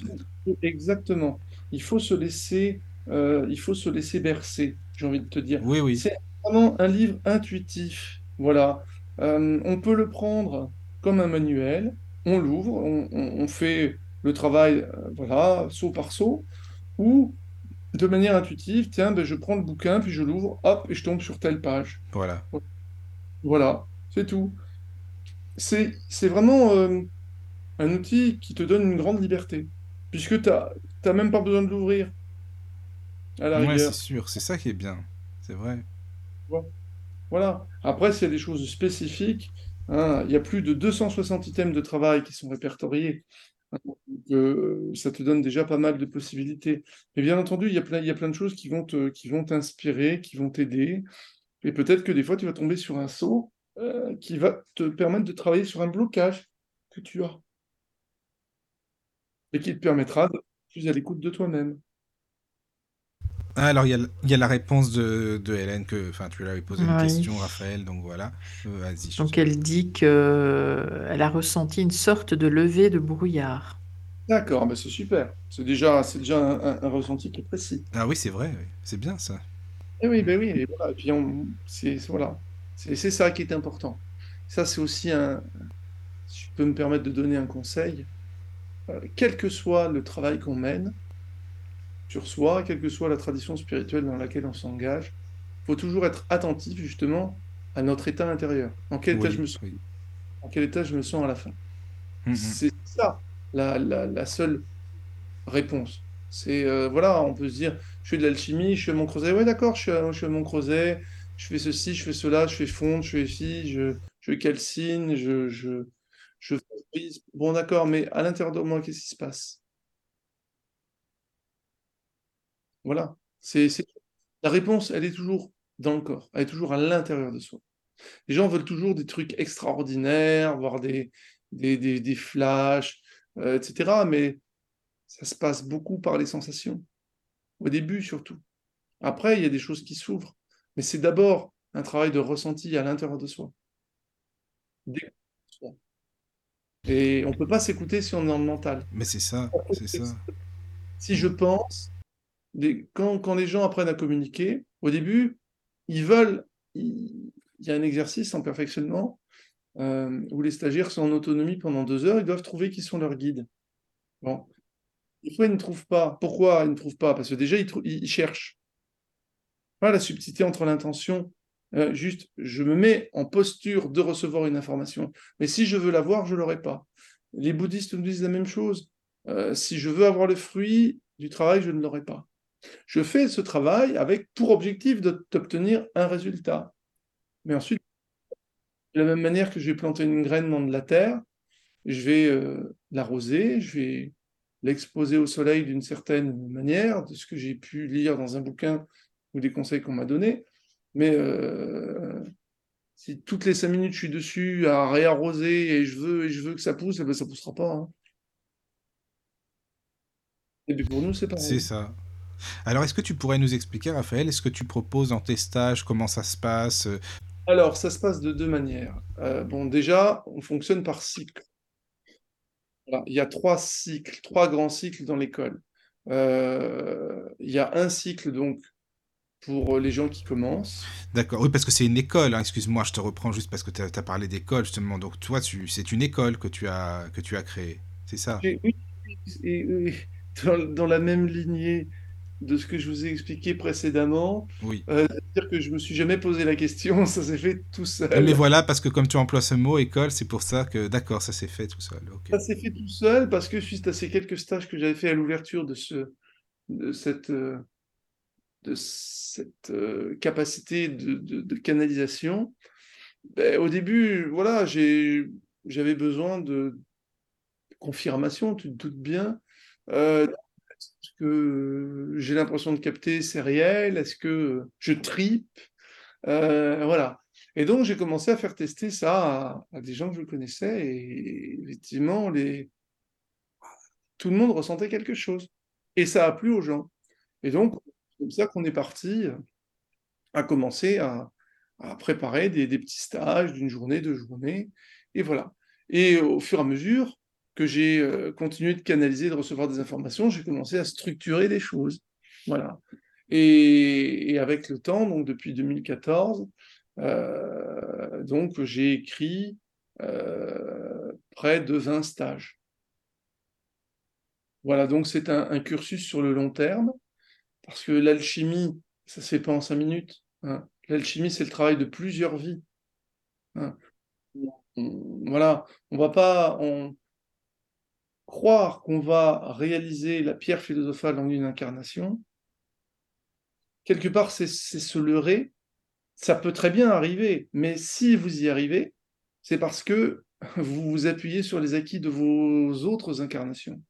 faut, exactement. Il faut se laisser, euh, il faut se laisser bercer, j'ai envie de te dire. Oui, oui, C'est vraiment un livre intuitif. Voilà. Euh, on peut le prendre comme un manuel, on l'ouvre, on, on- on fait le travail, voilà, saut par saut, ou de manière intuitive, tiens, ben, je prends le bouquin, puis je l'ouvre, hop, et je tombe sur telle page. voilà. Voilà, c'est tout. C'est, c'est vraiment euh, un outil qui te donne une grande liberté, puisque tu n'as même pas besoin de l'ouvrir, à la Ouais, c'est sûr, c'est ça qui est bien. C'est vrai. Voilà. Après, s'il y a des choses spécifiques, hein, il y a plus de 260 items de travail qui sont répertoriés. hein, donc, euh, ça te donne déjà pas mal de possibilités. Mais bien entendu, il y a plein, il y a plein de choses qui vont te, qui vont t'inspirer, qui vont t'aider. Et peut-être que des fois, tu vas tomber sur un saut euh, qui va te permettre de travailler sur un blocage que tu as et qui te permettra d'être plus à l'écoute de toi-même. Ah, alors, il y a, il y a la réponse de, de Hélène, que, enfin, tu lui avais posé une question, Raphaël, donc voilà. Euh, Donc elle dit qu'elle a ressenti une sorte de levée de brouillard. D'accord, ben c'est super. C'est déjà, c'est déjà un, un- un ressenti qui est précis. Ah oui, c'est vrai, oui. c'est bien ça. Eh oui, ben oui, et voilà. Et puis on- c'est- voilà, c'est ça qui est important. Ça, c'est aussi un. Si je peux me permettre de donner un conseil, euh, quel que soit le travail qu'on mène sur soi, quelle que soit la tradition spirituelle dans laquelle on s'engage, il faut toujours être attentif justement à notre état intérieur. En quel état je me sens, oui. en quel état je me sens à la fin. Mhm. C'est ça la, la- la seule réponse. C'est euh, voilà, on peut se dire je fais de l'alchimie, je fais mon creuset. Ouais, d'accord, je suis je suis mon creuset, je fais ceci, je fais cela, je fais fondre, je fais ci, je, je calcine, je, je, frise. Bon, d'accord, mais à l'intérieur de moi, qu'est-ce qui se passe? Voilà. C'est... La réponse, elle est toujours dans le corps, elle est toujours à l'intérieur de soi. Les gens veulent toujours des trucs extraordinaires, voir des, des, des, des flashs, euh, etc. Mais ça se passe beaucoup par les sensations. Au début, surtout. Après, il y a des choses qui s'ouvrent. Mais c'est d'abord un travail de ressenti à l'intérieur de soi. Et on ne peut pas s'écouter si on est dans le mental. Mais c'est ça, c'est ça. Si je pense, quand, quand les gens apprennent à communiquer, au début, ils veulent, il y a un exercice en perfectionnement euh, où les stagiaires sont en autonomie pendant deux heures, ils doivent trouver qui sont leurs guides. Bon. Des fois, ils ne trouvent pas. Pourquoi ils ne trouvent pas? Parce que déjà, ils, ils cherchent. La subtilité entre l'intention. Euh, juste, je me mets en posture de recevoir une information. Mais si je veux l'avoir, je ne l'aurai pas. Les bouddhistes nous disent la même chose. Euh, si je veux avoir le fruit du travail, je ne l'aurai pas. Je fais ce travail avec pour objectif d'obtenir un résultat. Mais ensuite, de la même manière que je vais planter une graine dans de la terre, je vais euh, l'arroser, je vais l'exposer au soleil d'une certaine manière, de ce que j'ai pu lire dans un bouquin ou des conseils qu'on m'a donnés. Mais euh, si toutes les cinq minutes je suis dessus à réarroser et je veux, et je veux que ça pousse, eh ben ça ne poussera pas. Hein. Et puis pour nous, c'est pareil. C'est ça. Alors, est-ce que tu pourrais nous expliquer, Raphaël, est-ce que tu proposes dans tes stages, comment ça se passe Alors, ça se passe de deux manières. Euh, bon, déjà, on fonctionne par cycle. Il y a trois cycles, trois grands cycles dans l'école. Euh, il y a un cycle, donc, pour les gens qui commencent. D'accord, oui, parce que c'est une école, hein. excuse-moi, je te reprends juste parce que tu as, parlé d'école, justement. Donc, toi, c'est une école que tu as, que tu as créée, c'est ça? Oui, oui. Dans, dans, la même lignée de ce que je vous ai expliqué précédemment. Oui. Euh, C'est-à-dire que je me suis jamais posé la question, ça s'est fait tout seul. Mais voilà, parce que comme tu emploies ce mot école, c'est pour ça que d'accord, ça s'est fait tout seul. Ça s'est fait tout seul parce que suite à ces quelques stages que j'avais fait à l'ouverture de ce, de cette, euh, de cette euh, capacité de, canalisation, ben, au début, voilà, j'avais besoin de confirmation, tu te doutes bien. Euh, est-ce que j'ai l'impression de capter, c'est réel Est-ce que je tripe? Euh, Voilà. Et donc, j'ai commencé à faire tester ça à, des gens que je connaissais et effectivement, tout le monde ressentait quelque chose. Et ça a plu aux gens. Et donc, comme ça qu'on est parti à commencer à, préparer des, des, petits stages d'une journée, deux journées. Et voilà. Et au fur et à mesure, que j'ai euh, continué de canaliser, de recevoir des informations, j'ai commencé à structurer les choses. Voilà. Et, avec le temps, donc depuis 2014, euh, donc j'ai écrit euh, près de 20 stages. Voilà, donc c'est un, cursus sur le long terme, parce que l'alchimie, ça ne se fait pas en cinq minutes. Hein. L'alchimie, c'est le travail de plusieurs vies. Hein. On, voilà, on va pas, croire qu'on va réaliser la pierre philosophale en une incarnation, quelque part, c'est se leurrer. Ça peut très bien arriver, mais si vous y arrivez, c'est parce que vous vous appuyez sur les acquis de vos autres incarnations.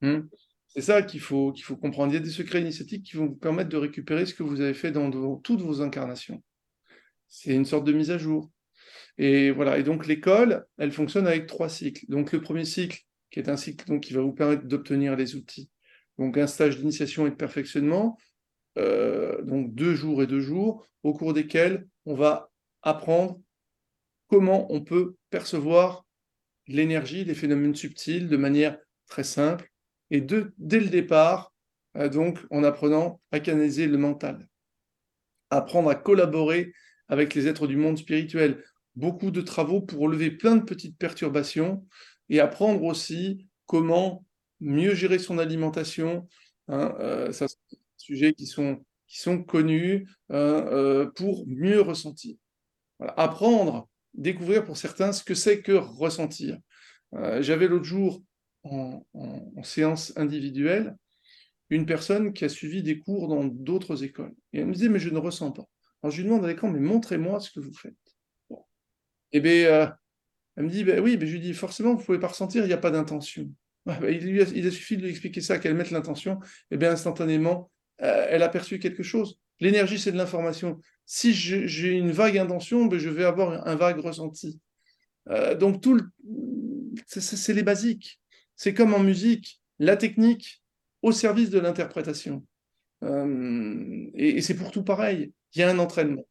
Hmm c'est ça qu'il faut, faut comprendre. Il y a des secrets initiatiques qui vont vous permettre de récupérer ce que vous avez fait dans, dans toutes vos incarnations. C'est une sorte de mise à jour. Et voilà. Et donc l'école, elle fonctionne avec trois cycles. Donc le premier cycle, qui est un cycle donc, qui va vous permettre d'obtenir les outils. Donc un stage d'initiation et de perfectionnement, euh, donc deux jours et deux jours, au cours desquels on va apprendre comment on peut percevoir l'énergie, les phénomènes subtils de manière très simple et dès le départ, euh, donc en apprenant à canaliser le mental, apprendre à collaborer avec les êtres du monde spirituel, beaucoup de travaux pour lever plein de petites perturbations et apprendre aussi comment mieux gérer son alimentation. Hein, euh, des sujets qui sont, qui sont connus hein, euh, pour mieux ressentir. Apprendre, découvrir pour certains ce que c'est que ressentir. J'avais l'autre jour en, séance individuelle une personne qui a suivi des cours dans d'autres écoles. Et elle me disait, mais je ne ressens pas. Alors je lui demande à l'écran, mais montrez-moi ce que vous faites. Et eh bien, euh, elle me dit, ben oui, mais je lui dis, forcément, vous ne pouvez pas ressentir, il n'y a pas d'intention. Ben, il, a, il, a, suffi de lui expliquer ça, qu'elle mette l'intention, et eh bien instantanément, euh, elle a perçu quelque chose. L'énergie, c'est de l'information. Si j'ai une vague intention, ben, je vais avoir un vague ressenti. Euh, donc, tout c'est les basiques. C'est comme en musique, la technique au service de l'interprétation. Euh, et, c'est pour tout pareil. Il y a un entraînement.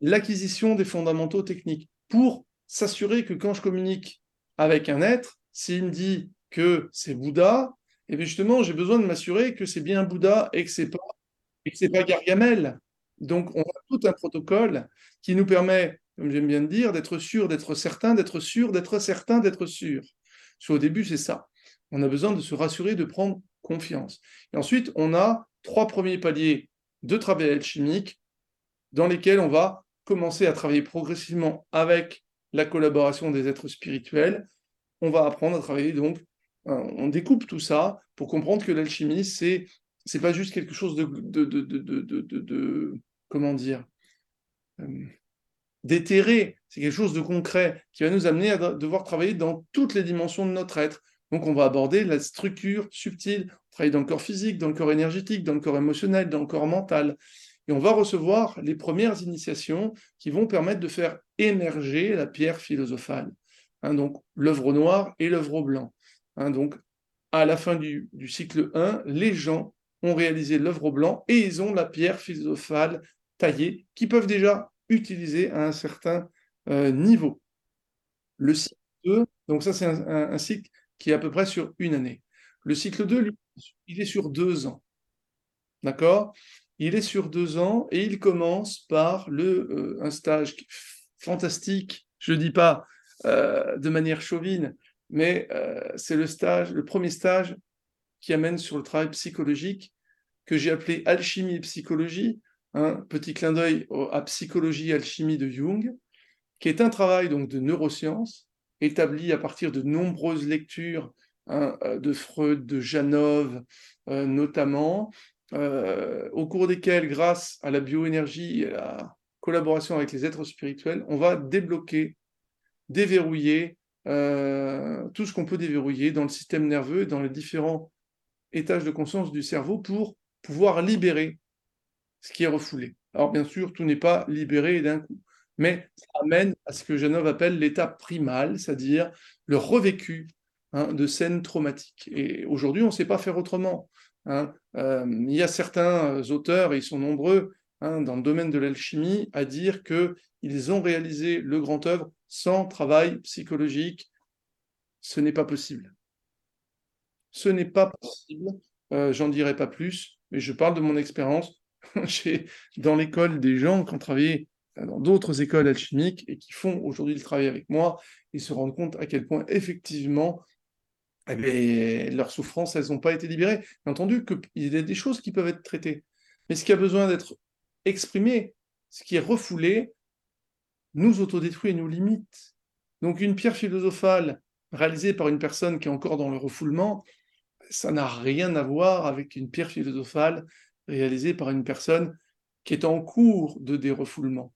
L'acquisition des fondamentaux techniques pour s'assurer que quand je communique avec un être, s'il me dit que c'est Bouddha, et eh justement, j'ai besoin de m'assurer que c'est bien Bouddha et que c'est pas pas Gargamel. Donc, on a tout un protocole qui nous permet, comme j'aime bien dire, d'être sûr, d'être certain, d'être sûr, d'être certain, d'être sûr. Parce au début, c'est ça. On a besoin de se rassurer, de prendre confiance. Et ensuite, on a trois premiers paliers de travail alchimique dans lesquels on va commencer à travailler progressivement avec la collaboration des êtres spirituels. On va apprendre à travailler donc, euh, on découpe tout ça pour comprendre que l'alchimie, c'est c'est pas juste quelque chose de, de, de, de comment dire, euh, d'éthéré, c'est quelque chose de concret qui va nous amener à devoir travailler dans toutes les dimensions de notre être. Donc on va aborder la structure subtile, travailler dans le corps physique, dans le corps énergétique, dans le corps émotionnel, dans le corps mental. Et on va recevoir les premières initiations qui vont permettre de faire émerger la pierre philosophale. Hein, donc l'œuvre noire et l'œuvre blanc. Hein, donc à la fin du, cycle 1, les gens ont réalisé l'œuvre blanc et ils ont la pierre philosophale taillée qu'ils peuvent déjà utiliser à un certain euh, niveau. Le cycle 2, donc ça c'est un, cycle qui est à peu près sur une année. Le cycle 2, lui, il est sur deux ans. D'accord? Il est sur deux ans et il commence par le, euh, un stage fantastique, je ne dis pas euh, de manière chauvine, mais euh, c'est le stage, le premier stage qui amène sur le travail psychologique que j'ai appelé alchimie et psychologie, un petit clin d'œil à psychologie et alchimie de Jung, qui est un travail donc de neurosciences établi à partir de nombreuses lectures hein, de Freud, de Janov notamment, euh, au cours desquels, grâce à la bioénergie et à la collaboration avec les êtres spirituels, on va débloquer, déverrouiller euh, tout ce qu'on peut déverrouiller dans le système nerveux et dans les différents étages de conscience du cerveau pour pouvoir libérer ce qui est refoulé. Alors bien sûr, tout n'est pas libéré d'un coup, mais ça amène à ce que Janov appelle l'état primal, c'est-à-dire le revécu hein, de scènes traumatiques. Et aujourd'hui, on ne sait pas faire autrement. Hein. Euh, il y a certains auteurs, et ils sont nombreux, hein, dans le domaine de l'alchimie, à dire qu'ils ont réalisé le grand œuvre sans travail psychologique. Ce n'est pas possible. Ce n'est pas possible. Euh, j'en dirai pas plus, mais je parle de mon expérience. J'ai dans l'école des gens qui ont travaillé dans d'autres écoles alchimiques et qui font aujourd'hui le travail avec moi et se rendent compte à quel point effectivement eh leurs souffrances, elles n'ont pas été libérées. Bien entendu qu'il y a des choses qui peuvent être traitées. Mais ce qui a besoin d'être exprimé, ce qui est refoulé, nous autodétruit et nous limite. Donc une pierre philosophale réalisée par une personne qui est encore dans le refoulement, ça n'a rien à voir avec une pierre philosophale réalisée par une personne qui est en cours de dérefoulement.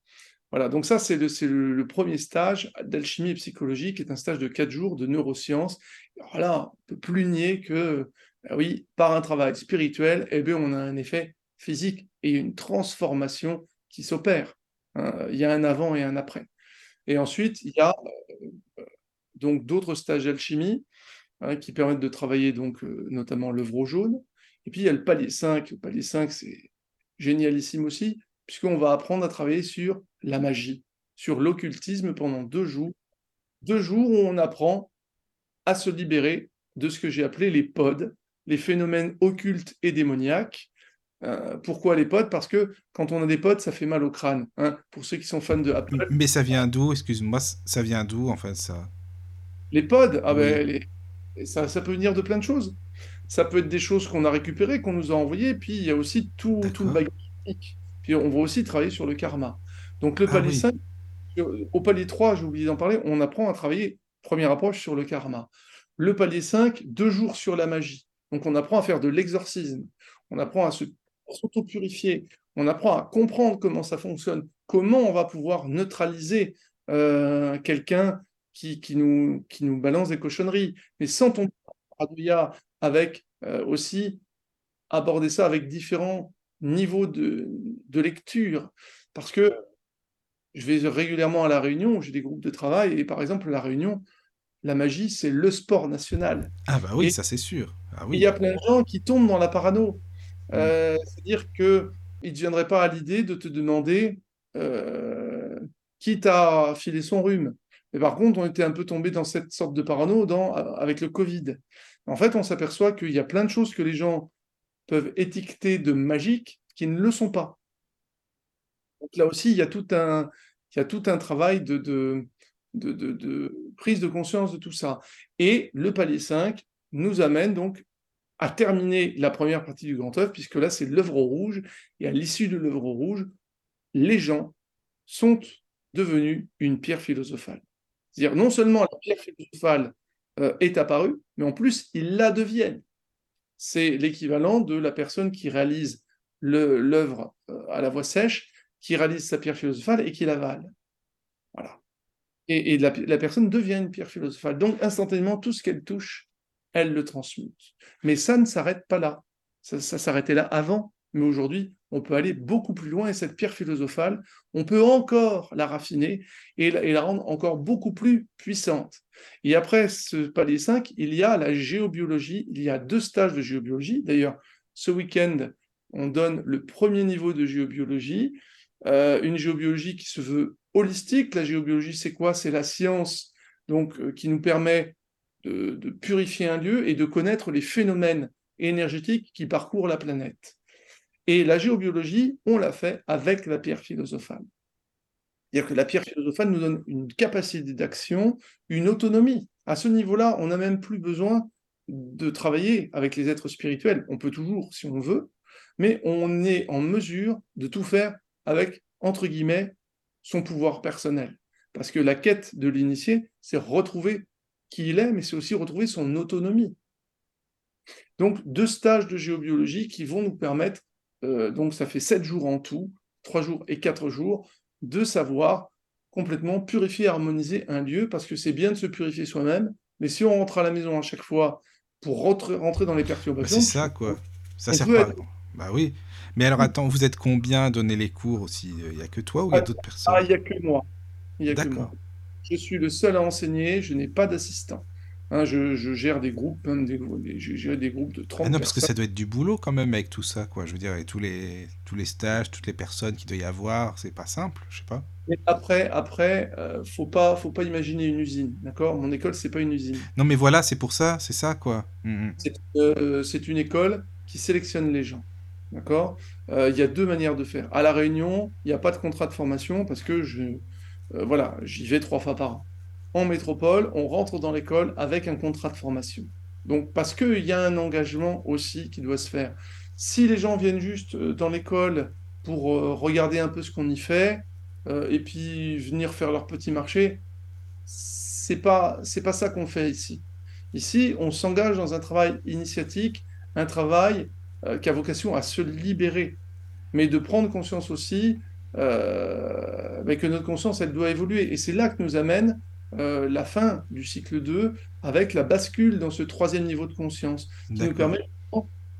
Voilà, donc ça, c'est le, premier stage d'alchimie psychologique, qui est un stage de quatre jours de neurosciences. Alors là, on ne peut plus nier que, ben oui, par un travail spirituel, eh bien, on a un effet physique et une transformation qui s'opère. Hein. Il y a un avant et un après. Et ensuite, il y a euh, donc d'autres stages d'alchimie hein, qui permettent de travailler donc euh, notamment l'œuvre jaune. Et puis il y a le palier 5. Le palier 5, c'est génialissime aussi, puisqu'on va apprendre à travailler sur la magie, sur l'occultisme pendant deux jours. Deux jours où on apprend à se libérer de ce que j'ai appelé les pods, les phénomènes occultes et démoniaques. Euh, pourquoi les pods? Parce que quand on a des pods, ça fait mal au crâne. Hein, pour ceux qui sont fans de Apple. Mais ça vient d'où? Excuse-moi, ça vient d'où en fait ça? Les pods, ah ben, ça, ça peut venir de plein de choses. Ça peut être des choses qu'on a récupérées, qu'on nous a envoyées, puis il y a aussi tout, tout le bagage puis on va aussi travailler sur le karma. Donc le ah palier 5, au palier 3, j'ai oublié d'en parler, on apprend à travailler, première approche, sur le karma. Le palier 5, deux jours sur la magie. Donc on apprend à faire de l'exorcisme. on apprend à se s'auto-purifier, on apprend à comprendre comment ça fonctionne, comment on va pouvoir neutraliser euh, quelqu'un qui, qui, nous, qui nous balance des cochonneries, mais sans tomber avec euh, aussi aborder ça avec différents niveaux de, de lecture. Parce que je vais régulièrement à la Réunion, j'ai des groupes de travail, et par exemple, la Réunion, la magie, c'est le sport national. Ah bah oui, ça c'est sûr. Ah oui. Il y a plein de gens qui tombent dans la parano. Euh, c'est-à-dire qu'ils ne viendraient pas à l'idée de te demander euh, qui t'a filé son rhume. Mais par contre, on était un peu tombé dans cette sorte de parano dans, avec le Covid. En fait, on s'aperçoit qu'il y a plein de choses que les gens peuvent étiqueter de magiques qui ne le sont pas. Donc là aussi, il y a tout un, travail de, prise de conscience de tout ça. Et le palier 5 nous amène donc à terminer la première partie du grand œuvre, puisque là, c'est l'œuvre rouge. Et à l'issue de l'œuvre rouge, les gens sont devenus une pierre philosophale. C'est-à-dire, non seulement la pierre philosophale euh, est apparue, mais en plus, ils la deviennent. C'est l'équivalent de la personne qui réalise l'œuvre euh, à la voix sèche, qui réalise sa pierre philosophale et qui l'avale. Voilà. Et, la, personne devient une pierre philosophale. Donc, instantanément, tout ce qu'elle touche, elle le transmute. Mais ça ne s'arrête pas là. Ça, s'arrêtait là avant, mais aujourd'hui, on peut aller beaucoup plus loin et cette pierre philosophale, on peut encore la raffiner et la, rendre encore beaucoup plus puissante. Et après ce palier 5, il y a la géobiologie, il y a deux stages de géobiologie. D'ailleurs, ce week-end, on donne le premier niveau de géobiologie, euh, une géobiologie qui se veut holistique. La géobiologie, c'est quoi? C'est la science donc euh, qui nous permet de, purifier un lieu et de connaître les phénomènes énergétiques qui parcourent la planète. Et la géobiologie, on l'a fait avec la pierre philosophale. C'est-à-dire que la pierre philosophale nous donne une capacité d'action, une autonomie. À ce niveau-là, on n'a même plus besoin de travailler avec les êtres spirituels. On peut toujours, si on veut, mais on est en mesure de tout faire avec, entre guillemets, son pouvoir personnel. Parce que la quête de l'initié, c'est retrouver qui il est, mais c'est aussi retrouver son autonomie. Donc, deux stages de géobiologie qui vont nous permettre, euh, donc ça fait sept jours en tout, trois jours et quatre jours, de savoir complètement purifier, harmoniser un lieu, parce que c'est bien de se purifier soi-même, mais si on rentre à la maison à chaque fois pour rentrer, dans les perturbations... Bah, c'est ça, quoi. Ça sert pas... Bah oui. Mais alors attends, vous êtes combien à donner les cours aussi? Il n'y a que toi ou il y a d'autres personnes? Ah, il n'y a que moi. Il y a que moi. Je suis le seul à enseigner, je n'ai pas d'assistant. Hein, je, gère des groupes, des, des groupes de 30 ah non, parce que ça doit être du boulot quand même avec tout ça, quoi. Je veux dire, avec tous les, tous les stages, toutes les personnes qu'il doit y avoir, c'est pas simple, je sais pas. Mais après, après, euh, faut pas, faut pas imaginer une usine, d'accord? Mon école, c'est pas une usine. Non, mais voilà, c'est pour ça, c'est ça, quoi. Mm, mm. Euh, c'est une école qui sélectionne les gens. D'accord? Euh, Il y a deux manières de faire. À La Réunion, il n'y a pas de contrat de formation parce que je, euh, voilà, j'y vais trois fois par an. En métropole, on rentre dans l'école avec un contrat de formation. Donc, parce qu'il y a un engagement aussi qui doit se faire. Si les gens viennent juste euh, dans l'école pour regarder un peu ce qu'on y fait et puis venir faire leur petit marché, c'est pas c'est pas ça qu'on fait ici. Ici, on s'engage dans un travail initiatique, un travail euh, qui a vocation à se libérer, mais de prendre conscience aussi euh, mais que notre conscience, elle doit évoluer. Et c'est là que nous amène euh, la fin du cycle 2 avec la bascule dans ce troisième niveau de conscience, qui nous permet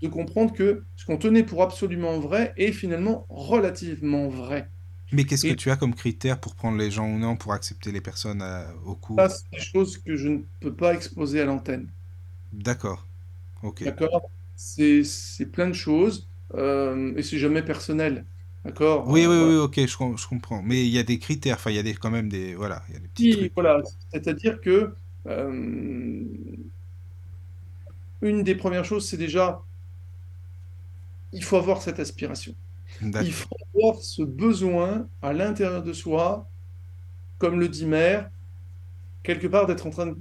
de comprendre que ce qu'on tenait pour absolument vrai est finalement relativement vrai. Mais qu'est-ce que tu as comme critère pour prendre les gens ou non, pour accepter les personnes au cours? Ça, c'est des choses que je ne peux pas exposer à l'antenne. D'accord. Ok. D'accord? C'est plein de choses euh, et c'est jamais personnel. D'accord Oui, oui, oui, ok, je, je, comprends. Mais il y a des critères, enfin, il y a des, quand même des. Voilà, il y a des petits trucs. Voilà, c'est-à-dire que. Euh, une des premières choses, c'est déjà. Il faut avoir cette aspiration. Il faut avoir ce besoin à l'intérieur de soi, comme le dit Mère, quelque part d'être en train de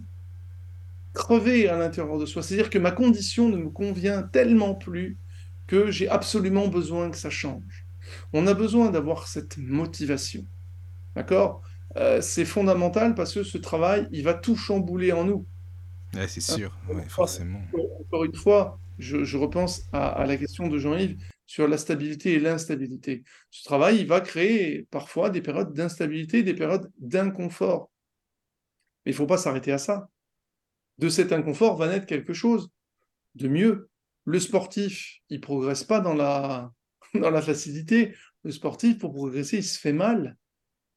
crever à l'intérieur de soi. C'est-à-dire que ma condition ne me convient tellement plus que j'ai absolument besoin que ça change. On a besoin d'avoir cette motivation. D'accord? Euh, C'est fondamental parce que ce travail, il va tout chambouler en nous. c'est sûr, forcément. Encore une fois, je, repense à, la question de Jean-Yves sur la stabilité et l'instabilité. Ce travail, il va créer parfois des périodes d'instabilité, des périodes d'inconfort. Mais il ne faut pas s'arrêter à ça. De cet inconfort va naître quelque chose de mieux. Le sportif, il progresse pas dans la, dans la facilité. Le sportif, pour progresser, il se fait mal.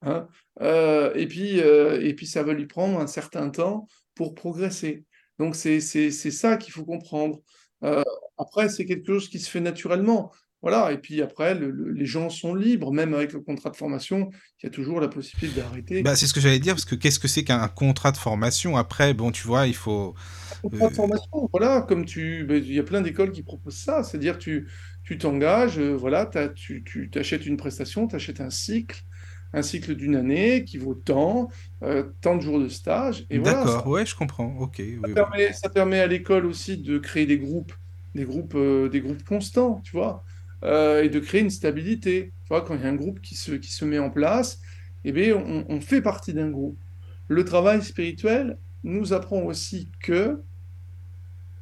Hein. Euh, et, puis, euh, et puis, ça va lui prendre un certain temps pour progresser. Donc, c'est ça qu'il faut comprendre. Euh, après, c'est quelque chose qui se fait naturellement. Voilà, et puis après, les gens sont libres, même avec le contrat de formation, il y a toujours la possibilité d'arrêter. Bah, c'est ce que j'allais dire, parce que qu'est-ce que c'est qu'un contrat de formation? Après, bon, tu vois, il faut. Un contrat de formation, voilà, comme tu. Ben, il y a plein d'écoles qui proposent ça, c'est-à-dire tu tu t'engages, voilà, tu, tu achètes une prestation, tu achètes un cycle, un cycle d'une année qui vaut tant, euh, tant de jours de stage. Et D'accord, ouais, je comprends. Ok. Ça, permet, à l'école aussi de créer des groupes, des groupes, euh, des groupes constants, tu vois, euh, et de créer une stabilité. Tu vois, quand il y a un groupe qui se, qui se met en place, eh bien, on, on fait partie d'un groupe. Le travail spirituel nous apprend aussi que,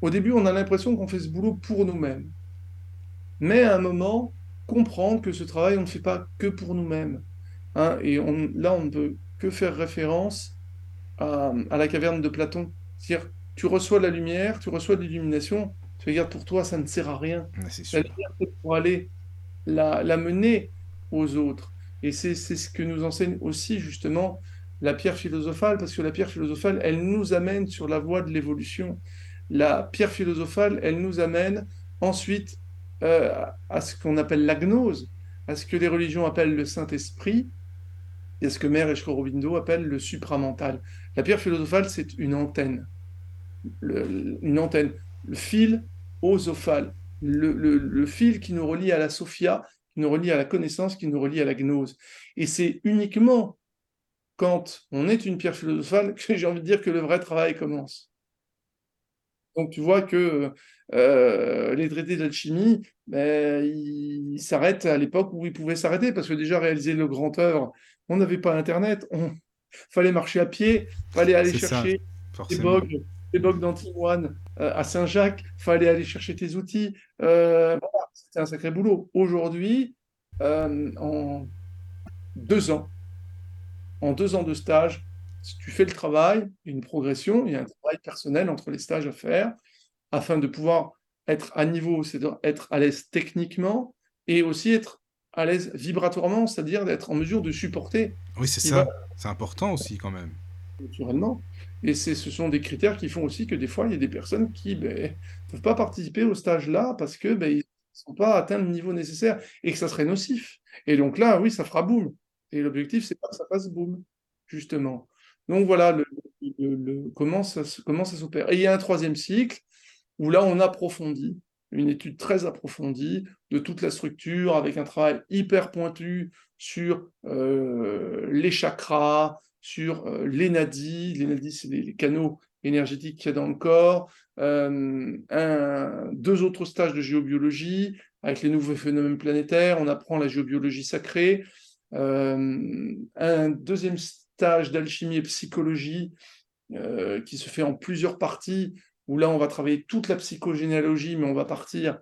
au début, on a l'impression qu'on fait ce boulot pour nous-mêmes. Mais à un moment, comprendre que ce travail, on ne fait pas que pour nous-mêmes. Hein, et là, on ne peut que faire référence à, la caverne de Platon. C'est-à-dire, tu reçois la lumière, tu reçois l'illumination, tu regardes pour toi, ça ne sert à rien. La lumière, c'est pour aller la, mener aux autres. Et c'est ce que nous enseigne aussi, justement, la pierre philosophale, parce que la pierre philosophale, elle nous amène sur la voie de l'évolution. La pierre philosophale, elle nous amène ensuite euh, à ce qu'on appelle la gnose, à ce que les religions appellent le Saint-Esprit, et ce que Mère Eshkorobindo appelle le supramental. La pierre philosophale, c'est une antenne. une antenne. Le fil osophale. Le, le, fil qui nous relie à la sophia, qui nous relie à la connaissance, qui nous relie à la gnose. Et c'est uniquement quand on est une pierre philosophale que j'ai envie de dire que le vrai travail commence. Donc tu vois que euh, les traités d'alchimie, ben, ils s'arrêtent à l'époque où ils pouvaient s'arrêter, parce que déjà réaliser le grand œuvre, on n'avait pas Internet, on fallait marcher à pied, fallait aller chercher des bogues, des d'antimoine euh, à Saint-Jacques, fallait aller chercher tes outils. Euh, c'était un sacré boulot. Aujourd'hui, en deux ans, en deux ans de stage, si tu fais le travail, une progression, il y a un travail personnel entre les stages à faire, afin de pouvoir être à niveau, c'est-à-dire être à l'aise techniquement et aussi être à l'aise vibratoirement, c'est-à-dire d'être en mesure de supporter. Oui, c'est ça. C'est important aussi quand même. Naturellement. Et ce sont des critères qui font aussi que des fois, il y a des personnes qui ne ben, peuvent pas participer au stage-là parce que ben, ils ne sont pas atteints le niveau nécessaire et que ça serait nocif. Et donc là, oui, ça fera boum. Et l'objectif, c'est pas que ça fasse boum, justement. Donc voilà le, comment ça, comment ça s'opère. Et il y a un troisième cycle où là, on approfondit une étude très approfondie de toute la structure, avec un travail hyper pointu sur euh, les chakras, sur euh, les nadis. Les nadis, c'est les, canaux énergétiques qu'il y a dans le corps. Euh, deux autres stages de géobiologie avec les nouveaux phénomènes planétaires. On apprend la géobiologie sacrée. un deuxième stage d'alchimie et psychologie qui se fait en plusieurs parties où là, on va travailler toute la psychogénéalogie, mais on va partir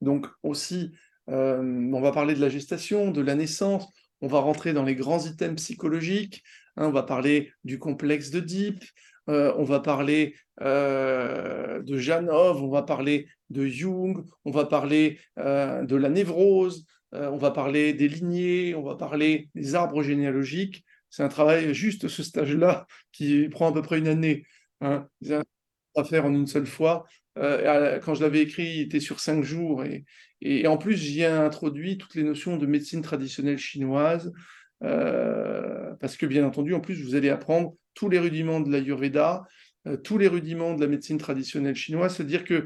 donc aussi, euh, on va parler de la gestation, de la naissance, on va rentrer dans les grands items psychologiques, hein, on va parler du complexe de Deep, euh, on va parler euh, de Janov, on va parler de Jung, on va parler de la névrose, on va parler des lignées, on va parler des arbres généalogiques. C'est un travail, juste ce stage-là, qui prend à peu près une année. Hein à faire en une seule fois. Euh, quand je l'avais écrit, il était sur cinq jours. Et, en plus, j'y ai introduit toutes les notions de médecine traditionnelle chinoise. Euh, parce que, bien entendu, en plus, vous allez apprendre tous les rudiments de l'Ayurveda, euh, tous les rudiments de la médecine traditionnelle chinoise. C'est-à-dire que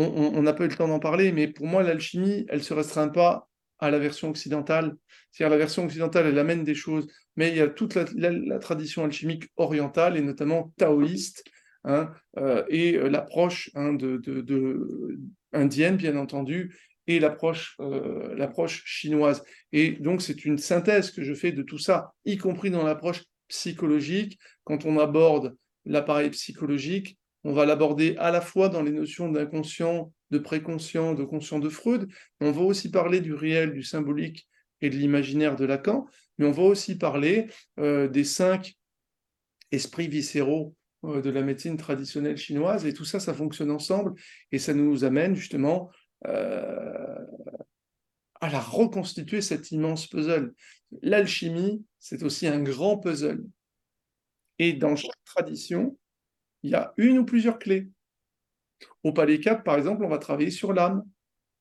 on n'a pas eu le temps d'en parler, mais pour moi, l'alchimie, elle ne se restreint pas à la version occidentale. C'est-à-dire la version occidentale, elle amène des choses, mais il y a toute la tradition alchimique orientale, et notamment taoïste, Hein, euh, et euh, l'approche hein, indienne, bien entendu, et l'approche euh, l'approche chinoise. Et donc, c'est une synthèse que je fais de tout ça, y compris dans l'approche psychologique. Quand on aborde l'appareil psychologique, on va l'aborder à la fois dans les notions d'inconscient, de préconscient, de conscient de Freud, on va aussi parler du réel, du symbolique et de l'imaginaire de Lacan, mais on va aussi parler des cinq esprits viscéraux de la médecine traditionnelle chinoise, et tout ça, ça fonctionne ensemble, et ça nous amène justement euh, à la reconstituer cet immense puzzle. L'alchimie, c'est aussi un grand puzzle. Et dans chaque tradition, il y a une ou plusieurs clés. Au Palais 4, par exemple, on va travailler sur l'âme.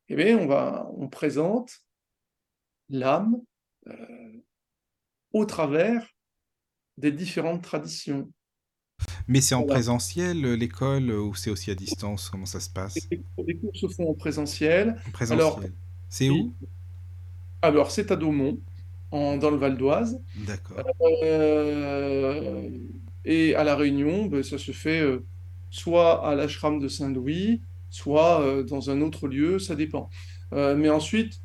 Eh bien, on, va, on présente l'âme euh, au travers des différentes traditions. Mais c'est en présentiel, l'école, ou c'est aussi à distance? Comment ça se passe? Les cours se font en présentiel. En présentiel. C'est où? Alors, c'est à Daumont, en, dans le Val d'Oise. D'accord. Euh, et à La Réunion, ben, ça se fait euh, soit à l'ashram de Saint-Louis, soit euh, dans un autre lieu, ça dépend. mais ensuite,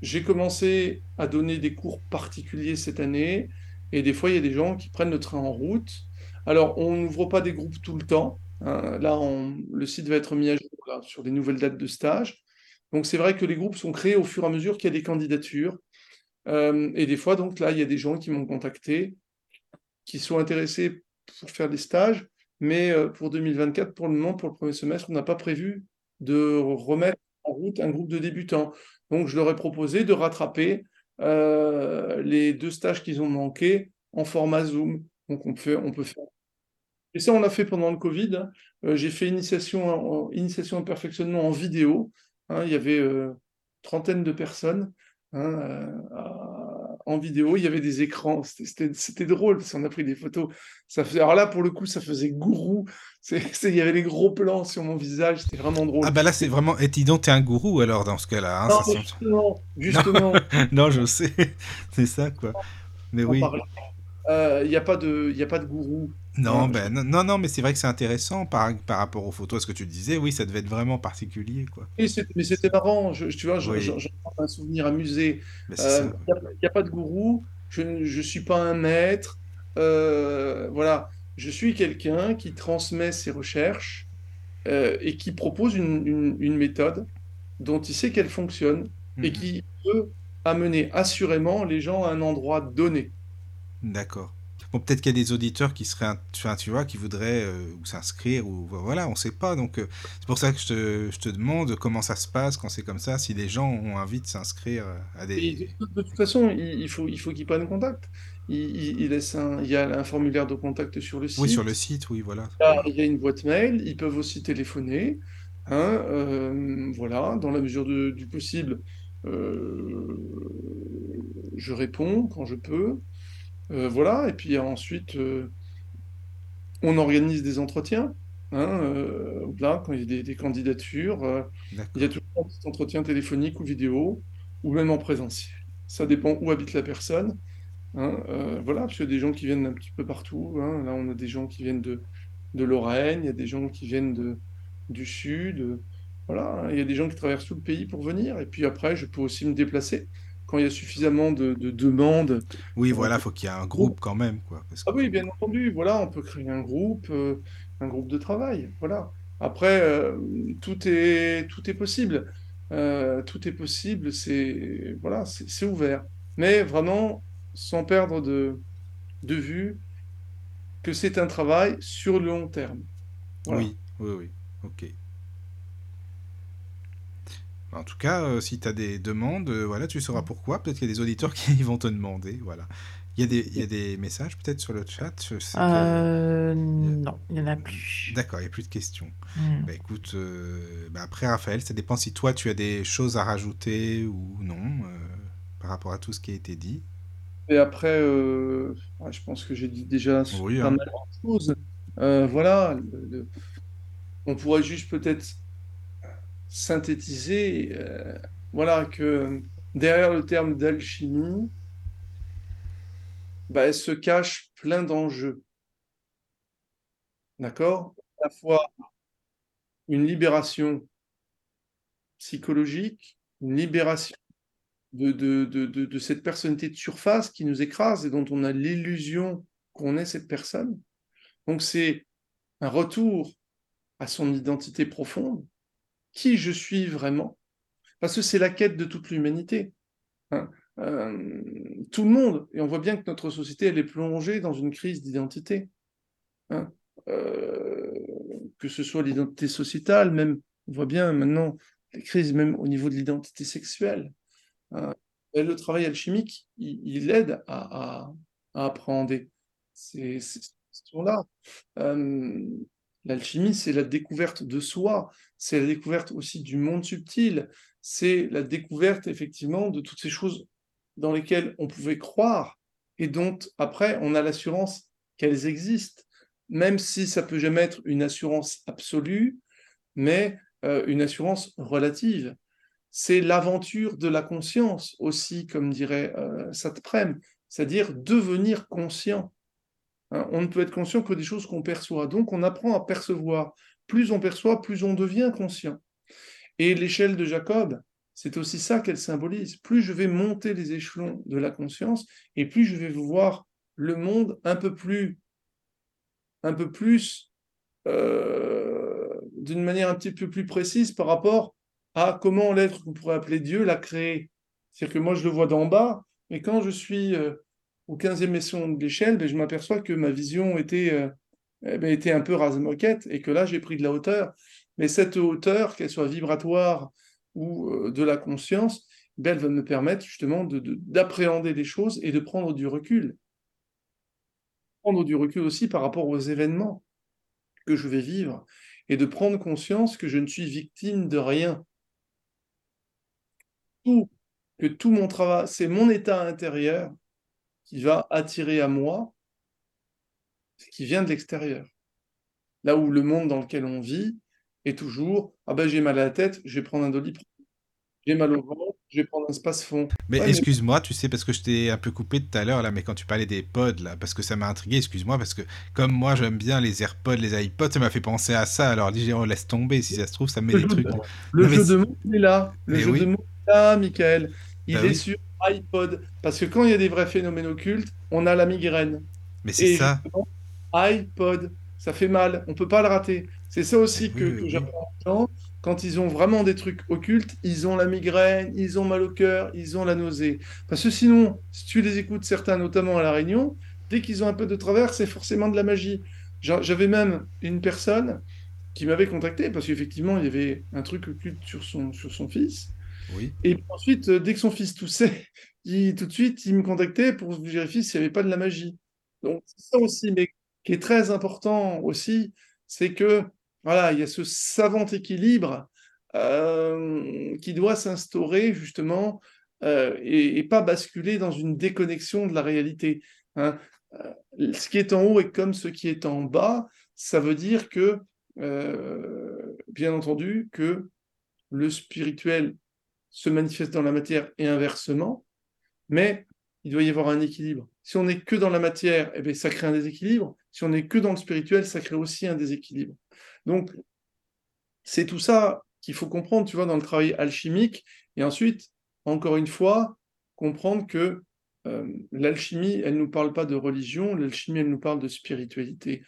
j'ai commencé à donner des cours particuliers cette année, et des fois, il y a des gens qui prennent le train en route. Alors, on n'ouvre pas des groupes tout le temps. Hein. Là, le site va être mis à jour sur des nouvelles dates de stage. Donc, c'est vrai que les groupes sont créés au fur et à mesure qu'il y a des candidatures. Euh, et des fois, donc là, il y a des gens qui m'ont contacté, qui sont intéressés pour faire des stages. Mais euh, pour 2024, pour le moment, pour le premier semestre, on n'a pas prévu de remettre en route un groupe de débutants. Donc, je leur ai proposé de rattraper euh, les deux stages qu'ils ont manqué en format Zoom. Donc, on peut, on peut faire. Et ça, on l'a fait pendant le Covid. Euh, j'ai fait initiation, initiation et perfectionnement en vidéo. Hein. il y avait euh, trentaine de personnes hein, en vidéo. Il y avait des écrans. C'était drôle parce qu'on a pris des photos. Ça faisait, alors là, pour le coup, ça faisait gourou. il y avait les gros plans sur mon visage. C'était vraiment drôle. Ah bah là, c'est vraiment. Et dis donc, t'es un gourou alors dans ce cas-là. Hein, non, justement. justement. non, je sais. c'est ça, quoi. Mais oui. Il euh, n'y a, pas de, y a pas de gourou. Non, ben, non, non, mais c'est vrai que c'est intéressant par, par rapport aux photos, ce que tu disais, oui, ça devait être vraiment particulier. Quoi. mais c'était marrant, je, tu vois, j'en un souvenir amusé. Il n'y a, pas de gourou, je ne suis pas un maître, euh, voilà, je suis quelqu'un qui transmet ses recherches euh, et qui propose une, une, méthode dont il sait qu'elle fonctionne et mhm. qui peut amener assurément les gens à un endroit donné. D'accord. Bon, peut-être qu'il y a des auditeurs qui seraient, tu vois, qui voudraient euh, s'inscrire ou voilà, on ne sait pas. Donc euh, c'est pour ça que je te, je te, demande comment ça se passe quand c'est comme ça, si les gens ont envie de s'inscrire euh, à des. de toute façon, il faut, il faut qu'ils prennent contact. Il, il, laisse un, il y a un formulaire de contact sur le site. Oui, sur le site, oui, voilà. Il y a, une boîte mail. Ils peuvent aussi téléphoner. Hein, voilà, dans la mesure du possible, je réponds quand je peux. Euh, voilà, et puis ensuite, euh, on organise des entretiens. Hein, euh, là, quand il y a des, candidatures, il y a toujours un petit entretien téléphonique ou vidéo, ou même en présentiel. Ça dépend où habite la personne. Hein, voilà, parce qu'il y a des gens qui viennent un petit peu partout. Hein. Là, on a des gens qui viennent de, de Lorraine, il y a des gens qui viennent de, du sud. Voilà, il y a des gens qui traversent tout le pays pour venir. Et puis après, je peux aussi me déplacer quand il y a suffisamment de, demandes. Oui, voilà, il faut qu'il y ait un groupe quand même. Quoi, Ah oui, bien entendu, voilà, on peut créer un groupe, euh, un groupe de travail. Voilà. Après, euh, tout, est, tout est possible. Euh, tout est possible, c'est voilà, c'est ouvert. Mais vraiment, sans perdre de, de vue que c'est un travail sur le long terme. Oui, oui, oui. Ok. En tout cas, euh, si tu as des demandes, euh, voilà, tu sauras pourquoi. Peut-être qu'il y a des auditeurs qui vont te demander. Voilà. Il y a des, il y a des messages peut-être sur le chat euh, Non, il n'y en a plus. D'accord, il n'y a plus de questions. Hmm. Bah, écoute, bah, après Raphaël, ça dépend si toi tu as des choses à rajouter ou non par rapport à tout ce qui a été dit. Et après, je pense que j'ai dit déjà oui, pas hein. mal de choses. voilà, on pourrait juste peut-être synthétiser, euh, voilà, que derrière le terme d'alchimie, bah, se cache plein d'enjeux. D'accord? À la fois une libération psychologique, une libération de, de, de, de, cette personnalité de surface qui nous écrase et dont on a l'illusion qu'on est cette personne. Donc c'est un retour à son identité profonde, qui je suis vraiment, parce que c'est la quête de toute l'humanité. Hein. Euh, tout le monde, et on voit bien que notre société, elle est plongée dans une crise d'identité. Hein. Euh, que ce soit l'identité sociétale, même, on voit bien maintenant les crises même au niveau de l'identité sexuelle. Hein. le travail alchimique, il, aide à, appréhender ces, questions-là. Euh, l'alchimie, c'est la découverte de soi, c'est la découverte aussi du monde subtil, c'est la découverte effectivement de toutes ces choses dans lesquelles on pouvait croire et dont après on a l'assurance qu'elles existent, même si ça peut jamais être une assurance absolue, mais euh, une assurance relative. C'est l'aventure de la conscience aussi, comme dirait euh, Satprem, c'est-à-dire devenir conscient. Hein, on ne peut être conscient que des choses qu'on perçoit. Donc on apprend à percevoir. Plus on perçoit, plus on devient conscient. Et l'échelle de Jacob, c'est aussi ça qu'elle symbolise. Plus je vais monter les échelons de la conscience, et plus je vais voir le monde un peu plus, un peu plus, euh, d'une manière un petit peu plus précise par rapport à comment l'être qu'on pourrait appeler Dieu l'a créé. C'est-à-dire que moi, je le vois d'en bas, mais quand je suis euh, au 15e échelon de l'échelle, ben, je m'aperçois que ma vision était, euh, eh ben, était un peu rase-moquette et que là, j'ai pris de la hauteur. Mais cette hauteur, qu'elle soit vibratoire ou euh, de la conscience, ben, elle va me permettre justement d'appréhender des choses et de prendre du recul. Prendre du recul aussi par rapport aux événements que je vais vivre et de prendre conscience que je ne suis victime de rien. Tout, que tout mon travail, c'est mon état intérieur qui va attirer à moi ce qui vient de l'extérieur. Là où le monde dans lequel on vit est toujours ah ben j'ai mal à la tête, je vais prendre un doliprane. J'ai mal au ventre, je vais prendre un space-fond. Mais excuse-moi, tu sais, parce que je t'ai un peu coupé tout à l'heure, là, mais quand tu parlais des pods, là, parce que ça m'a intrigué, excuse-moi, parce que comme moi, j'aime bien les AirPods, les iPods, ça m'a fait penser à ça. Alors, dis, on laisse tomber, si ça se trouve, ça met des trucs. Le jeu de mots, il est là. Le jeu de mots, est là, Michael. Il bah est sur iPod. Parce que quand il y a des vrais phénomènes occultes, on a la migraine. Mais c'est ça. iPod, ça fait mal. On peut pas le rater. C'est ça aussi que, j'apprends aux gens. Quand ils ont vraiment des trucs occultes, ils ont la migraine, ils ont mal au cœur, ils ont la nausée. Parce que sinon, si tu les écoutes, certains, notamment à La Réunion, dès qu'ils ont un peu de travers, c'est forcément de la magie. J'avais même une personne qui m'avait contacté parce qu'effectivement, il y avait un truc occulte sur son, sur son fils. Et ensuite, euh, dès que son fils toussait, il, tout de suite, il me contactait pour vérifier s'il n'y avait pas de la magie. Donc, ça aussi, mais qui est très important aussi, c'est que voilà, il y a ce savant équilibre euh, qui doit s'instaurer justement euh, et, pas basculer dans une déconnexion de la réalité. Hein. ce qui est en haut est comme ce qui est en bas, ça veut dire que, bien entendu, que le spirituel se manifeste dans la matière et inversement, mais il doit y avoir un équilibre. Si on n'est que dans la matière, eh bien, ça crée un déséquilibre. Si on n'est que dans le spirituel, ça crée aussi un déséquilibre. Donc, c'est tout ça qu'il faut comprendre, tu vois, dans le travail alchimique. Et ensuite, encore une fois, comprendre que euh, l'alchimie, elle ne nous parle pas de religion, l'alchimie, elle nous parle de spiritualité.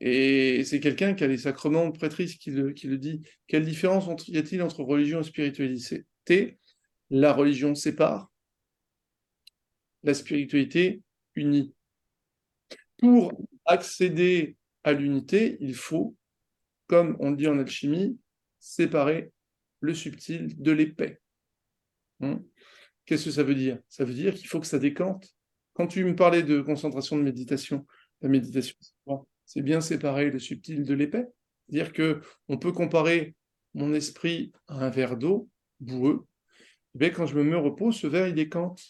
Et c'est quelqu'un qui a les sacrements de prêtrise qui le, qui le dit. Quelle différence y a-t-il entre religion et spiritualité? La religion sépare, la spiritualité unit. Pour accéder à l'unité, il faut, comme on le dit en alchimie, séparer le subtil de l'épais. Hein Qu'est-ce que ça veut dire? Ça veut dire qu'il faut que ça décante. Quand tu me parlais de concentration de méditation, la méditation, c'est bien séparer le subtil de l'épais. C'est-à-dire que on peut comparer mon esprit à un verre d'eau boueux, eh quand je me mets au repos, ce verre, il décante.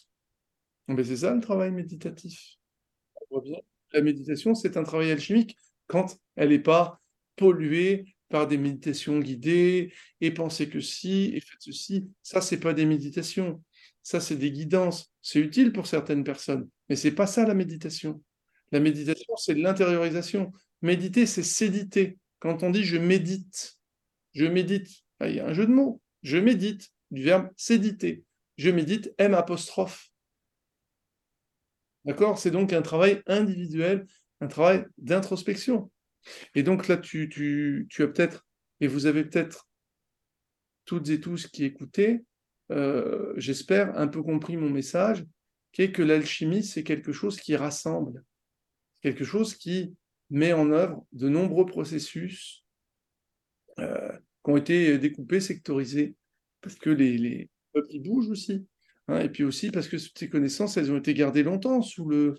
Mais c'est ça le travail méditatif. La méditation, c'est un travail alchimique quand elle n'est pas polluée par des méditations guidées et penser que si et faites ceci. Ça, c'est pas des méditations. Ça, c'est des guidances. C'est utile pour certaines personnes, mais c'est pas ça la méditation. La méditation, c'est l'intériorisation. Méditer, c'est séditer. Quand on dit je médite, je médite, il y a un jeu de mots. Je médite du verbe séditer. Je médite M apostrophe. D'accord? C'est donc un travail individuel, un travail d'introspection. Et donc là, tu, as peut-être, et vous avez peut-être toutes et tous qui écoutez, euh, j'espère, un peu compris mon message, qui est que l'alchimie, c'est quelque chose qui rassemble, quelque chose qui met en œuvre de nombreux processus euh, qui ont été découpés, sectorisés, parce que les, les peuples ils bougent aussi, hein, et puis aussi parce que ces connaissances, elles ont été gardées longtemps sous le,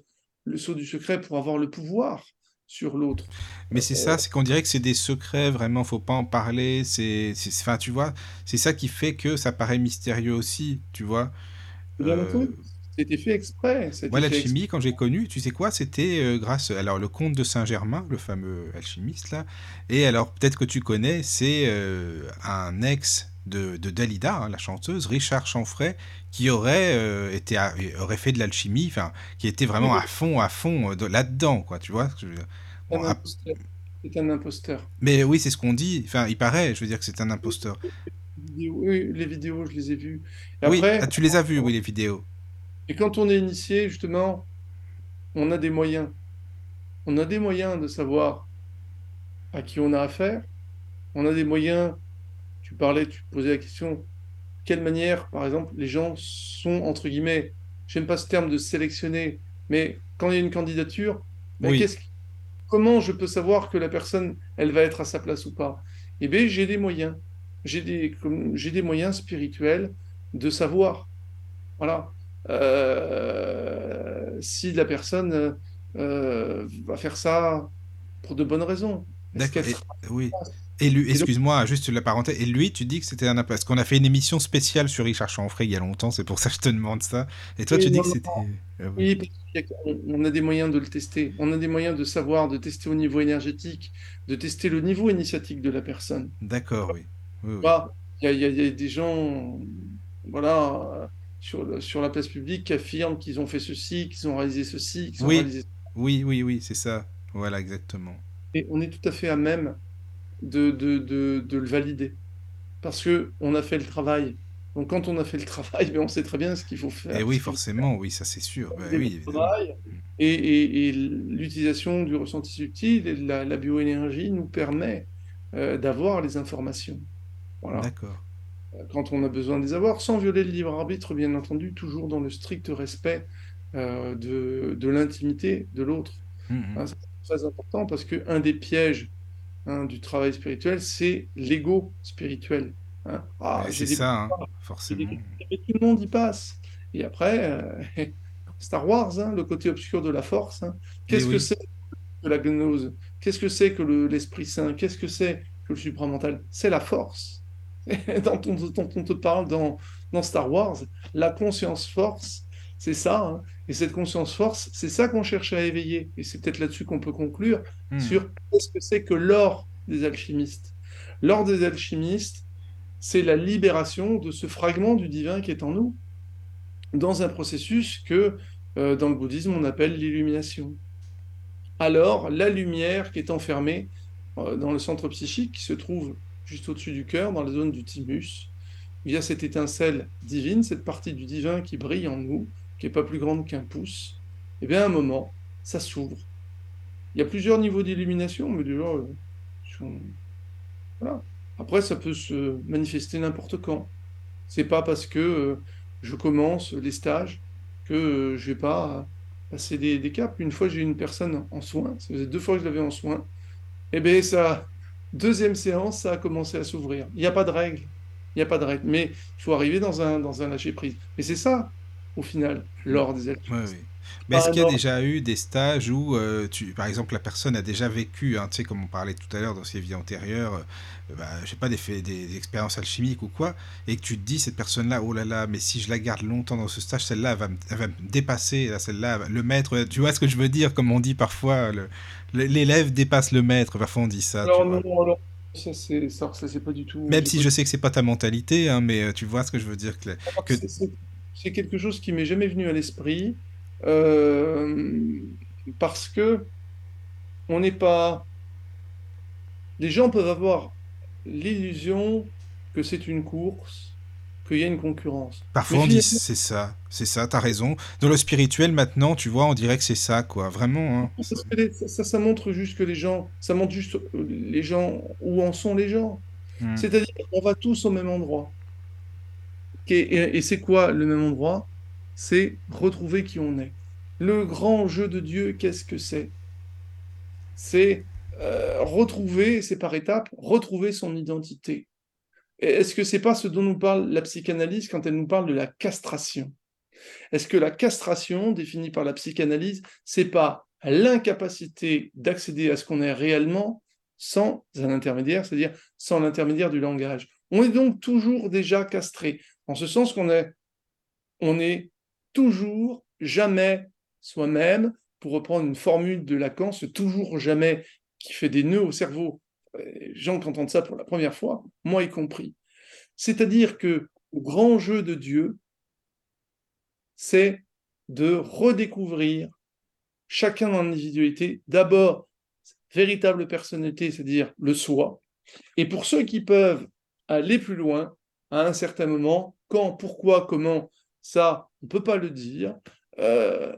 le sceau du secret pour avoir le pouvoir sur l'autre. Mais c'est ça, c'est qu'on dirait que c'est des secrets, vraiment, faut pas en parler. C'est, enfin, tu vois, c'est ça qui fait que ça paraît mystérieux aussi, tu vois. Bien euh... C'était fait exprès. Moi, l'alchimie, quand j'ai connu, tu sais quoi, c'était euh, grâce, alors le comte de Saint-Germain, le fameux alchimiste là, et alors peut-être que tu connais, c'est euh, un ex de, de Dalida, hein, la chanteuse, Richard Chanfray, qui aurait euh, été à, aurait fait de l'alchimie, enfin, qui était vraiment à fond, à fond là-dedans, quoi. Tu vois bon, C'est un imposteur. Mais oui, c'est ce qu'on dit. Enfin, il paraît. Je veux dire que c'est un imposteur. Oui, les vidéos, je les ai vues. Et oui, après, ah, tu les as vues, oui, les vidéos. Et quand on est initié, justement, on a des moyens. On a des moyens de savoir à qui on a affaire. On a des moyens. Tu parlais, tu posais la question quelle manière, par exemple, les gens sont, entre guillemets, j'aime pas ce terme de sélectionner, mais quand il y a une candidature, ben oui. comment je peux savoir que la personne, elle va être à sa place ou pas? Eh bien, j'ai des moyens. J'ai des, j'ai des moyens spirituels de savoir. Voilà. Euh, si la personne euh, va faire ça pour de bonnes raisons. D'accord. Oui. Et lui, excuse-moi, juste la parenthèse. Et lui, tu dis que c'était un parce qu'on a fait une émission spéciale sur Richard Chanfray il y a longtemps, c'est pour ça que je te demande ça. Et toi, oui, tu dis non, que c'était. Euh, oui, parce on a des moyens de le tester. On a des moyens de savoir, de tester au niveau énergétique, de tester le niveau initiatique de la personne. D'accord, oui. Il oui, oui. y, y, y, a des gens, voilà, sur, sur la place publique qui affirment qu'ils ont fait ceci, qu'ils ont réalisé ceci, qu'ils ont oui. réalisé Oui, oui, oui, c'est ça. Voilà, exactement. Et on est tout à fait à même de, de, de, de le valider. Parce qu'on a fait le travail. Donc quand on a fait le travail, ben on sait très bien ce qu'il faut faire. Et oui, forcément, oui, ça c'est sûr. Ben, oui, et, et, et l'utilisation du ressenti subtil et de la, la bioénergie nous permet euh, d'avoir les informations. Voilà. D'accord. Quand on a besoin de les avoir, sans violer le libre arbitre, bien entendu, toujours dans le strict respect euh, de, de l'intimité de l'autre. Mmh, mmh. hein, c'est très important parce qu'un des pièges Hein, du travail spirituel, c'est l'ego spirituel. Hein. Ah, c'est ça, forcément. Tout le monde y passe. Et après, euh, Star Wars, le côté obscur de la force, qu'est-ce que oui. c'est que la gnose? Qu'est-ce que c'est que l'Esprit le, Saint? Qu'est-ce que c'est que le supramental? C'est la force. dont, on, dont on te parle dans, dans Star Wars, la conscience force, c'est ça. Hein. Et cette conscience force, c'est ça qu'on cherche à éveiller. Et c'est peut-être là-dessus qu'on peut conclure Hmm. sur ce que c'est que l'or des alchimistes. L'or des alchimistes, c'est la libération de ce fragment du divin qui est en nous, dans un processus que euh, dans le bouddhisme on appelle l'illumination. Alors, la lumière qui est enfermée euh, dans le centre psychique, qui se trouve juste au-dessus du cœur, dans la zone du thymus, il y a cette étincelle divine, cette partie du divin qui brille en nous, qui n'est pas plus grande qu'un pouce, et bien à un moment, ça s'ouvre. Il y a plusieurs niveaux d'illumination, mais déjà, euh, voilà. Après, ça peut se manifester n'importe quand. C'est pas parce que euh, je commence les stages que euh, je vais pas passer des, des caps. Une fois, j'ai une personne en soins, ça faisait deux fois que je l'avais en soins, et bien ça, deuxième séance, ça a commencé à s'ouvrir. Il n'y a pas de règle. Il n'y a pas de règle. Mais il faut arriver dans un, dans un lâcher-prise. Et c'est ça, au final, l'or des alchimistes. Ouais, oui. Mais est-ce qu'il y a déjà eu des stages où, euh, tu, par exemple, la personne a déjà vécu, hein, tu sais, comme on parlait tout à l'heure dans ses vies antérieures, euh, bah, je sais pas, des, des, des, expériences alchimiques ou quoi, et que tu te dis, cette personne-là, oh là là, mais si je la garde longtemps dans ce stage, celle-là, elle va, va me dépasser, celle-là, le maître, tu vois ce que je veux dire, comme on dit parfois, l'élève dépasse le maître, parfois on dit ça. Alors, non, alors, ça, c'est, ça, pas du tout. Même si je sais que c'est pas ta mentalité, hein, mais tu vois ce que je veux dire. Que, que... C'est, c'est quelque chose qui m'est jamais venu à l'esprit. Euh, parce que on n'est pas. Les gens peuvent avoir l'illusion que c'est une course, qu'il y a une concurrence. Parfois on dit c'est ça, c'est ça, t'as raison. Dans le spirituel maintenant, tu vois, on dirait que c'est ça, quoi, vraiment. Hein. Ça, ça, montre juste que les gens, ça montre juste les gens où en sont les gens. Hmm. C'est-à-dire qu'on va tous au même endroit. Et, c'est quoi le même endroit? C'est retrouver qui on est. Le grand jeu de Dieu, qu'est-ce que c'est? C'est euh, retrouver, c'est par étapes, retrouver son identité. Est-ce que c'est pas ce dont nous parle la psychanalyse quand elle nous parle de la castration? Est-ce que la castration, définie par la psychanalyse, c'est pas l'incapacité d'accéder à ce qu'on est réellement sans un intermédiaire, c'est-à-dire sans l'intermédiaire du langage? On est donc toujours déjà castré, en ce sens qu'on est, on est toujours jamais soi-même, pour reprendre une formule de Lacan, ce toujours jamais qui fait des nœuds au cerveau. Les gens qui entendent ça pour la première fois, moi y compris. C'est-à-dire que le grand jeu de Dieu, c'est de redécouvrir chacun dans l'individualité, d'abord véritable personnalité, c'est-à-dire le soi, et pour ceux qui peuvent aller plus loin, à un certain moment, quand, pourquoi, comment, ça, on ne peut pas le dire, euh,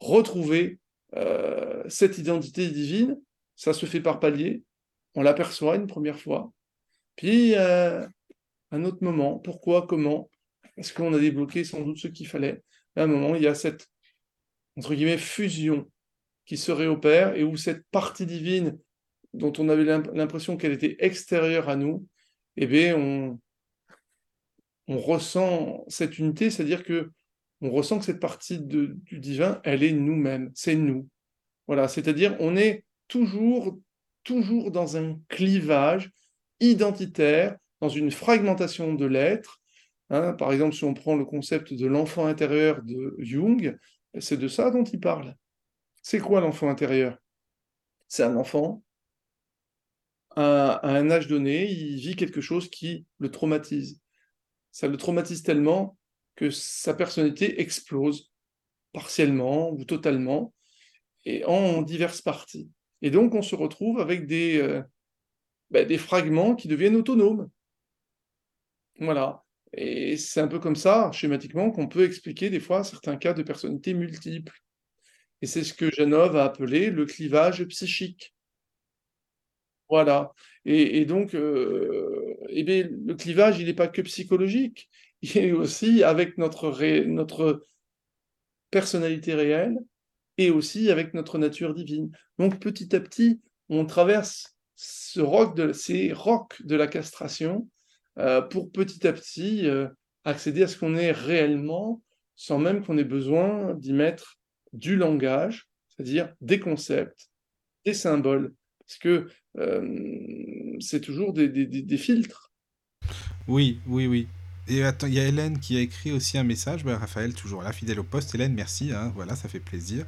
retrouver euh, cette identité divine, ça se fait par palier, on l'aperçoit une première fois, puis euh, un autre moment, pourquoi, comment, est-ce qu'on a débloqué sans doute ce qu'il fallait? À un moment, il y a cette, guillemets, fusion qui se réopère et où cette partie divine dont on avait l'impression qu'elle était extérieure à nous, eh bien, on, on ressent cette unité, c'est-à-dire que on ressent que cette partie du divin, elle est nous-mêmes, c'est nous. Voilà, c'est-à-dire on est toujours toujours dans un clivage identitaire, dans une fragmentation de l'être. Hein. par exemple, si on prend le concept de l'enfant intérieur de Jung, c'est de ça dont il parle. C'est quoi l'enfant intérieur? C'est un enfant, à, un âge donné, il vit quelque chose qui le traumatise. Ça le traumatise tellement que sa personnalité explose, partiellement ou totalement, et en diverses parties. Et donc, on se retrouve avec des, euh, ben, des fragments qui deviennent autonomes. Voilà. Et c'est un peu comme ça, schématiquement, qu'on peut expliquer des fois certains cas de personnalité multiples. Et c'est ce que Janov a appelé le clivage psychique. Voilà. Et, donc, euh, eh bien, le clivage, il n'est pas que psychologique, il est aussi avec notre, notre personnalité réelle, et aussi avec notre nature divine. Donc petit à petit, on traverse ces rocs de la castration euh, pour petit à petit euh, accéder à ce qu'on est réellement sans même qu'on ait besoin d'y mettre du langage, c'est-à-dire des concepts, des symboles, parce que euh, c'est toujours des, des, filtres. Oui, oui, oui. Et attends, il y a Hélène qui a écrit aussi un message. Bah, Raphaël, toujours là, fidèle au poste. Hélène, merci. Hein, voilà, ça fait plaisir.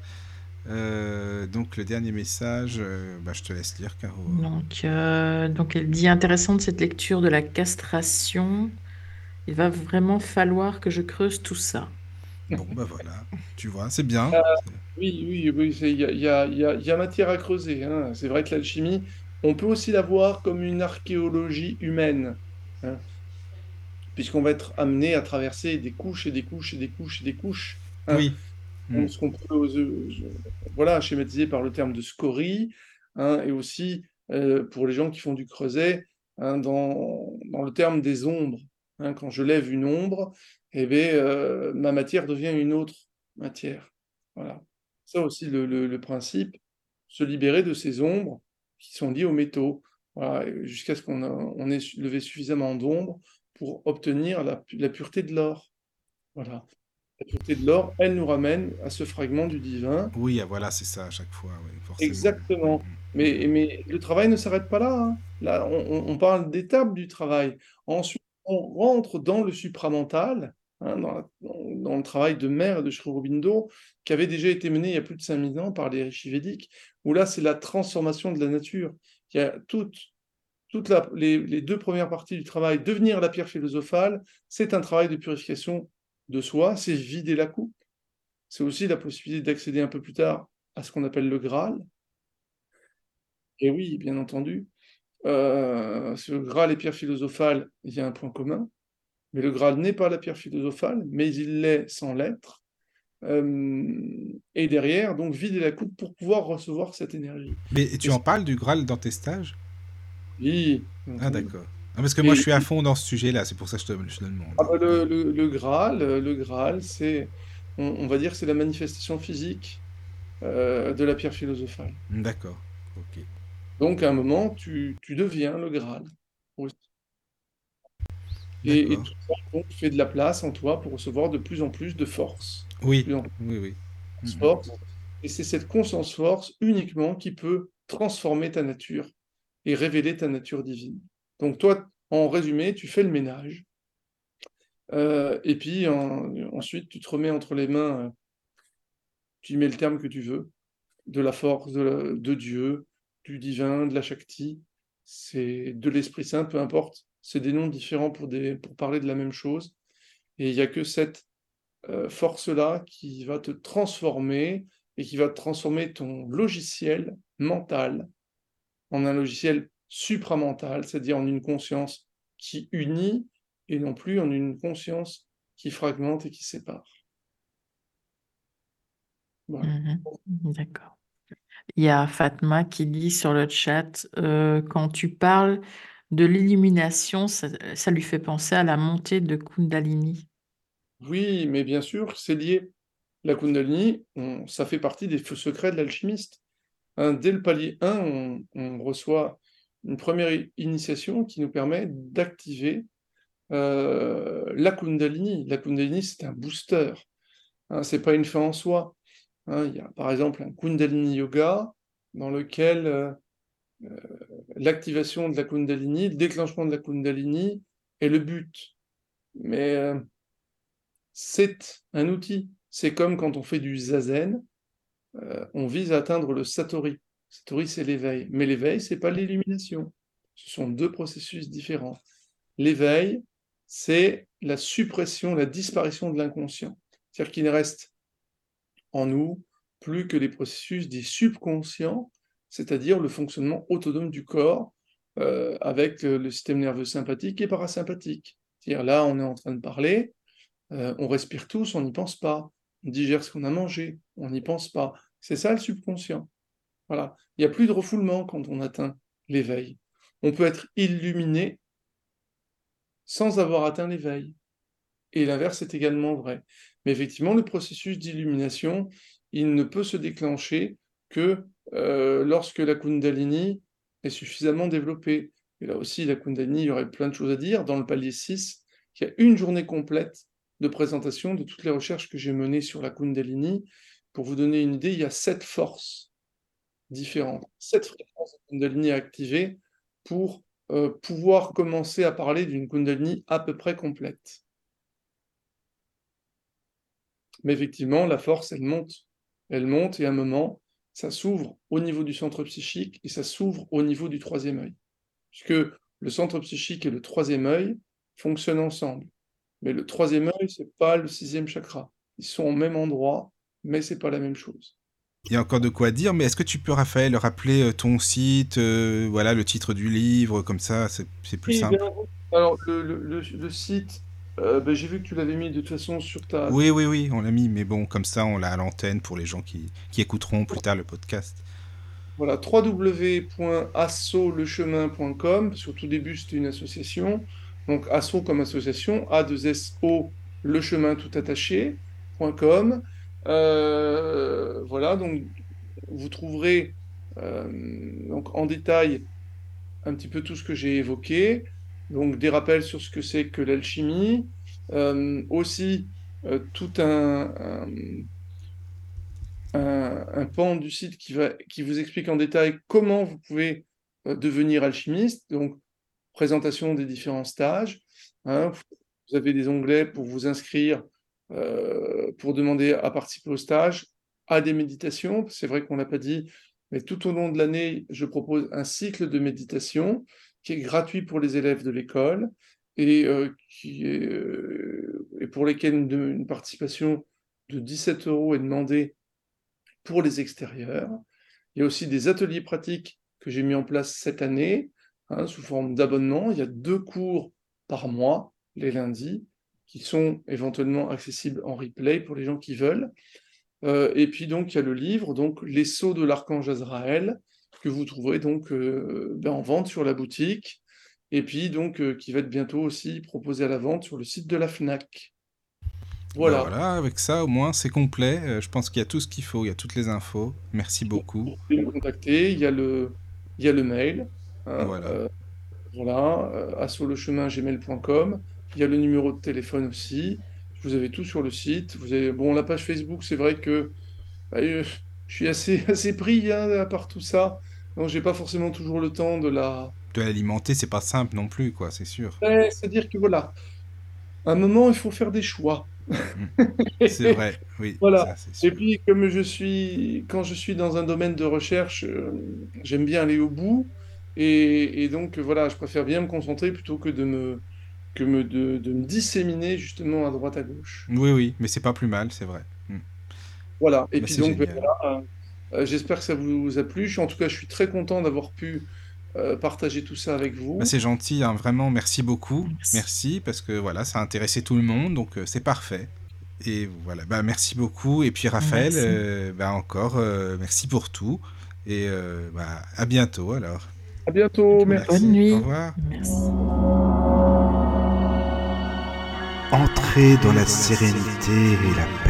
Euh, donc le dernier message, euh, bah, je te laisse lire, Caro. Donc, euh, donc elle dit intéressante cette lecture de la castration. Il va vraiment falloir que je creuse tout ça. Bon, bah voilà, tu vois, c'est bien. oui, oui, oui, il y a, matière à creuser. Hein. C'est vrai que l'alchimie, on peut aussi la voir comme une archéologie humaine. Hein puisqu'on va être amené à traverser des couches et des couches et des couches et des couches. Hein. Oui. Mm. Ce qu'on peut voilà, schématiser par le terme de scorie, hein, et aussi euh, pour les gens qui font du creuset, dans, dans, le terme des ombres. quand je lève une ombre, eh bien, euh, ma matière devient une autre matière. Voilà. Ça aussi, le, le, principe, se libérer de ces ombres qui sont liées aux métaux, jusqu'à ce qu'on on ait levé suffisamment d'ombres pour obtenir la, la pureté de l'or. Voilà. La pureté de l'or, elle nous ramène à ce fragment du divin. Oui, voilà, c'est ça à chaque fois. Exactement. Mm, mm. Mais, mais le travail ne s'arrête pas là. Hein. Là, on, parle d'étapes du travail. Ensuite, on rentre dans le supramental, hein, dans, le travail de mère de Sri qui avait déjà été mené il y a plus de 5000 ans par les rishis védiques, où là, c'est la transformation de la nature. Il y a toutes, toutes les, les deux premières parties du travail, devenir la pierre philosophale, c'est un travail de purification de soi, c'est vider la coupe. C'est aussi la possibilité d'accéder un peu plus tard à ce qu'on appelle le Graal. Et oui, bien entendu, euh, ce Graal et pierre philosophale, il y a un point commun, Mais le Graal n'est pas la pierre philosophale, mais il l'est sans l'être. Euh, et derrière, donc, vider la coupe pour pouvoir recevoir cette énergie. Mais tu en parles du Graal dans tes stages? Oui. Ah, d'accord. Ah, parce que moi, je suis à fond dans ce sujet-là, c'est pour ça que je te, je te demande. Ah, bah, le, le, le, Graal, le Graal, c'est, on, on, va dire, c'est la manifestation physique euh, de la pierre philosophale. D'accord. Ok. Donc, à un moment, tu, tu deviens le Graal. Et, et, tout ça donc, fait de la place en toi pour recevoir de plus en plus de force. Oui, Plus oui, oui. Et c'est cette conscience force uniquement qui peut transformer ta nature et révéler ta nature divine. Donc toi, en résumé, tu fais le ménage. Euh, et puis en- ensuite, tu te remets entre les mains, euh, tu y mets le terme que tu veux, de la force, de, la- de Dieu, du divin, de la Shakti, c'est de l'Esprit Saint, peu importe. C'est des noms différents pour, parler de la même chose. Et il n'y a que cette euh, force-là qui va te transformer et qui va transformer ton logiciel mental en un logiciel supramental, c'est-à-dire en une conscience qui unit et non plus en une conscience qui fragmente et qui sépare. Mhm. D'accord. Il y a Fatma qui dit sur le chat, euh, quand tu parles de l'illumination, ça, lui fait penser à la montée de Kundalini. Oui, mais bien sûr, c'est lié. La Kundalini, ça fait partie des secrets de l'alchimiste. Hein, dès le palier 1, on, reçoit une première initiation qui nous permet d'activer euh, la Kundalini. La Kundalini, c'est un booster. Hein, c'est pas une fin en soi. Hein, il y a par exemple un Kundalini Yoga dans lequel euh, l'activation de la Kundalini, le déclenchement de la Kundalini est le but. Mais euh, c'est un outil. C'est comme quand on fait du zazen, euh, on vise à atteindre le satori. Satori, c'est l'éveil. Mais l'éveil, c'est pas l'illumination. Ce sont deux processus différents. L'éveil, c'est la suppression, la disparition de l'inconscient. C'est-à-dire qu'il ne reste en nous plus que les processus des subconscients, c'est-à-dire le fonctionnement autonome du corps euh, avec euh, le système nerveux sympathique et parasympathique. C'est-à-dire là, on est en train de parler, euh, on respire tous, on n'y pense pas. On digère ce qu'on a mangé, on n'y pense pas. C'est ça le subconscient. Voilà. Il n'y a plus de refoulement quand on atteint l'éveil. On peut être illuminé sans avoir atteint l'éveil. Et l'inverse est également vrai. Mais effectivement, le processus d'illumination, il ne peut se déclencher que euh, lorsque la Kundalini est suffisamment développée. Et là aussi, la Kundalini, il y aurait plein de choses à dire. Dans le palier 6, il y a une journée complète de présentation de toutes les recherches que j'ai menées sur la Kundalini. Pour vous donner une idée, il y a sept forces différentes, sept fréquences de Kundalini activées pour euh, pouvoir commencer à parler d'une Kundalini à peu près complète. Mais effectivement, la force, elle monte. Elle monte et à un moment, ça s'ouvre au niveau du centre psychique et ça s'ouvre au niveau du troisième œil. Puisque le centre psychique et le troisième œil fonctionnent ensemble. Mais le troisième œil, c'est pas le sixième chakra. Ils sont au même endroit, mais c'est pas la même chose. Il y a encore de quoi dire, mais est-ce que tu peux, Raphaël, rappeler euh, ton site, euh, voilà, le titre du livre, comme ça, c'est c'est plus Oui, simple. bien, alors, le, le- le- le site, euh, ben, j'ai vu que tu l'avais mis de toute façon sur ta. Oui, oui, oui, on l'a mis, mais bon, comme ça, on l'a à l'antenne pour les gens qui, qui écouteront plus tard le podcast. Voilà, www.assolechemin.com, parce qu'au tout début, c'était une association. Donc, Asso comme association, A2SO, le chemin tout attaché.com. Euh, voilà, donc vous trouverez euh, donc, en détail un petit peu tout ce que j'ai évoqué. Donc, des rappels sur ce que c'est que l'alchimie. Euh, aussi, euh, tout un, pan du site qui, vous explique en détail comment vous pouvez euh, devenir alchimiste. Donc, présentation des différents stages. hein. Vous avez des onglets pour vous inscrire, pour demander à participer au stage, à des méditations. C'est vrai qu'on ne l'a pas dit, mais tout au long de l'année, je propose un cycle de méditation qui est gratuit pour les élèves de l'école et, euh, qui est, euh, pour lesquels une, participation de 17 euros est demandée pour les extérieurs. Il y a aussi des ateliers pratiques que j'ai mis en place cette année, hein, sous forme d'abonnement. Il y a deux cours par mois. les lundis, qui sont éventuellement accessibles en replay pour les gens qui veulent. Euh, et puis donc il y a le livre, donc Les Sceaux de l'archange Azraël, que vous trouverez donc euh, ben, en vente sur la boutique, et puis donc euh, qui va être bientôt aussi proposé à la vente sur le site de la FNAC. Voilà. Ben voilà, avec ça au moins c'est complet. je pense qu'il y a tout ce qu'il faut, il y a toutes les infos. Merci beaucoup. Vous pouvez me contacter, il y a le, il y a le mail. Hein, voilà. voilà, gmail.com Il y a le numéro de téléphone aussi. Vous avez tout sur le site. Vous avez bon la page Facebook, c'est vrai que bah, je suis assez assez pris hein, à part tout ça. Donc j'ai pas forcément toujours le temps de la de l'alimenter, c'est pas simple non plus quoi, c'est sûr. C'est-à-dire que voilà, à un moment il faut faire des choix. Mm. c'est vrai, oui. Voilà. Et puis comme je suis quand je suis dans un domaine de recherche, euh, j'aime bien aller au bout. Et, et, donc voilà, je préfère bien me concentrer plutôt que de me que me, de, de, me disséminer justement à droite à gauche. Oui, oui, mais c'est pas plus mal, c'est vrai. Voilà, et puis donc, voilà, euh, j'espère que ça vous a plu. En tout cas, je suis très content d'avoir pu euh, partager tout ça avec vous. Bah, c'est gentil, hein, vraiment, merci beaucoup. Merci. parce que voilà, ça a intéressé tout le monde, donc euh, c'est parfait. Et voilà, bah, merci beaucoup. Et puis Raphaël, bah, encore, merci pour tout. Et bah, à bientôt alors. À bientôt, merci. Bonne nuit. Au revoir. Merci. Entrez dans la sérénité et la paix,